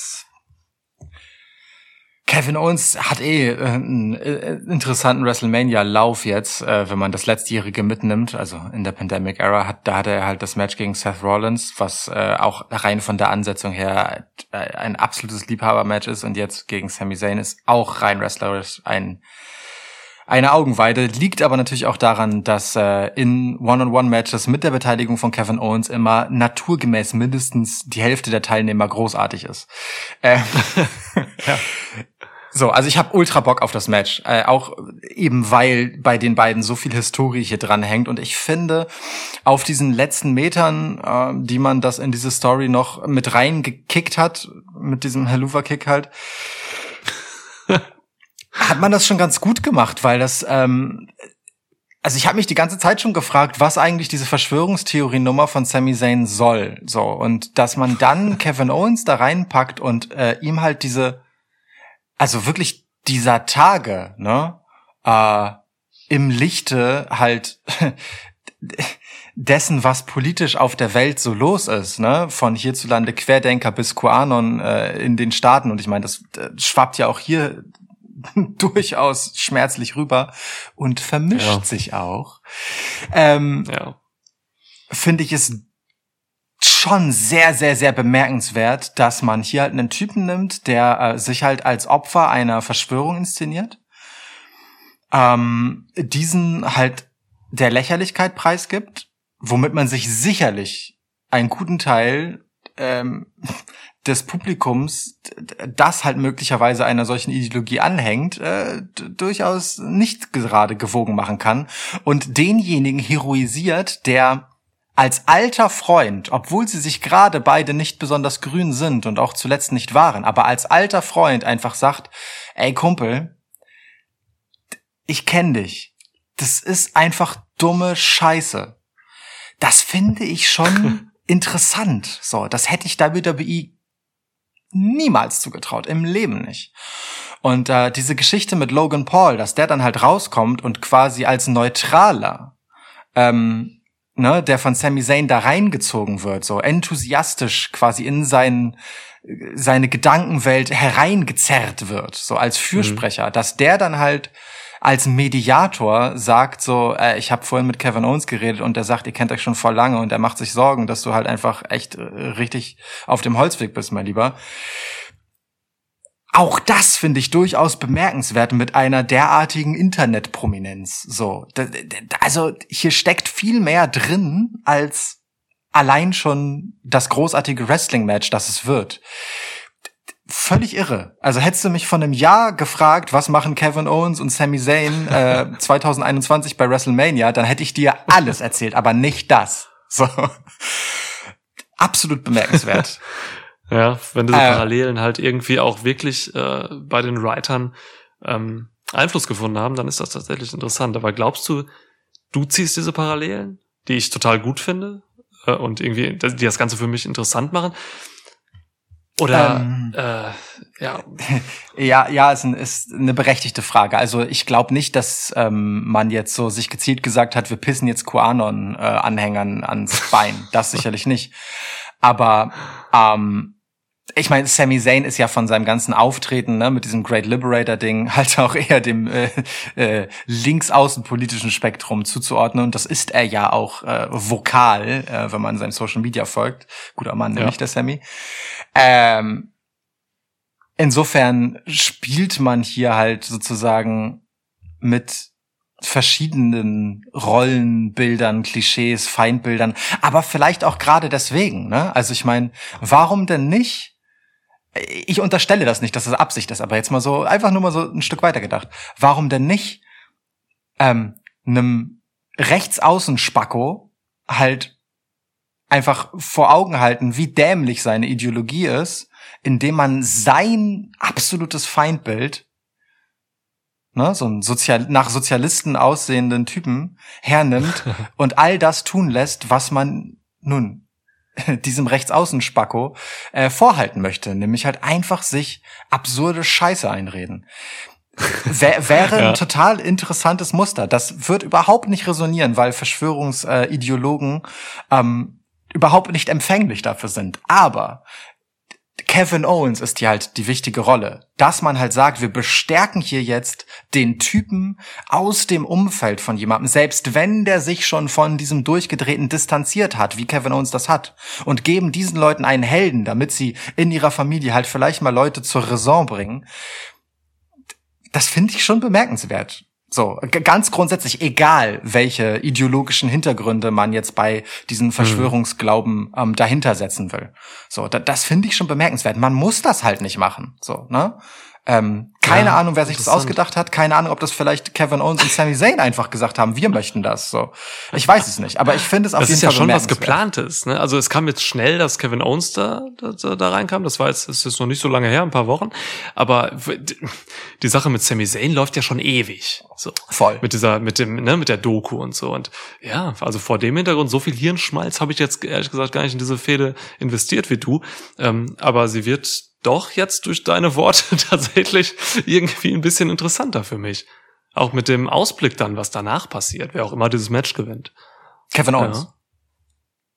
Kevin Owens hat eh äh, einen äh, interessanten WrestleMania-Lauf jetzt, äh, wenn man das letztjährige mitnimmt, also in der Pandemic Era, hat, da hatte er halt das Match gegen Seth Rollins, was auch rein von der Ansetzung her ein absolutes Liebhaber-Match ist und jetzt gegen Sami Zayn ist auch rein wrestlerisch ein eine Augenweide. Liegt aber natürlich auch daran, dass äh, in One-on-One-Matches mit der Beteiligung von Kevin Owens immer naturgemäß mindestens die Hälfte der Teilnehmer großartig ist. Äh, ja. So, also ich habe ultra Bock auf das Match, äh, auch eben weil bei den beiden so viel Historie hier dran hängt und ich finde auf diesen letzten Metern, äh, die man das in diese Story noch mit reingekickt hat, mit diesem Helluva Kick halt, hat man das schon ganz gut gemacht, weil das ähm, also ich habe mich die ganze Zeit schon gefragt, was eigentlich diese Verschwörungstheorie-Nummer von Sami Zayn soll. So und dass man dann Kevin Owens da reinpackt und äh, ihm halt diese, also wirklich dieser Tage, ne, äh, im Lichte halt dessen, was politisch auf der Welt so los ist, ne, von hierzulande Querdenker bis QAnon äh, in den Staaten und ich meine, das äh, schwappt ja auch hier durchaus schmerzlich rüber und vermischt ja. sich auch. Ähm, ja. Finde ich es schon sehr, sehr, sehr bemerkenswert, dass man hier halt einen Typen nimmt, der äh, sich halt als Opfer einer Verschwörung inszeniert, ähm, diesen halt der Lächerlichkeit preisgibt, womit man sich sicherlich einen guten Teil ähm, des Publikums, das halt möglicherweise einer solchen Ideologie anhängt, äh, durchaus nicht gerade gewogen machen kann und denjenigen heroisiert, der als alter Freund, obwohl sie sich gerade beide nicht besonders grün sind und auch zuletzt nicht waren, aber als alter Freund einfach sagt, ey Kumpel, ich kenn dich. Das ist einfach dumme Scheiße. Das finde ich schon interessant. So, das hätte ich WWE niemals zugetraut, im Leben nicht. Und äh, diese Geschichte mit Logan Paul, dass der dann halt rauskommt und quasi als Neutraler, ähm, ne, der von Sami Zayn da reingezogen wird, so enthusiastisch quasi in seinen seine Gedankenwelt hereingezerrt wird, so als Fürsprecher, mhm. dass der dann halt als Mediator sagt so, äh, ich habe vorhin mit Kevin Owens geredet und der sagt, ihr kennt euch schon vor lange und er macht sich Sorgen, dass du halt einfach echt äh, richtig auf dem Holzweg bist, mein Lieber. Auch das finde ich durchaus bemerkenswert mit einer derartigen Internetprominenz. So, also hier steckt viel mehr drin als allein schon das großartige Wrestling-Match, das es wird völlig irre. Also hättest du mich von einem Jahr gefragt, was machen Kevin Owens und Sami Zayn äh, 2021 bei WrestleMania, dann hätte ich dir alles erzählt, aber nicht das. So. Absolut bemerkenswert. ja, wenn diese äh, Parallelen halt irgendwie auch wirklich äh, bei den Writern ähm, Einfluss gefunden haben, dann ist das tatsächlich interessant. Aber glaubst du, du ziehst diese Parallelen, die ich total gut finde äh, und irgendwie, die das Ganze für mich interessant machen? Oder ähm, äh, ja. ja, ja, ist, ein, ist eine berechtigte Frage. Also ich glaube nicht, dass ähm, man jetzt so sich gezielt gesagt hat, wir pissen jetzt QAnon-Anhängern äh, ans Bein. Das sicherlich nicht. Aber ähm, ich meine, Sami Zayn ist ja von seinem ganzen Auftreten ne, mit diesem Great Liberator Ding halt auch eher dem äh, äh, linksaußenpolitischen Spektrum zuzuordnen und das ist er ja auch äh, vokal, äh, wenn man seinem Social Media folgt. Guter Mann, ja. nämlich der Sammy. Ähm, insofern spielt man hier halt sozusagen mit verschiedenen Rollenbildern, Klischees, Feindbildern, aber vielleicht auch gerade deswegen, ne? Also ich meine, warum denn nicht ich unterstelle das nicht, dass das Absicht ist, aber jetzt mal so, einfach nur mal so ein Stück weiter gedacht. Warum denn nicht ähm, einem Rechtsaußen-Spacko halt einfach vor Augen halten, wie dämlich seine Ideologie ist, indem man sein absolutes Feindbild, ne, so einen Sozial nach Sozialisten aussehenden Typen hernimmt und all das tun lässt, was man nun diesem Rechtsaußen-Spacko äh, vorhalten möchte, nämlich halt einfach sich absurde Scheiße einreden. Wär, wäre ja. ein total interessantes Muster. Das wird überhaupt nicht resonieren, weil Verschwörungsideologen ähm, überhaupt nicht empfänglich dafür sind. Aber Kevin Owens ist hier halt die wichtige Rolle. Dass man halt sagt, wir bestärken hier jetzt den Typen aus dem Umfeld von jemandem, selbst wenn der sich schon von diesem Durchgedrehten distanziert hat, wie Kevin Owens das hat, und geben diesen Leuten einen Helden, damit sie in ihrer Familie halt vielleicht mal Leute zur Raison bringen. Das finde ich schon bemerkenswert. So, ganz grundsätzlich, egal welche ideologischen Hintergründe man jetzt bei diesen mhm. Verschwörungsglauben ähm, dahinter setzen will. So, da, das finde ich schon bemerkenswert. Man muss das halt nicht machen. So, ne? Ähm, keine ja, Ahnung, wer sich das ausgedacht hat. Keine Ahnung, ob das vielleicht Kevin Owens und Sami Zayn einfach gesagt haben, wir möchten das. So, ich weiß es nicht, aber ich finde es auf das jeden Fall Das ist ja schon was geplantes. Ne? Also es kam jetzt schnell, dass Kevin Owens da, da, da reinkam. Das war jetzt, ist jetzt noch nicht so lange her, ein paar Wochen. Aber die Sache mit Sami Zayn läuft ja schon ewig. So voll mit dieser, mit dem, ne, mit der Doku und so. Und ja, also vor dem Hintergrund so viel Hirnschmalz habe ich jetzt ehrlich gesagt gar nicht in diese Fehde investiert wie du. Ähm, aber sie wird doch jetzt durch deine Worte tatsächlich irgendwie ein bisschen interessanter für mich. Auch mit dem Ausblick dann, was danach passiert, wer auch immer dieses Match gewinnt. Kevin Owens. Ja.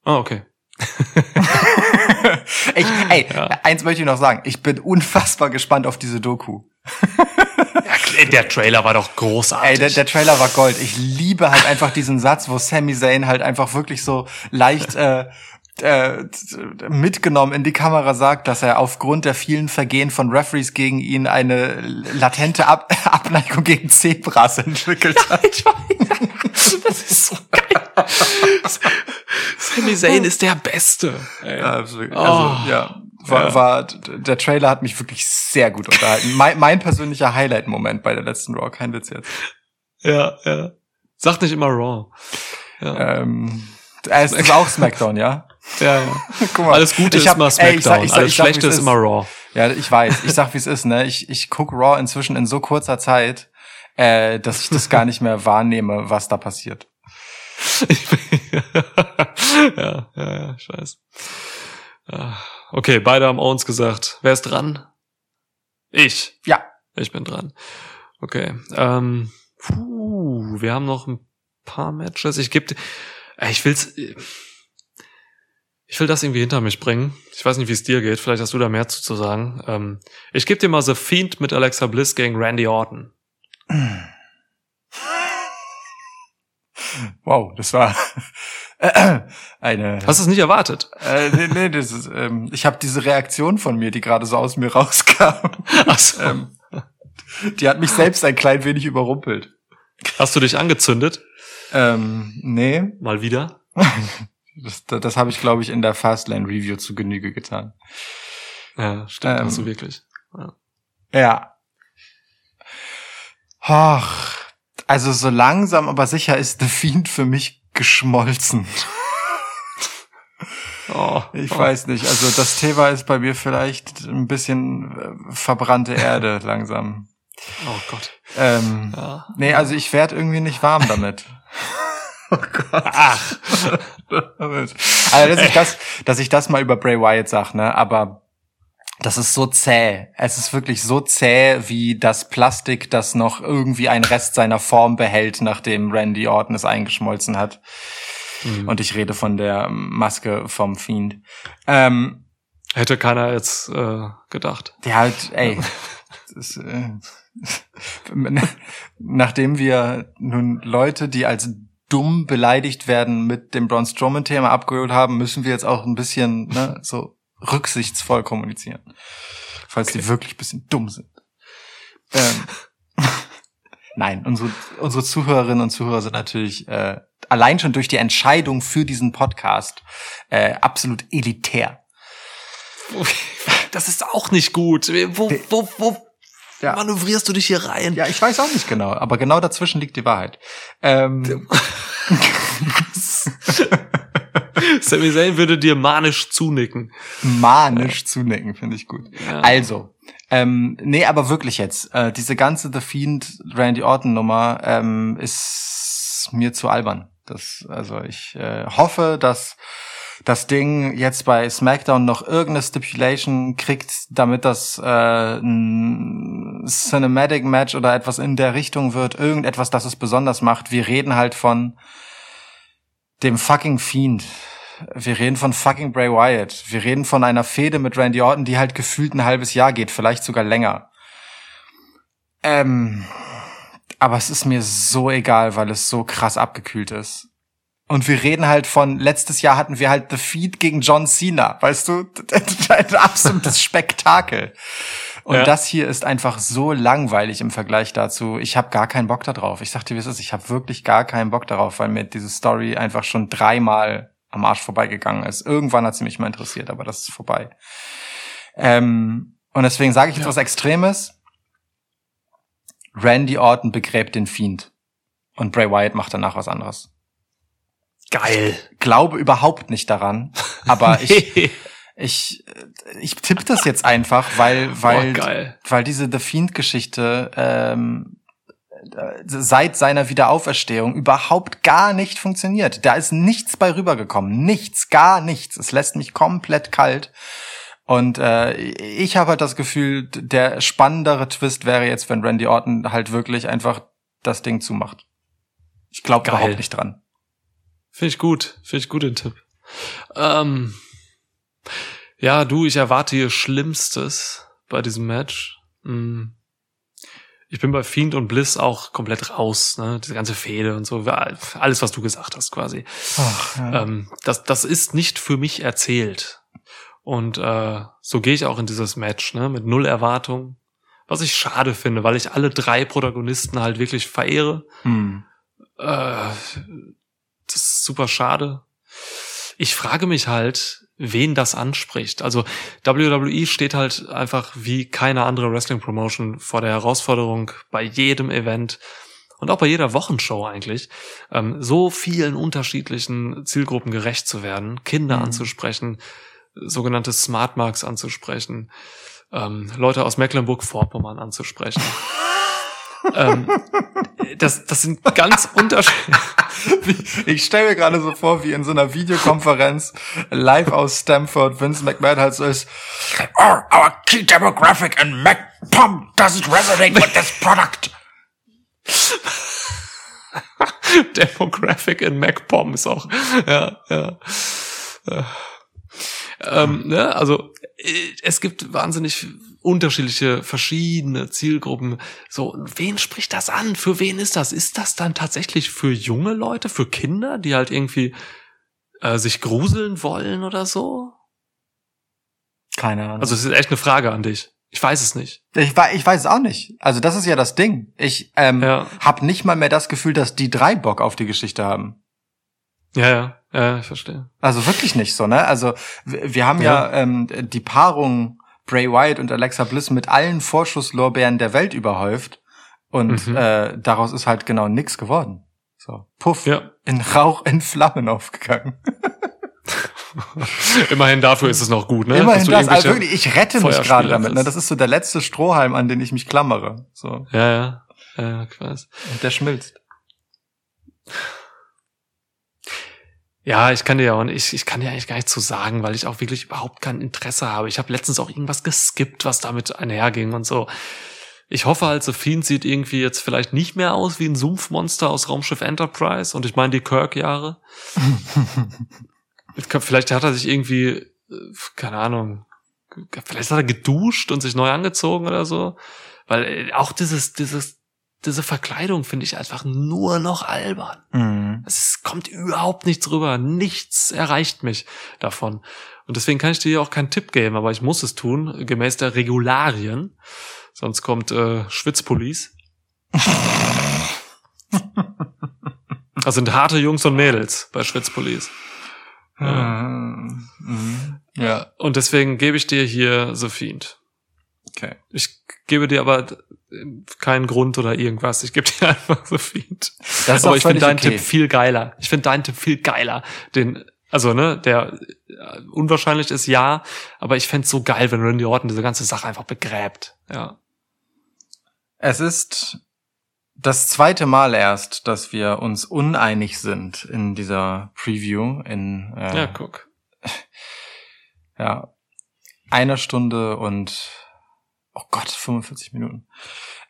Oh, okay. ich, ey, ja. eins möchte ich noch sagen. Ich bin unfassbar gespannt auf diese Doku. ja, der Trailer war doch großartig. Ey, der, der, Trailer war Gold. Ich liebe halt einfach diesen Satz, wo Sami Zayn halt einfach wirklich so leicht äh, äh, mitgenommen in die Kamera sagt, dass er aufgrund der vielen Vergehen von Referees gegen ihn eine latente Ab Abneigung gegen Zebras entwickelt hat. Ja, ich weiß. Das ist so geil. Sami Zayn ist der Beste. Ey. Ja, absolut. Oh. Also, ja, war, Ja. war, der Trailer hat mich wirklich sehr gut unterhalten. mein, mein persönlicher Highlight-Moment bei der letzten Raw, kein Witz jetzt. Ja, ja. Sag nicht immer Raw. Ja, Ähm, es ist auch SmackDown, ja? Ja, ja. Guck mal, Alles Gute ich ist hab- immer ey, ich sag- Smackdown, ich sag- alles Schlechte ist immer Raw. Ja, ich weiß. Ich sag, wie es ist, ne? Ich, ich guck Raw inzwischen in so kurzer Zeit, äh, dass ich das gar nicht mehr wahrnehme, was da passiert. ja, ja, ja, ich weiß. Ah, Okay, beide haben Owens gesagt. Wer ist dran? Ich. Ja. Ich bin dran. Okay. Ähm, puh, wir haben noch ein paar Matches. Ich gebe, ich will's, ich will das irgendwie hinter mich bringen. Ich weiß nicht, wie es dir geht. Vielleicht hast du da mehr zu, zu sagen. Ähm, ich gebe dir mal The Fiend mit Alexa Bliss gegen Randy Orton. Wow, das war eine. Hast du es nicht erwartet? Äh, nee, nee, das ist, ähm, ich habe diese Reaktion von mir, die gerade so aus mir rauskam. Ach so. ähm, die hat mich selbst ein klein wenig überrumpelt. Hast du dich angezündet? Ähm, nee, Mal wieder? Das, das, das habe ich, glaube ich, in der Fastlane Review zu Genüge getan. Ja, stimmt. Ähm, hast du wirklich. Ja. Ach, also so langsam, aber sicher ist The Fiend für mich geschmolzen. Oh, Ich oh. weiß nicht. Also das Thema ist bei mir vielleicht ein bisschen äh, verbrannte Erde langsam. Oh Gott. Ähm, Ja. nee, also ich werde irgendwie nicht warm damit. oh Gott. Ach. also, dass ich das, dass ich das mal über Bray Wyatt sag, ne, aber das ist so zäh. Es ist wirklich so zäh wie das Plastik, das noch irgendwie einen Rest seiner Form behält, nachdem Randy Orton es eingeschmolzen hat. Mhm. Und ich rede von der Maske vom Fiend. Ähm, Hätte keiner jetzt äh, gedacht. der halt, ey, das, äh, nachdem wir nun Leute, die als dumm beleidigt werden, mit dem Braun Strowman-Thema abgeholt haben, müssen wir jetzt auch ein bisschen ne, so rücksichtsvoll kommunizieren. Falls die wirklich ein bisschen dumm sind. Ähm, Nein, unsere, unsere Zuhörerinnen und Zuhörer sind natürlich äh, allein schon durch die Entscheidung für diesen Podcast äh, absolut elitär. Das ist auch nicht gut. Wo, wo, wo Ja. manövrierst du dich hier rein? Ja, ich weiß auch nicht genau, aber genau dazwischen liegt die Wahrheit. Ähm, Sami Zayn würde dir manisch zunicken. manisch zunicken, finde ich gut. Ja. Also, ähm, nee, aber wirklich jetzt, äh, diese ganze The Fiend Randy Orton Nummer ähm, ist mir zu albern. Das, also ich äh, hoffe, dass das Ding jetzt bei SmackDown noch irgendeine Stipulation kriegt, damit das äh, ein Cinematic Match oder etwas in der Richtung wird, irgendetwas, das es besonders macht. Wir reden halt von dem fucking Fiend. Wir reden von fucking Bray Wyatt. Wir reden von einer Fehde mit Randy Orton, die halt gefühlt ein halbes Jahr geht, vielleicht sogar länger. Ähm, aber es ist mir so egal, weil es so krass abgekühlt ist. Und wir reden halt von, letztes Jahr hatten wir halt The Feed gegen John Cena, weißt du? Ein absolutes Spektakel. Und Ja. das hier ist einfach so langweilig im Vergleich dazu. Ich habe gar keinen Bock darauf. Ich sag dir, wie es ist. Ich habe wirklich gar keinen Bock darauf, weil mir diese Story einfach schon dreimal am Arsch vorbeigegangen ist. Irgendwann hat sie mich mal interessiert, aber das ist vorbei. Ähm, und deswegen sage ich jetzt Ja. was Extremes. Randy Orton begräbt den Fiend. Und Bray Wyatt macht danach was anderes. Geil. Glaube überhaupt nicht daran, aber ich, ich, ich tippe das jetzt einfach, weil, weil, Boah, geil. weil diese The Fiend-Geschichte ähm, äh, seit seiner Wiederauferstehung überhaupt gar nicht funktioniert. Da ist nichts bei rübergekommen. Nichts, gar nichts. Es lässt mich komplett kalt. Und äh, ich habe halt das Gefühl, der spannendere Twist wäre jetzt, wenn Randy Orton halt wirklich einfach das Ding zumacht. Ich glaube überhaupt nicht dran. Finde ich gut. Finde ich gut den Tipp. Ähm, ja, du, ich erwarte hier Schlimmstes bei diesem Match. Hm. Ich bin bei Fiend und Bliss auch komplett raus, ne? Diese ganze Fehde und so, alles, was du gesagt hast, quasi. Ach, ja. Ähm, das, das ist nicht für mich erzählt. Und äh, so gehe ich auch in dieses Match, ne? Mit null Erwartung. Was ich schade finde, weil ich alle drei Protagonisten halt wirklich verehre. Hm. Äh, ist super schade. ich frage mich halt, wen das anspricht. Also WWE steht halt einfach wie keine andere Wrestling Promotion vor der Herausforderung bei jedem Event und auch bei jeder Wochenshow eigentlich, ähm, so vielen unterschiedlichen Zielgruppen gerecht zu werden, Kinder mhm. anzusprechen, sogenannte Smart Marks anzusprechen, ähm, Leute aus Mecklenburg-Vorpommern anzusprechen. ähm, das, das sind ganz unterschiedliche. Ich stelle mir gerade so vor, wie in so einer Videokonferenz live aus Stanford Vince McMahon halt so ist. Oh, our key demographic in MacPom doesn't resonate with this product. demographic in MacPom ist auch, ja, ja. Ähm, ne, also äh, es gibt wahnsinnig unterschiedliche, verschiedene Zielgruppen. So, wen spricht das an? Für wen ist das? Ist das dann tatsächlich für junge Leute, für Kinder, die halt irgendwie äh, sich gruseln wollen oder so? Keine Ahnung. Also es ist echt eine Frage an dich. Ich weiß es nicht. Ich, ich weiß es auch nicht. Also das ist ja das Ding. Ich ähm, ja. habe nicht mal mehr das Gefühl, dass die drei Bock auf die Geschichte haben. Ja, ja, ja, ich verstehe. Also wirklich nicht so, ne? Also wir haben ja, ja ähm, die Paarung Bray Wyatt und Alexa Bliss mit allen Vorschusslorbeeren der Welt überhäuft und mhm. äh, daraus ist halt genau nix geworden. So, puff, ja. in Rauch, in Flammen aufgegangen. Immerhin dafür ist es noch gut, ne? Immerhin das, also wirklich, ich rette mich gerade damit, ne? Das ist so der letzte Strohhalm, an den ich mich klammere. So. Ja, ja, ja, weiß. Und der schmilzt. Ja, ich kann dir ja auch nicht, ich kann dir eigentlich gar nicht zu sagen, weil ich auch wirklich überhaupt kein Interesse habe. Ich habe letztens auch irgendwas geskippt, was damit einherging und so. Ich hoffe halt, The Fiend sieht irgendwie jetzt vielleicht nicht mehr aus wie ein Sumpfmonster aus Raumschiff Enterprise und ich meine die Kirk-Jahre. vielleicht hat er sich irgendwie, äh, keine Ahnung, vielleicht hat er geduscht und sich neu angezogen oder so. Weil äh, auch dieses, dieses diese Verkleidung finde ich einfach nur noch albern. Mhm. Es kommt überhaupt nichts rüber. Nichts erreicht mich davon. Und deswegen kann ich dir auch keinen Tipp geben, aber ich muss es tun, gemäß der Regularien. Sonst kommt äh, Schwitzpolice. das sind harte Jungs und Mädels bei Schwitzpolice. Ja. Mhm. ja. Und deswegen gebe ich dir hier The Fiend. Okay. Ich gebe dir aber keinen Grund oder irgendwas. Ich gebe dir einfach so Feed. Das ist Aber ich finde deinen okay. Tipp viel geiler. Ich finde deinen Tipp viel geiler. Den, also, ne, der äh, unwahrscheinlich ist ja, aber ich fände so geil, wenn Randy Orton diese ganze Sache einfach begräbt. Ja. Es ist das zweite Mal erst, dass wir uns uneinig sind in dieser Preview. In, äh, ja, guck. Ja, einer Stunde und oh Gott, 45 Minuten.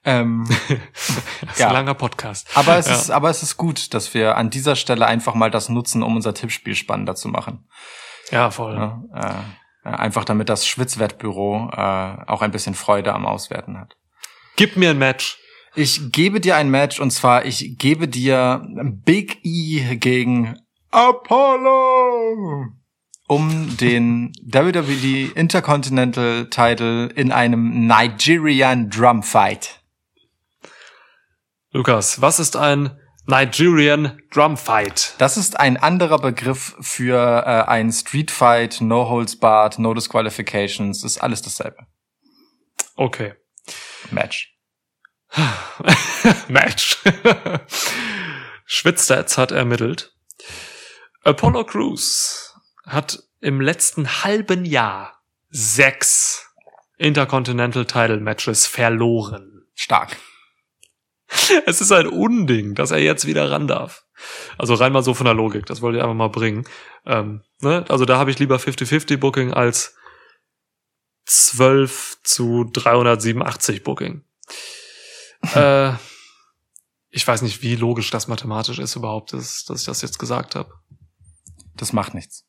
Ähm, das ist ja. ein langer Podcast. Aber es ja. ist, aber es ist gut, dass wir an dieser Stelle einfach mal das nutzen, um unser Tippspiel spannender zu machen. Ja, voll. Ja, äh, einfach damit das Schwitzwettbüro äh, auch ein bisschen Freude am Auswerten hat. Gib mir ein Match. Ich gebe dir ein Match und zwar ich gebe dir Big E gegen Apollo um den WWE Intercontinental Title in einem Nigerian Drum Fight. Lukas, was ist ein Nigerian Drum Fight? Das ist ein anderer Begriff für äh, ein Street Fight, No Holds Barred, No Disqualifications, ist alles dasselbe. Okay. Match. Match. Schwitzstats hat ermittelt. Apollo Crews hat im letzten halben Jahr sechs Intercontinental Title Matches verloren. Stark. Es ist ein Unding, dass er jetzt wieder ran darf. Also rein mal so von der Logik, das wollte ich einfach mal bringen. Ähm, ne? Also da habe ich lieber 50-50 Booking als 12 zu 387 Booking. äh, ich weiß nicht, wie logisch das mathematisch ist überhaupt, dass, dass ich das jetzt gesagt habe. Das macht nichts.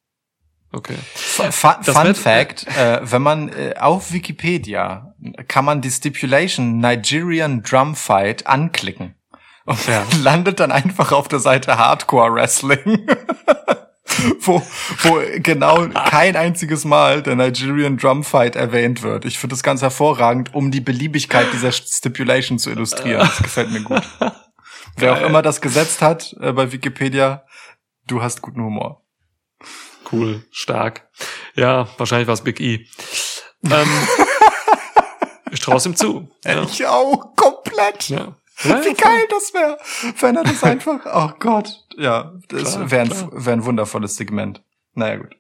Okay. Fun, Fun Fact, äh, wenn man äh, auf Wikipedia kann man die Stipulation Nigerian Drum Fight anklicken und ja. landet dann einfach auf der Seite Hardcore Wrestling. wo, wo genau kein einziges Mal der Nigerian Drum Fight erwähnt wird. Ich finde das ganz hervorragend, um die Beliebigkeit dieser Stipulation zu illustrieren. Das gefällt mir gut. Wer auch immer das gesetzt hat äh, bei Wikipedia, du hast guten Humor. Cool, stark. Ja, wahrscheinlich war es Big E. Ähm, ich traue es ihm zu. Ja. Ich auch, komplett. Ja. Wie geil das wäre, wenn er das einfach, oh Gott. Ja, das wäre ein, wär ein wundervolles Segment. Naja, gut.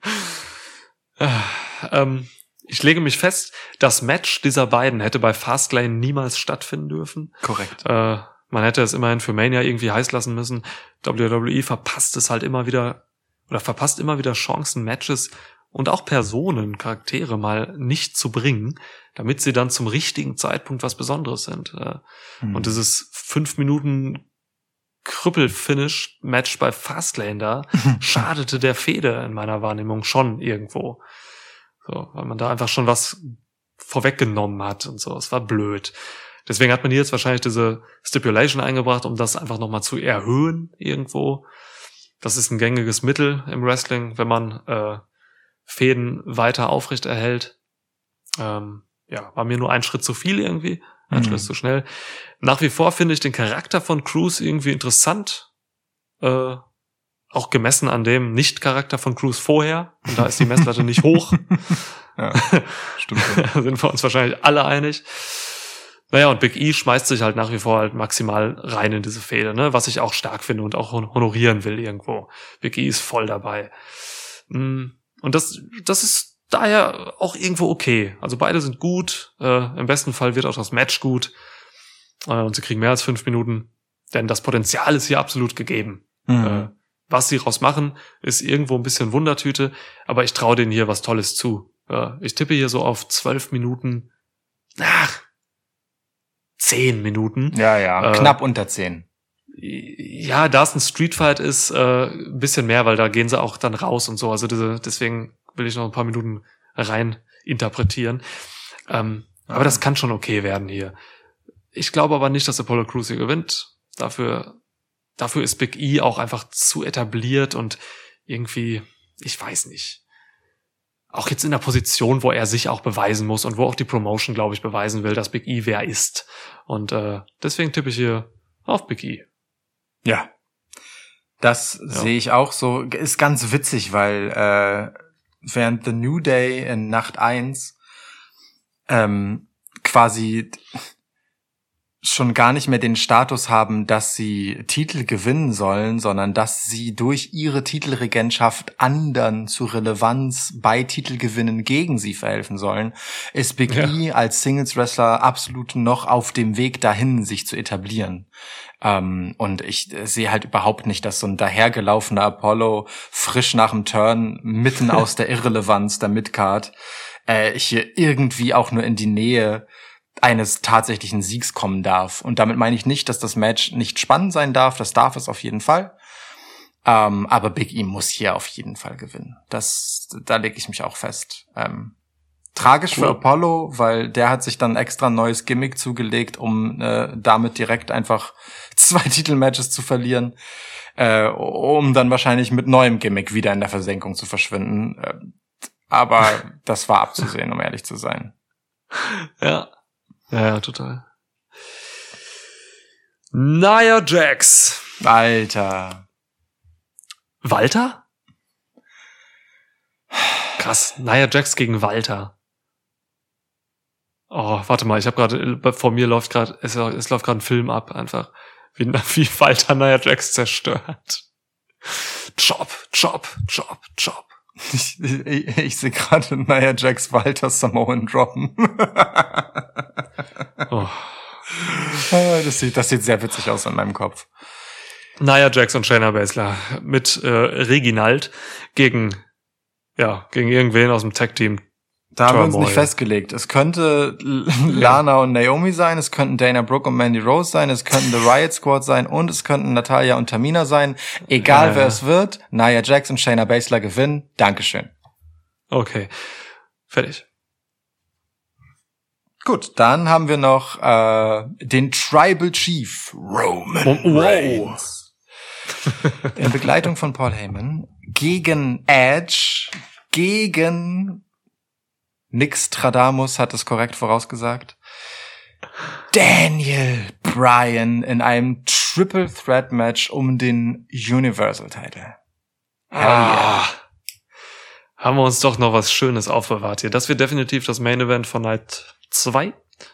Ähm, ich lege mich fest, das Match dieser beiden hätte bei Fastlane niemals stattfinden dürfen. Korrekt. Äh, man hätte es immerhin für Mania irgendwie heiß lassen müssen. WWE verpasst es halt immer wieder oder verpasst immer wieder Chancen, Matches und auch Personen, Charaktere mal nicht zu bringen, damit sie dann zum richtigen Zeitpunkt was Besonderes sind. Äh, Hm. Und dieses fünf Minuten Krüppel-Finish-Match bei Fastlane da schadete der Fehde in meiner Wahrnehmung schon irgendwo. So, weil man da einfach schon was vorweggenommen hat und so. Es war blöd. Deswegen hat man hier jetzt wahrscheinlich diese Stipulation eingebracht, um das einfach nochmal zu erhöhen irgendwo. Das ist ein gängiges Mittel im Wrestling, wenn man äh, Fäden weiter aufrecht erhält. Ähm, ja, war mir nur ein Schritt zu viel irgendwie, ein Mhm. Schritt zu schnell. Nach wie vor finde ich den Charakter von Cruz irgendwie interessant. Äh, auch gemessen an dem Nicht-Charakter von Cruz vorher. Und da ist die Messlatte nicht hoch. Ja, stimmt. Da sind wir uns wahrscheinlich alle einig. Naja, und Big E schmeißt sich halt nach wie vor halt maximal rein in diese Fehde, ne? was ich auch stark finde und auch hon- honorieren will irgendwo. Big E ist voll dabei. Mm, Und das, das ist daher auch irgendwo okay. Also beide sind gut. Äh, Im besten Fall wird auch das Match gut. Äh, und sie kriegen mehr als fünf Minuten. Denn das Potenzial ist hier absolut gegeben. Äh, Mhm. was sie raus machen, ist irgendwo ein bisschen Wundertüte, aber ich traue denen hier was Tolles zu. Äh, ich tippe hier so auf zwölf Minuten, ach, zehn Minuten. Ja, ja, Äh, knapp unter zehn. Ja, da es ein Streetfight ist, äh, ein bisschen mehr, weil da gehen sie auch dann raus und so. Also diese, deswegen will ich noch ein paar Minuten rein interpretieren. Ähm, aber das kann schon okay werden hier. Ich glaube aber nicht, dass Apollo Crews hier gewinnt. Dafür, dafür ist Big E auch einfach zu etabliert und irgendwie, ich weiß nicht. Auch jetzt in der Position, wo er sich auch beweisen muss und wo auch die Promotion, glaube ich, beweisen will, dass Big E wer ist. Und äh, deswegen tippe ich hier auf Big E. Ja. Das sehe ich auch so. Ist ganz witzig, weil äh, während The New Day in Nacht 1 ähm, quasi schon gar nicht mehr den Status haben, dass sie Titel gewinnen sollen, sondern dass sie durch ihre Titelregentschaft anderen zu Relevanz bei Titelgewinnen gegen sie verhelfen sollen, ist Big Ja. E als Singles-Wrestler absolut noch auf dem Weg dahin, sich zu etablieren. Ähm, und ich äh, sehe halt überhaupt nicht, dass so ein dahergelaufener Apollo frisch nach dem Turn mitten aus der Irrelevanz der Midcard äh, hier irgendwie auch nur in die Nähe eines tatsächlichen Siegs kommen darf. Und damit meine ich nicht, dass das Match nicht spannend sein darf. Das darf es auf jeden Fall. Ähm, aber Big E muss hier auf jeden Fall gewinnen. Das, da lege ich mich auch fest. Ähm, tragisch Cool. für Apollo, weil der hat sich dann extra ein neues Gimmick zugelegt, um äh, damit direkt einfach zwei Titelmatches zu verlieren, äh, um dann wahrscheinlich mit neuem Gimmick wieder in der Versenkung zu verschwinden. Äh, aber das war abzusehen, um ehrlich zu sein. Ja. Ja, total. Nia Jax. Alter. Walter? Krass. Nia Jax gegen Walter. Oh, warte mal, ich habe gerade vor mir läuft gerade es, es läuft gerade ein Film ab einfach, wie, wie Walter Nia Jax zerstört. Chop, chop, chop, chop. Ich, ich, ich sehe gerade Nia Jax Walter Samoan droppen. Oh. das, sieht, das sieht sehr witzig aus in meinem Kopf. Nia Jax und Shayna Baszler mit äh, Reginald gegen ja gegen irgendwen aus dem Tag Team. Da haben wir uns nicht festgelegt. Es könnte Lana und Naomi sein, es könnten Dana Brooke und Mandy Rose sein, es könnten The Riot Squad sein und es könnten Natalia und Tamina sein. Egal Ja, wer es wird, Nia Jax und Shayna Baszler gewinnen. Dankeschön. Okay, fertig. Gut, dann haben wir noch äh, den Tribal Chief Roman Oh, wow. Reigns. In Begleitung von Paul Heyman gegen Edge, gegen Nix Stradamus hat es korrekt vorausgesagt. Daniel Bryan in einem Triple Threat Match um den Universal Title. Yeah. Ah. haben wir uns doch noch was Schönes aufbewahrt hier. Das wird definitiv das Main Event von Night 2.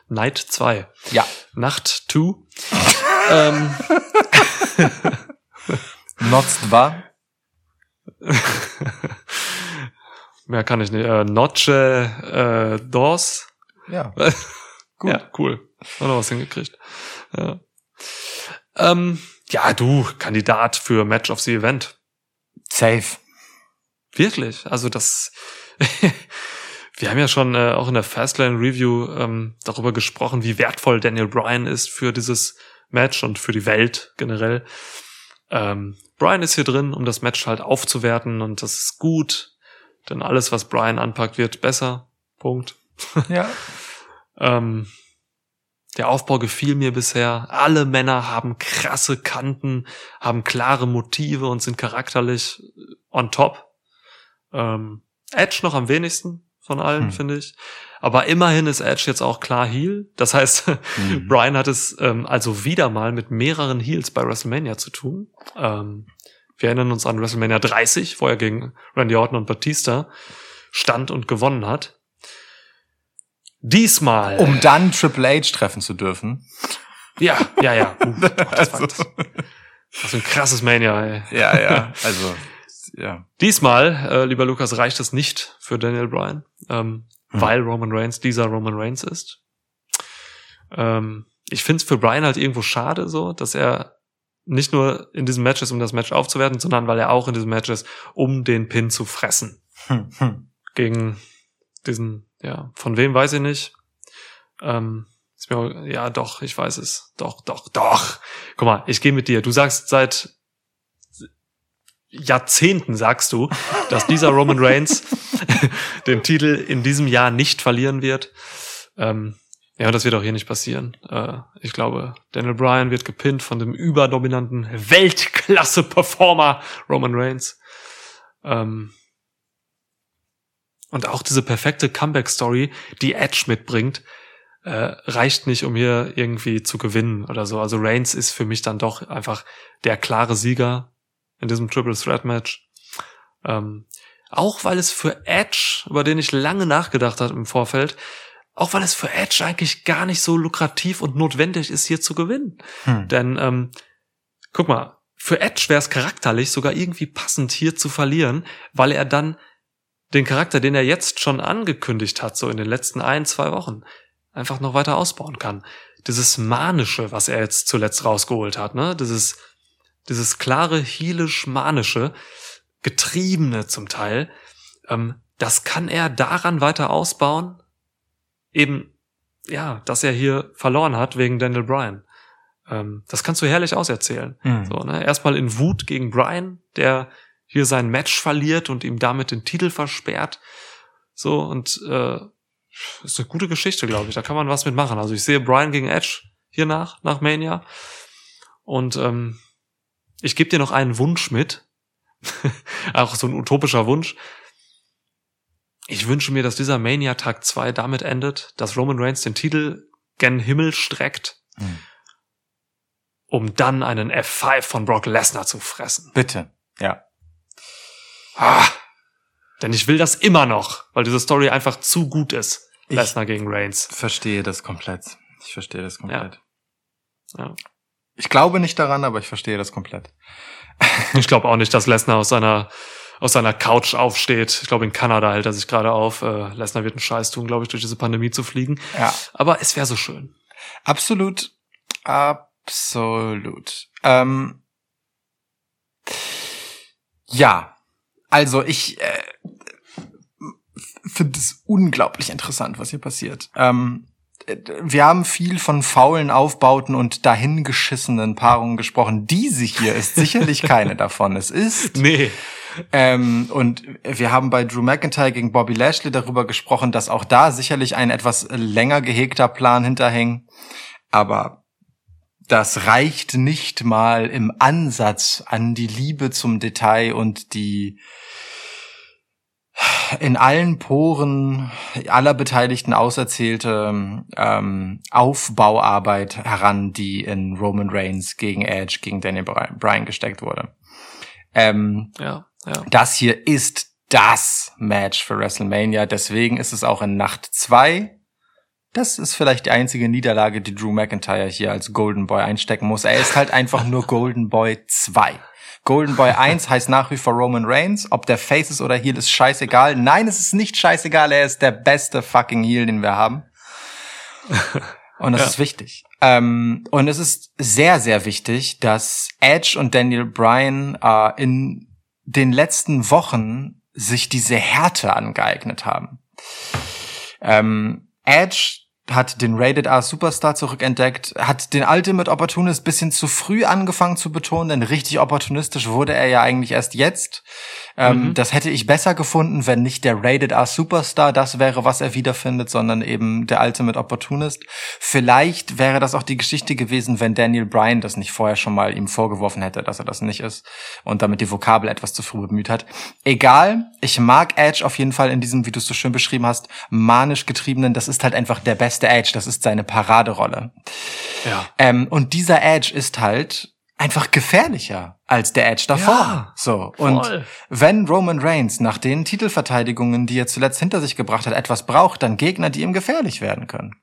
Night 2. Ja. Nacht 2. ähm, Notzt war. mehr kann ich nicht. Äh, Noche äh, Dos. Ja. Gut. Ja, cool. Haben noch was hingekriegt. Ja. Ähm, ja, du, Kandidat für Match of the Event. Safe. Wirklich. Also das. Wir haben ja schon äh, auch in der Fastlane Review ähm, darüber gesprochen, wie wertvoll Daniel Bryan ist für dieses Match und für die Welt generell. Ähm, Bryan ist hier drin, um das Match halt aufzuwerten und das ist gut, denn alles, was Bryan anpackt, wird besser. Punkt. Ja. Ähm, der Aufbau gefiel mir bisher. Alle Männer haben krasse Kanten, haben klare Motive und sind charakterlich on top. Ähm, Edge noch am wenigsten von allen, Hm. finde ich. Aber immerhin ist Edge jetzt auch klar Heel. Das heißt, Mhm. Brian hat es ähm, also wieder mal mit mehreren Heels bei WrestleMania zu tun. Ähm, wir erinnern uns an WrestleMania 30, wo er gegen Randy Orton und Batista stand und gewonnen hat. Diesmal. Um dann Triple H treffen zu dürfen. Ja, ja, ja. Uh, das, war, Also, das, das ist ein krasses Mania, ey. ja, ja. Also, ja. Diesmal, äh, lieber Lukas, reicht es nicht für Daniel Bryan, ähm, Hm. weil Roman Reigns dieser Roman Reigns ist. Ähm, ich finde es für Bryan halt irgendwo schade, so, dass er nicht nur in diesem Match ist, um das Match aufzuwerten, sondern weil er auch in diesem Match ist, um den Pin zu fressen. Hm, hm. Gegen diesen, ja, von wem weiß ich nicht. Ähm, mir, ja, doch, ich weiß es. Doch, doch, doch. Guck mal, ich gehe mit dir. Du sagst seit Jahrzehnten sagst du, dass dieser Roman Reigns den Titel in diesem Jahr nicht verlieren wird. Ähm, ja, das wird auch hier nicht passieren. Äh, ich glaube, Daniel Bryan wird gepinnt von dem überdominanten Weltklasse-Performer Roman Reigns. Ähm, und auch diese perfekte Comeback-Story, die Edge mitbringt, äh, reicht nicht, um hier irgendwie zu gewinnen oder so. Also Reigns ist für mich dann doch einfach der klare Sieger in diesem Triple Threat Match. Ähm, auch weil es für Edge, über den ich lange nachgedacht habe im Vorfeld, auch weil es für Edge eigentlich gar nicht so lukrativ und notwendig ist, hier zu gewinnen. Hm. Denn ähm, guck mal, für Edge wäre es charakterlich sogar irgendwie passend, hier zu verlieren, weil er dann den Charakter, den er jetzt schon angekündigt hat, so in den letzten ein, zwei Wochen, einfach noch weiter ausbauen kann. Dieses Manische, was er jetzt zuletzt rausgeholt hat, ne? Dieses, dieses klare, heelisch-manische, getriebene zum Teil, ähm, das kann er daran weiter ausbauen, eben, ja, dass er hier verloren hat wegen Daniel Bryan. Ähm, das kannst du herrlich auserzählen. Hm. So, ne? Erstmal in Wut gegen Bryan, der hier sein Match verliert und ihm damit den Titel versperrt. So, und äh, ist eine gute Geschichte, glaube ich. Da kann man was mitmachen. Also ich sehe Bryan gegen Edge hier nach, nach Mania. Und ähm, ich gebe dir noch einen Wunsch mit. Auch so ein utopischer Wunsch. Ich wünsche mir, dass dieser Mania Tag 2 damit endet, dass Roman Reigns den Titel gen Himmel streckt, Hm. um dann einen F5 von Brock Lesnar zu fressen. Bitte. Ja. Ah, denn ich will das immer noch, weil diese Story einfach zu gut ist. Lesnar gegen Reigns. Verstehe das komplett. Ich verstehe das komplett. Ja. Ich glaube nicht daran, aber ich verstehe das komplett. Ich glaube auch nicht, dass Lesnar aus seiner aus seiner Couch aufsteht. Ich glaube, in Kanada hält er sich gerade auf. Äh, Lesnar wird einen Scheiß tun, glaube ich, durch diese Pandemie zu fliegen. Ja. Aber es wäre so schön. Absolut. Absolut. Ähm, ja. Also ich äh, finde es unglaublich interessant, was hier passiert. Ähm, äh, wir haben viel von faulen Aufbauten und dahingeschissenen Paarungen gesprochen. Diese hier ist sicherlich keine davon. Es ist Nee. Ähm, und wir haben bei Drew McIntyre gegen Bobby Lashley darüber gesprochen, dass auch da sicherlich ein etwas länger gehegter Plan hinterhängt. Aber das reicht nicht mal im Ansatz an die Liebe zum Detail und die in allen Poren aller Beteiligten auserzählte ähm, Aufbauarbeit heran, die in Roman Reigns gegen Edge, gegen Daniel Bryan gesteckt wurde. Ähm, Ja, ja. das hier ist das Match für WrestleMania. Deswegen ist es auch in Nacht zwei. Das ist vielleicht die einzige Niederlage, die Drew McIntyre hier als Golden Boy einstecken muss. Er ist halt einfach nur Golden Boy 2. Golden Boy 1 heißt nach wie vor Roman Reigns. Ob der Face ist oder Heel ist scheißegal. Nein, es ist nicht scheißegal. Er ist der beste fucking Heel, den wir haben. Und das Ja. ist wichtig. Ähm, und es ist sehr, sehr wichtig, dass Edge und Daniel Bryan äh, in den letzten Wochen sich diese Härte angeeignet haben. Ähm, Edge hat den Rated R Superstar zurückentdeckt, hat den Ultimate Opportunist bisschen zu früh angefangen zu betonen, denn richtig opportunistisch wurde er ja eigentlich erst jetzt. Ähm, Mhm. Das hätte ich besser gefunden, wenn nicht der Rated R Superstar das wäre, was er wiederfindet, sondern eben der Ultimate Opportunist. Vielleicht wäre das auch die Geschichte gewesen, wenn Daniel Bryan das nicht vorher schon mal ihm vorgeworfen hätte, dass er das nicht ist und damit die Vokabel etwas zu früh bemüht hat. Egal, ich mag Edge auf jeden Fall in diesem, wie du es so schön beschrieben hast, manisch getriebenen, das ist halt einfach der beste Edge, das ist seine Paraderolle. Ja. Ähm, und dieser Edge ist halt einfach gefährlicher als der Edge davor. Ja, so. Und voll. wenn Roman Reigns nach den Titelverteidigungen, die er zuletzt hinter sich gebracht hat, etwas braucht, dann Gegner, die ihm gefährlich werden können.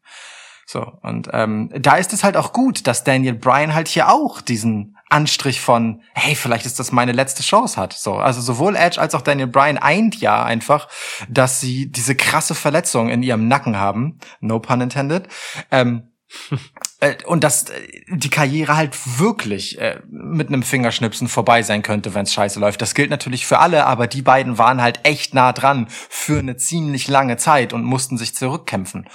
So, und ähm, da ist es halt auch gut, dass Daniel Bryan halt hier auch diesen Anstrich von, hey, vielleicht ist das meine letzte Chance hat. So, also sowohl Edge als auch Daniel Bryan eint ja einfach, dass sie diese krasse Verletzung in ihrem Nacken haben, no pun intended, ähm, äh, und dass äh, die Karriere halt wirklich äh, mit einem Fingerschnipsen vorbei sein könnte, wenn es scheiße läuft. Das gilt natürlich für alle, aber die beiden waren halt echt nah dran für eine ziemlich lange Zeit und mussten sich zurückkämpfen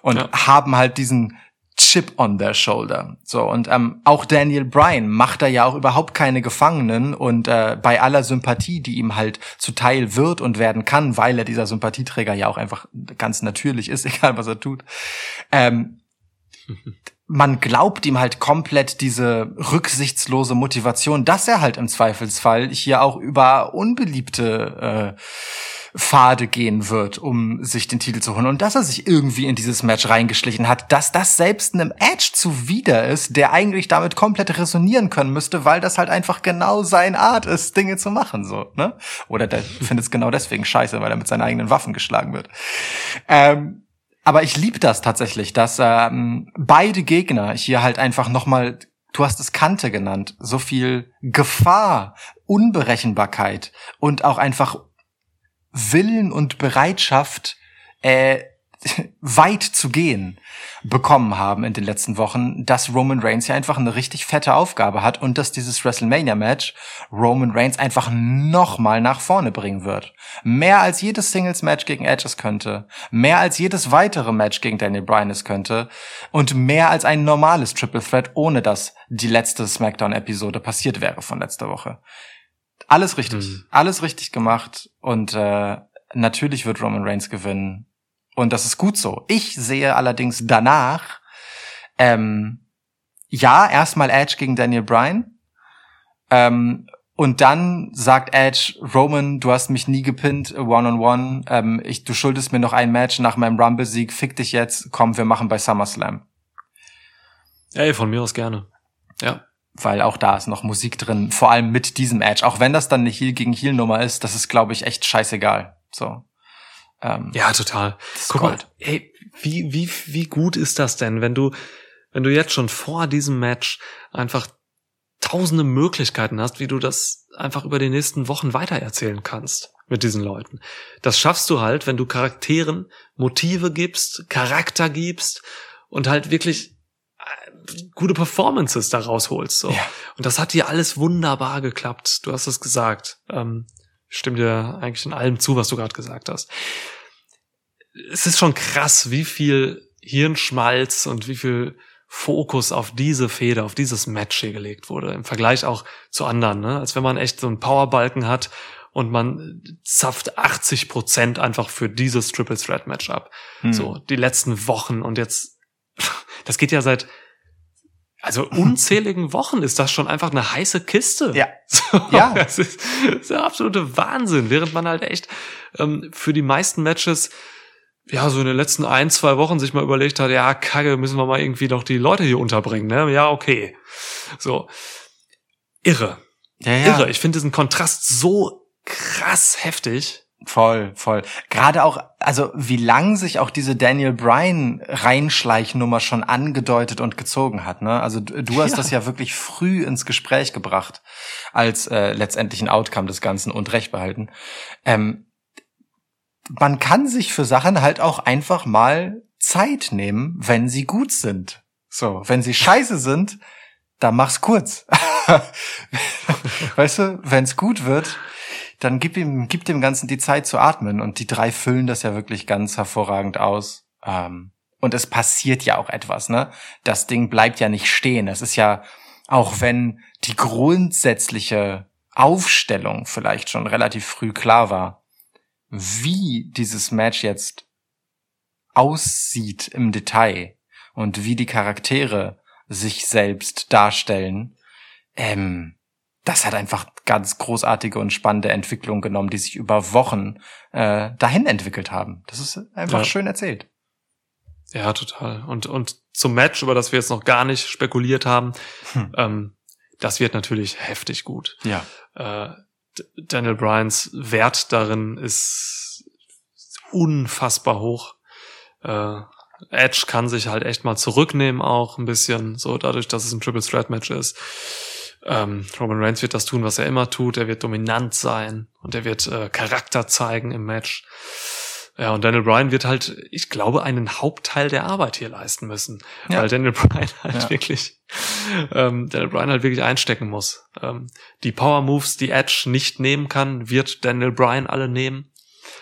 und Ja. haben halt diesen Chip on their shoulder. So und ähm, auch Daniel Bryan macht da ja auch überhaupt keine Gefangenen und äh, bei aller Sympathie, die ihm halt zuteil wird und werden kann, weil er dieser Sympathieträger ja auch einfach ganz natürlich ist, egal was er tut. Ähm, man glaubt ihm halt komplett diese rücksichtslose Motivation, dass er halt im Zweifelsfall hier auch über unbeliebte äh, Pfade gehen wird, um sich den Titel zu holen und dass er sich irgendwie in dieses Match reingeschlichen hat, dass das selbst einem Edge zuwider ist, der eigentlich damit komplett resonieren können müsste, weil das halt einfach genau seine Art ist, Dinge zu machen, so, ne? Oder der findet es genau deswegen scheiße, weil er mit seinen eigenen Waffen geschlagen wird. Ähm, aber ich liebe das tatsächlich, dass ähm, beide Gegner hier halt einfach nochmal, du hast es Kante genannt, so viel Gefahr, Unberechenbarkeit und auch einfach Willen und Bereitschaft, äh, weit zu gehen, bekommen haben in den letzten Wochen, dass Roman Reigns ja einfach eine richtig fette Aufgabe hat und dass dieses WrestleMania-Match Roman Reigns einfach nochmal nach vorne bringen wird. Mehr als jedes Singles-Match gegen Edge es könnte, mehr als jedes weitere Match gegen Daniel Bryan es könnte und mehr als ein normales Triple Threat, ohne dass die letzte SmackDown-Episode passiert wäre von letzter Woche. Alles richtig, Mhm. alles richtig gemacht und äh, natürlich wird Roman Reigns gewinnen und das ist gut so. Ich sehe allerdings danach, ähm, ja, erstmal Edge gegen Daniel Bryan. Ähm, und dann sagt Edge, Roman, du hast mich nie gepinnt, one-on-one. Ähm, ich, du schuldest mir noch ein Match nach meinem Rumble-Sieg. Fick dich jetzt. Komm, wir machen bei SummerSlam. Ey, von mir aus gerne. Ja. Weil auch da ist noch Musik drin. Vor allem mit diesem Edge. Auch wenn das dann eine Heel gegen Heel Nummer ist, das ist, glaube ich, echt scheißegal. So. Ähm, Ja, total. Guck Gold. mal, ey, wie, wie, wie gut ist das denn, wenn du, wenn du jetzt schon vor diesem Match einfach tausende Möglichkeiten hast, wie du das einfach über die nächsten Wochen weitererzählen kannst mit diesen Leuten. Das schaffst du halt, wenn du Charakteren Motive gibst, Charakter gibst und halt wirklich äh, gute Performances da rausholst. So. Ja. Und das hat hier alles wunderbar geklappt. Du hast es gesagt. Ähm, stimme dir eigentlich in allem zu, was du gerade gesagt hast. Es ist schon krass, wie viel Hirnschmalz und wie viel Fokus auf diese Feder, auf dieses Match hier gelegt wurde. Im Vergleich auch zu anderen, ne? Als wenn man echt so einen Powerbalken hat und man zapft 80 Prozent einfach für dieses Triple Threat Match ab. hm. So, die letzten Wochen und jetzt, das geht ja seit, also unzähligen Wochen ist das schon einfach eine heiße Kiste. Ja. So, Ja. Das ist, das ist der absolute Wahnsinn, während man halt echt ähm, für die meisten Matches ja, so in den letzten ein, zwei Wochen sich mal überlegt hat, ja, kacke, müssen wir mal irgendwie noch die Leute hier unterbringen, ne? Ja, okay. So. Irre. ja, ja. Irre. Ich finde diesen Kontrast so krass heftig. Voll, voll. Gerade auch, also wie lang sich auch diese Daniel Bryan Reinschleichnummer schon angedeutet und gezogen hat. Ne? Also du, du hast ja. das ja wirklich früh ins Gespräch gebracht, als äh, letztendlich ein Outcome des Ganzen und Recht behalten. Ähm, man kann sich für Sachen halt auch einfach mal Zeit nehmen, wenn sie gut sind. So, wenn sie scheiße sind, dann mach's kurz. weißt du, wenn's gut wird, dann gib ihm, gib dem Ganzen die Zeit zu atmen. Und die drei füllen das ja wirklich ganz hervorragend aus. Ähm, und es passiert ja auch etwas, ne? Das Ding bleibt ja nicht stehen. Es ist ja, auch wenn die grundsätzliche Aufstellung vielleicht schon relativ früh klar war, wie dieses Match jetzt aussieht im Detail und wie die Charaktere sich selbst darstellen, ähm, das hat einfach ganz großartige und spannende Entwicklungen genommen, die sich über Wochen äh, dahin entwickelt haben. Das ist einfach ja. schön erzählt. Ja, total. Und, und zum Match, über das wir jetzt noch gar nicht spekuliert haben, hm. ähm, das wird natürlich heftig gut. Ja. Äh, Daniel Bryans Wert darin ist unfassbar hoch. Äh, Edge kann sich halt echt mal zurücknehmen auch ein bisschen, so dadurch, dass es ein Triple Threat Match ist. Ähm, Roman Reigns wird das tun, was er immer tut. Er wird dominant sein und er wird äh, Charakter zeigen im Match. Ja, und Daniel Bryan wird halt, ich glaube, einen Hauptteil der Arbeit hier leisten müssen. Ja. Weil Daniel Bryan halt ja. wirklich, ähm, Daniel Bryan halt wirklich einstecken muss. Ähm, die Power Moves, die Edge nicht nehmen kann, wird Daniel Bryan alle nehmen.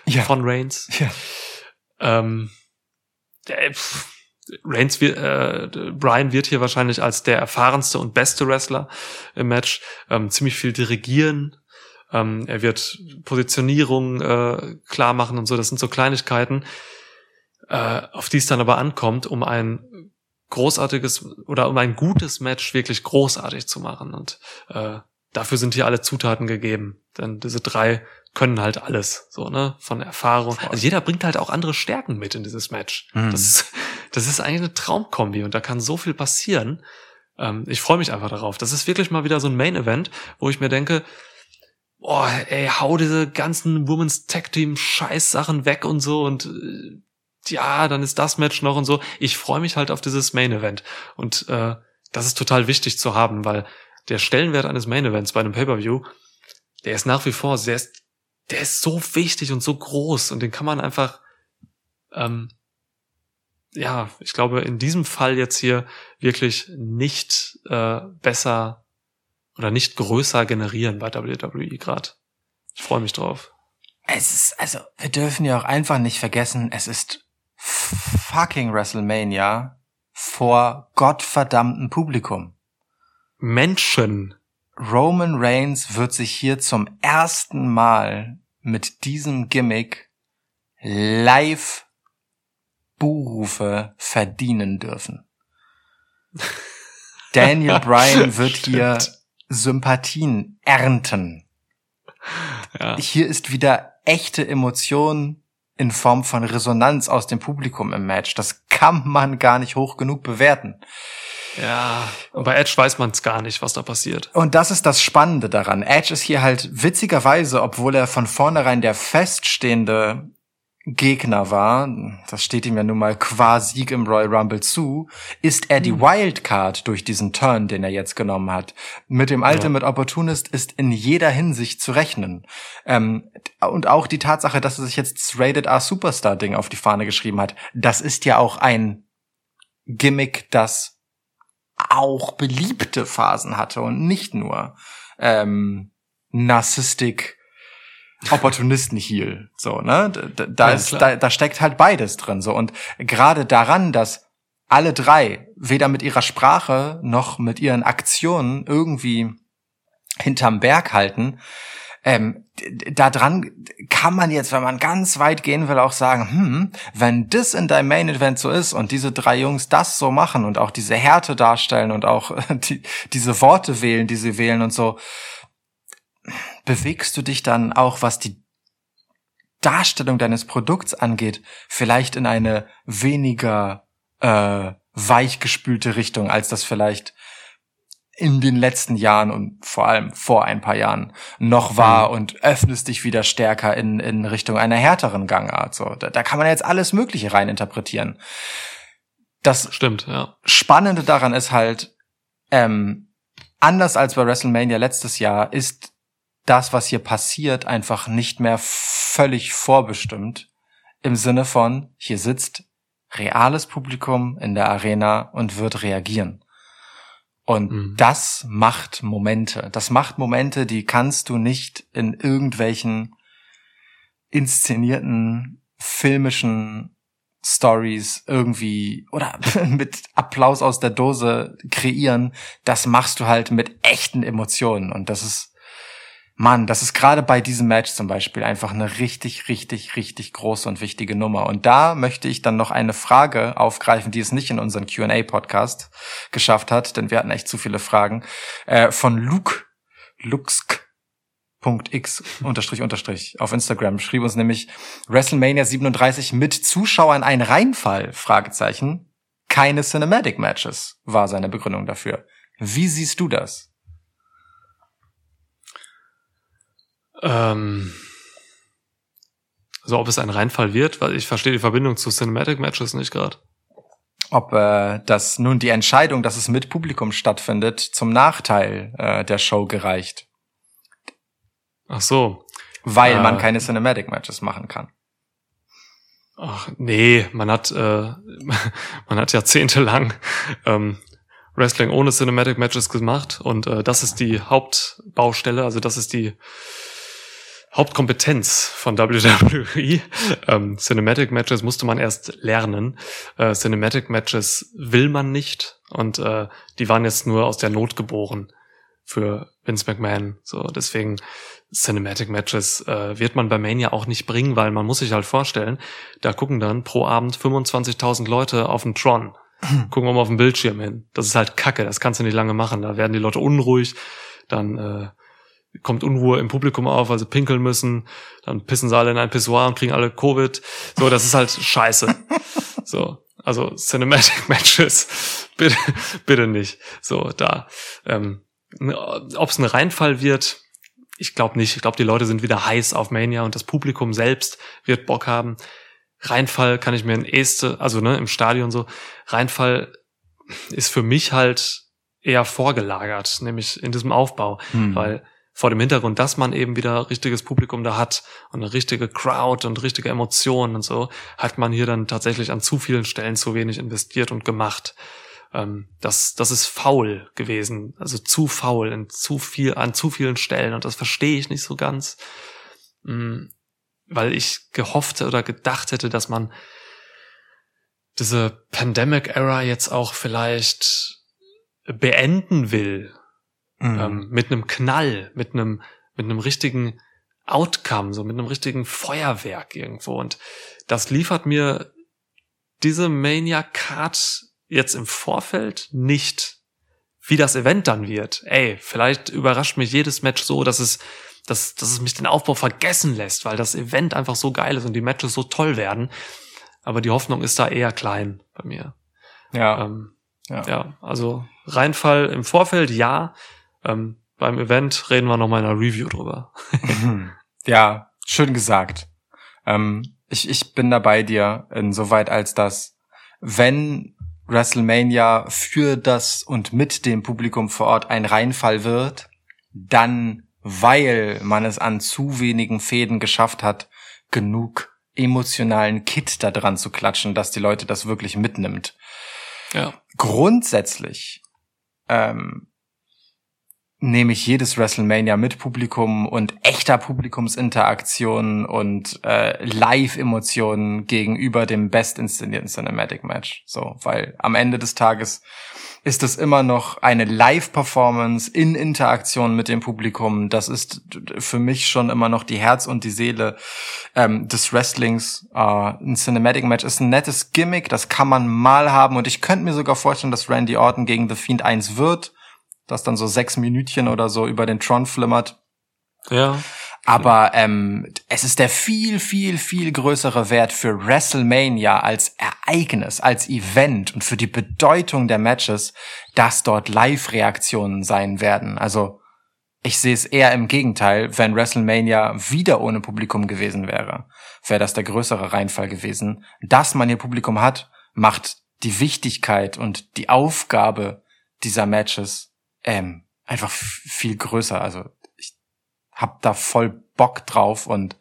Ja. Von Reigns. Ja. Ähm, der, pff, Reigns wird, äh, Brian wird hier wahrscheinlich als der erfahrenste und beste Wrestler im Match ähm, ziemlich viel dirigieren. Ähm, er wird Positionierung äh, klar machen und so. Das sind so Kleinigkeiten, äh, auf die es dann aber ankommt, um ein großartiges oder um ein gutes Match wirklich großartig zu machen. Und äh, dafür sind hier alle Zutaten gegeben. Denn diese drei können halt alles, so, ne, von Erfahrung. Also jeder bringt halt auch andere Stärken mit in dieses Match. Mhm. Das, ist, das ist eigentlich eine Traumkombi und da kann so viel passieren. Ähm, ich freue mich einfach darauf. Das ist wirklich mal wieder so ein Main-Event, wo ich mir denke, boah, ey, hau diese ganzen Women's Tag Team Scheiß-Sachen weg und so und äh, ja, dann ist das Match noch und so. Ich freue mich halt auf dieses Main-Event und äh, das ist total wichtig zu haben, weil der Stellenwert eines Main-Events bei einem Pay-Per-View, der ist nach wie vor sehr der ist so wichtig und so groß und den kann man einfach, ähm, ja, ich glaube, in diesem Fall jetzt hier wirklich nicht äh, besser oder nicht größer generieren bei WWE gerade. Ich freue mich drauf. Es ist, also, wir dürfen ja auch einfach nicht vergessen, es ist fucking WrestleMania vor gottverdammtem Publikum. Menschen. Roman Reigns wird sich hier zum ersten Mal mit diesem Gimmick live Buhrufe verdienen dürfen. Daniel Bryan wird hier Sympathien ernten. Ja. Hier ist wieder echte Emotion in Form von Resonanz aus dem Publikum im Match. Das kann man gar nicht hoch genug bewerten. Ja, und bei Edge weiß man es gar nicht, was da passiert. Und das ist das Spannende daran. Edge ist hier halt witzigerweise, obwohl er von vornherein der feststehende Gegner war, das steht ihm ja nun mal qua Sieg im Royal Rumble zu, ist er die hm. Wildcard durch diesen Turn, den er jetzt genommen hat. Mit dem Ultimate ja. Opportunist ist in jeder Hinsicht zu rechnen. Ähm, und auch die Tatsache, dass er sich jetzt das Rated R Superstar Ding auf die Fahne geschrieben hat, das ist ja auch ein Gimmick, das auch beliebte Phasen hatte und nicht nur ähm, Narzisstik Opportunisten Heal. So, ne? Da, da ja, ist, da, da steckt halt beides drin. So. Und gerade daran, dass alle drei weder mit ihrer Sprache noch mit ihren Aktionen irgendwie hinterm Berg halten, ähm, da dran kann man jetzt, wenn man ganz weit gehen will, auch sagen, hm, wenn das in deinem Main Event so ist und diese drei Jungs das so machen und auch diese Härte darstellen und auch die, diese Worte wählen, die sie wählen und so, bewegst du dich dann auch, was die Darstellung deines Produkts angeht, vielleicht in eine weniger äh, weichgespülte Richtung, als das vielleicht in den letzten Jahren und vor allem vor ein paar Jahren noch war mhm. und öffnest dich wieder stärker in, in Richtung einer härteren Gangart. So, da, da kann man jetzt alles Mögliche rein interpretieren. Das stimmt, ja. Spannende daran ist halt, ähm, anders als bei WrestleMania letztes Jahr ist das, was hier passiert, einfach nicht mehr völlig vorbestimmt. Im Sinne von, hier sitzt reales Publikum in der Arena und wird reagieren. Und mhm. das macht Momente. Das macht Momente, die kannst du nicht in irgendwelchen inszenierten filmischen Stories irgendwie oder mit Applaus aus der Dose kreieren. Das machst du halt mit echten Emotionen. Und das ist Mann, das ist gerade bei diesem Match zum Beispiel einfach eine richtig, richtig, richtig große und wichtige Nummer. Und da möchte ich dann noch eine Frage aufgreifen, die es nicht in unseren Q&A-Podcast geschafft hat, denn wir hatten echt zu viele Fragen, äh, von Luke, Luxk.x unterstrich unterstrich auf Instagram schrieb uns nämlich WrestleMania 37 mit Zuschauern ein Reinfall, Fragezeichen, keine Cinematic Matches war seine Begründung dafür. Wie siehst du das? Ähm, also ob es ein Reinfall wird, weil ich verstehe die Verbindung zu Cinematic Matches nicht gerade. Ob äh, das nun die Entscheidung, dass es mit Publikum stattfindet, zum Nachteil äh, der Show gereicht. Ach so. Weil äh, man keine Cinematic Matches machen kann. Ach nee, man hat äh, man hat jahrzehntelang ähm, Wrestling ohne Cinematic Matches gemacht und äh, das ist die Hauptbaustelle, also das ist die Hauptkompetenz von WWE. Ähm, Cinematic Matches musste man erst lernen. Äh, Cinematic Matches will man nicht und äh, die waren jetzt nur aus der Not geboren für Vince McMahon. So deswegen Cinematic Matches äh, wird man bei Mania auch nicht bringen, weil man muss sich halt vorstellen, da gucken dann pro Abend 25.000 Leute auf den Tron. gucken wir mal auf den Bildschirm hin. Das ist halt Kacke, das kannst du nicht lange machen. Da werden die Leute unruhig, dann äh, kommt Unruhe im Publikum auf, weil sie pinkeln müssen, dann pissen sie alle in ein Pissoir und kriegen alle Covid. So, das ist halt scheiße. So, also Cinematic Matches, bitte, bitte nicht. So, da. Ähm, Ob es ein Reinfall wird, ich glaube nicht. Ich glaube, die Leute sind wieder heiß auf Mania und das Publikum selbst wird Bock haben. Reinfall kann ich mir in Este, also ne, im Stadion so, Reinfall ist für mich halt eher vorgelagert, nämlich in diesem Aufbau, hm. weil vor dem Hintergrund, dass man eben wieder richtiges Publikum da hat und eine richtige Crowd und richtige Emotionen und so, hat man hier dann tatsächlich an zu vielen Stellen zu wenig investiert und gemacht. Ähm, das, das ist faul gewesen, also zu faul in zu viel, an zu vielen Stellen und das verstehe ich nicht so ganz, mm, weil ich gehofft oder gedacht hätte, dass man diese Pandemic-Era jetzt auch vielleicht beenden will Mhm. Ähm, mit einem Knall, mit einem, mit einem richtigen Outcome, so mit einem richtigen Feuerwerk irgendwo. Und das liefert mir diese Mania Card jetzt im Vorfeld nicht. Wie das Event dann wird. Ey, vielleicht überrascht mich jedes Match so, dass es, dass, dass es mich den Aufbau vergessen lässt, weil das Event einfach so geil ist und die Matches so toll werden. Aber die Hoffnung ist da eher klein bei mir. Ja. Ähm, ja. ja, also Reinfall im Vorfeld, ja. Ähm, beim Event reden wir noch mal in einer Review drüber. ja, schön gesagt. Ähm, ich, ich bin da bei dir insoweit als dass, wenn WrestleMania für das und mit dem Publikum vor Ort ein Reinfall wird, dann, weil man es an zu wenigen Fäden geschafft hat, genug emotionalen Kit da dran zu klatschen, dass die Leute das wirklich mitnimmt. Ja. Grundsätzlich ähm, nehme ich jedes WrestleMania mit Publikum und echter Publikumsinteraktion und äh, Live-Emotionen gegenüber dem best inszenierten Cinematic Match. So, weil am Ende des Tages ist es immer noch eine Live-Performance in Interaktion mit dem Publikum. Das ist für mich schon immer noch die Herz und die Seele ähm, des Wrestlings. Äh, ein Cinematic Match ist ein nettes Gimmick, das kann man mal haben und ich könnte mir sogar vorstellen, dass Randy Orton gegen The Fiend 1 wird das dann so sechs Minütchen oder so über den Tron flimmert. Ja. Aber ähm, es ist der viel, viel, viel größere Wert für WrestleMania als Ereignis, als Event und für die Bedeutung der Matches, dass dort Live-Reaktionen sein werden. Also ich sehe es eher im Gegenteil, wenn WrestleMania wieder ohne Publikum gewesen wäre, wäre das der größere Reinfall gewesen. Dass man hier Publikum hat, macht die Wichtigkeit und die Aufgabe dieser Matches ähm, einfach viel größer. Also ich hab da voll Bock drauf und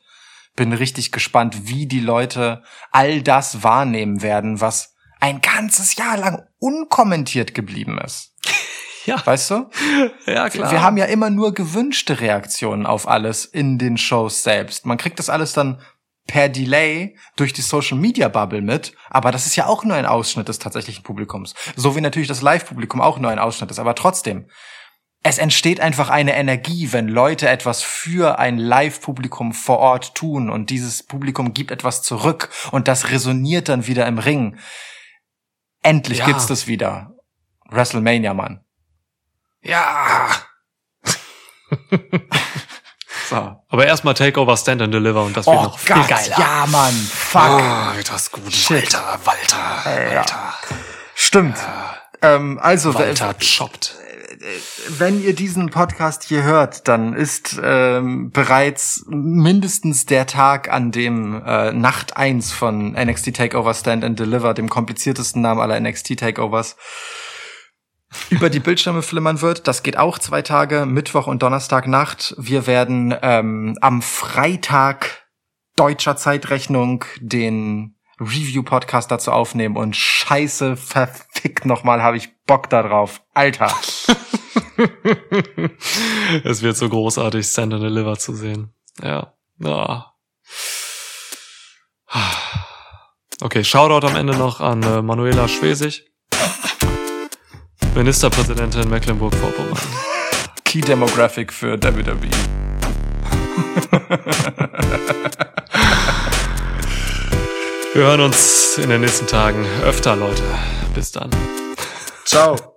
bin richtig gespannt, wie die Leute all das wahrnehmen werden, was ein ganzes Jahr lang unkommentiert geblieben ist. Ja. Weißt du? Ja, klar. Wir haben ja immer nur gewünschte Reaktionen auf alles in den Shows selbst. Man kriegt das alles dann per Delay durch die Social Media Bubble mit, aber das ist ja auch nur ein Ausschnitt des tatsächlichen Publikums. So wie natürlich das Live-Publikum auch nur ein Ausschnitt ist, aber trotzdem. Es entsteht einfach eine Energie, wenn Leute etwas für ein Live-Publikum vor Ort tun und dieses Publikum gibt etwas zurück und das resoniert dann wieder im Ring. Endlich Ja. gibt's das wieder. WrestleMania, Mann. ja. So. Aber erstmal Takeover, Stand and Deliver und das wird Oh noch viel Gott, geiler. ja, Mann. Fuck. Ah, das ist gut. Shit. Walter, Walter, Walter. Stimmt. Ähm, also, Walter choppt. wenn ihr diesen Podcast hier hört, dann ist ähm, bereits mindestens der Tag, an dem äh, Nacht 1 von NXT Takeover Stand and Deliver, dem kompliziertesten Namen aller NXT Takeovers, über die Bildschirme flimmern wird. Das geht auch zwei Tage, Mittwoch und Donnerstag Nacht. Wir werden ähm, am Freitag deutscher Zeitrechnung den Review-Podcast dazu aufnehmen und scheiße, verfickt nochmal, habe ich Bock da drauf. Alter. es wird so großartig, Stand and Deliver zu sehen. Ja. ja. Okay, Shoutout am Ende noch an äh, Manuela Schwesig, Ministerpräsidentin Mecklenburg-Vorpommern. Key Demographic für. WWE. Wir hören uns in den nächsten Tagen öfter, Leute. Bis dann. Ciao.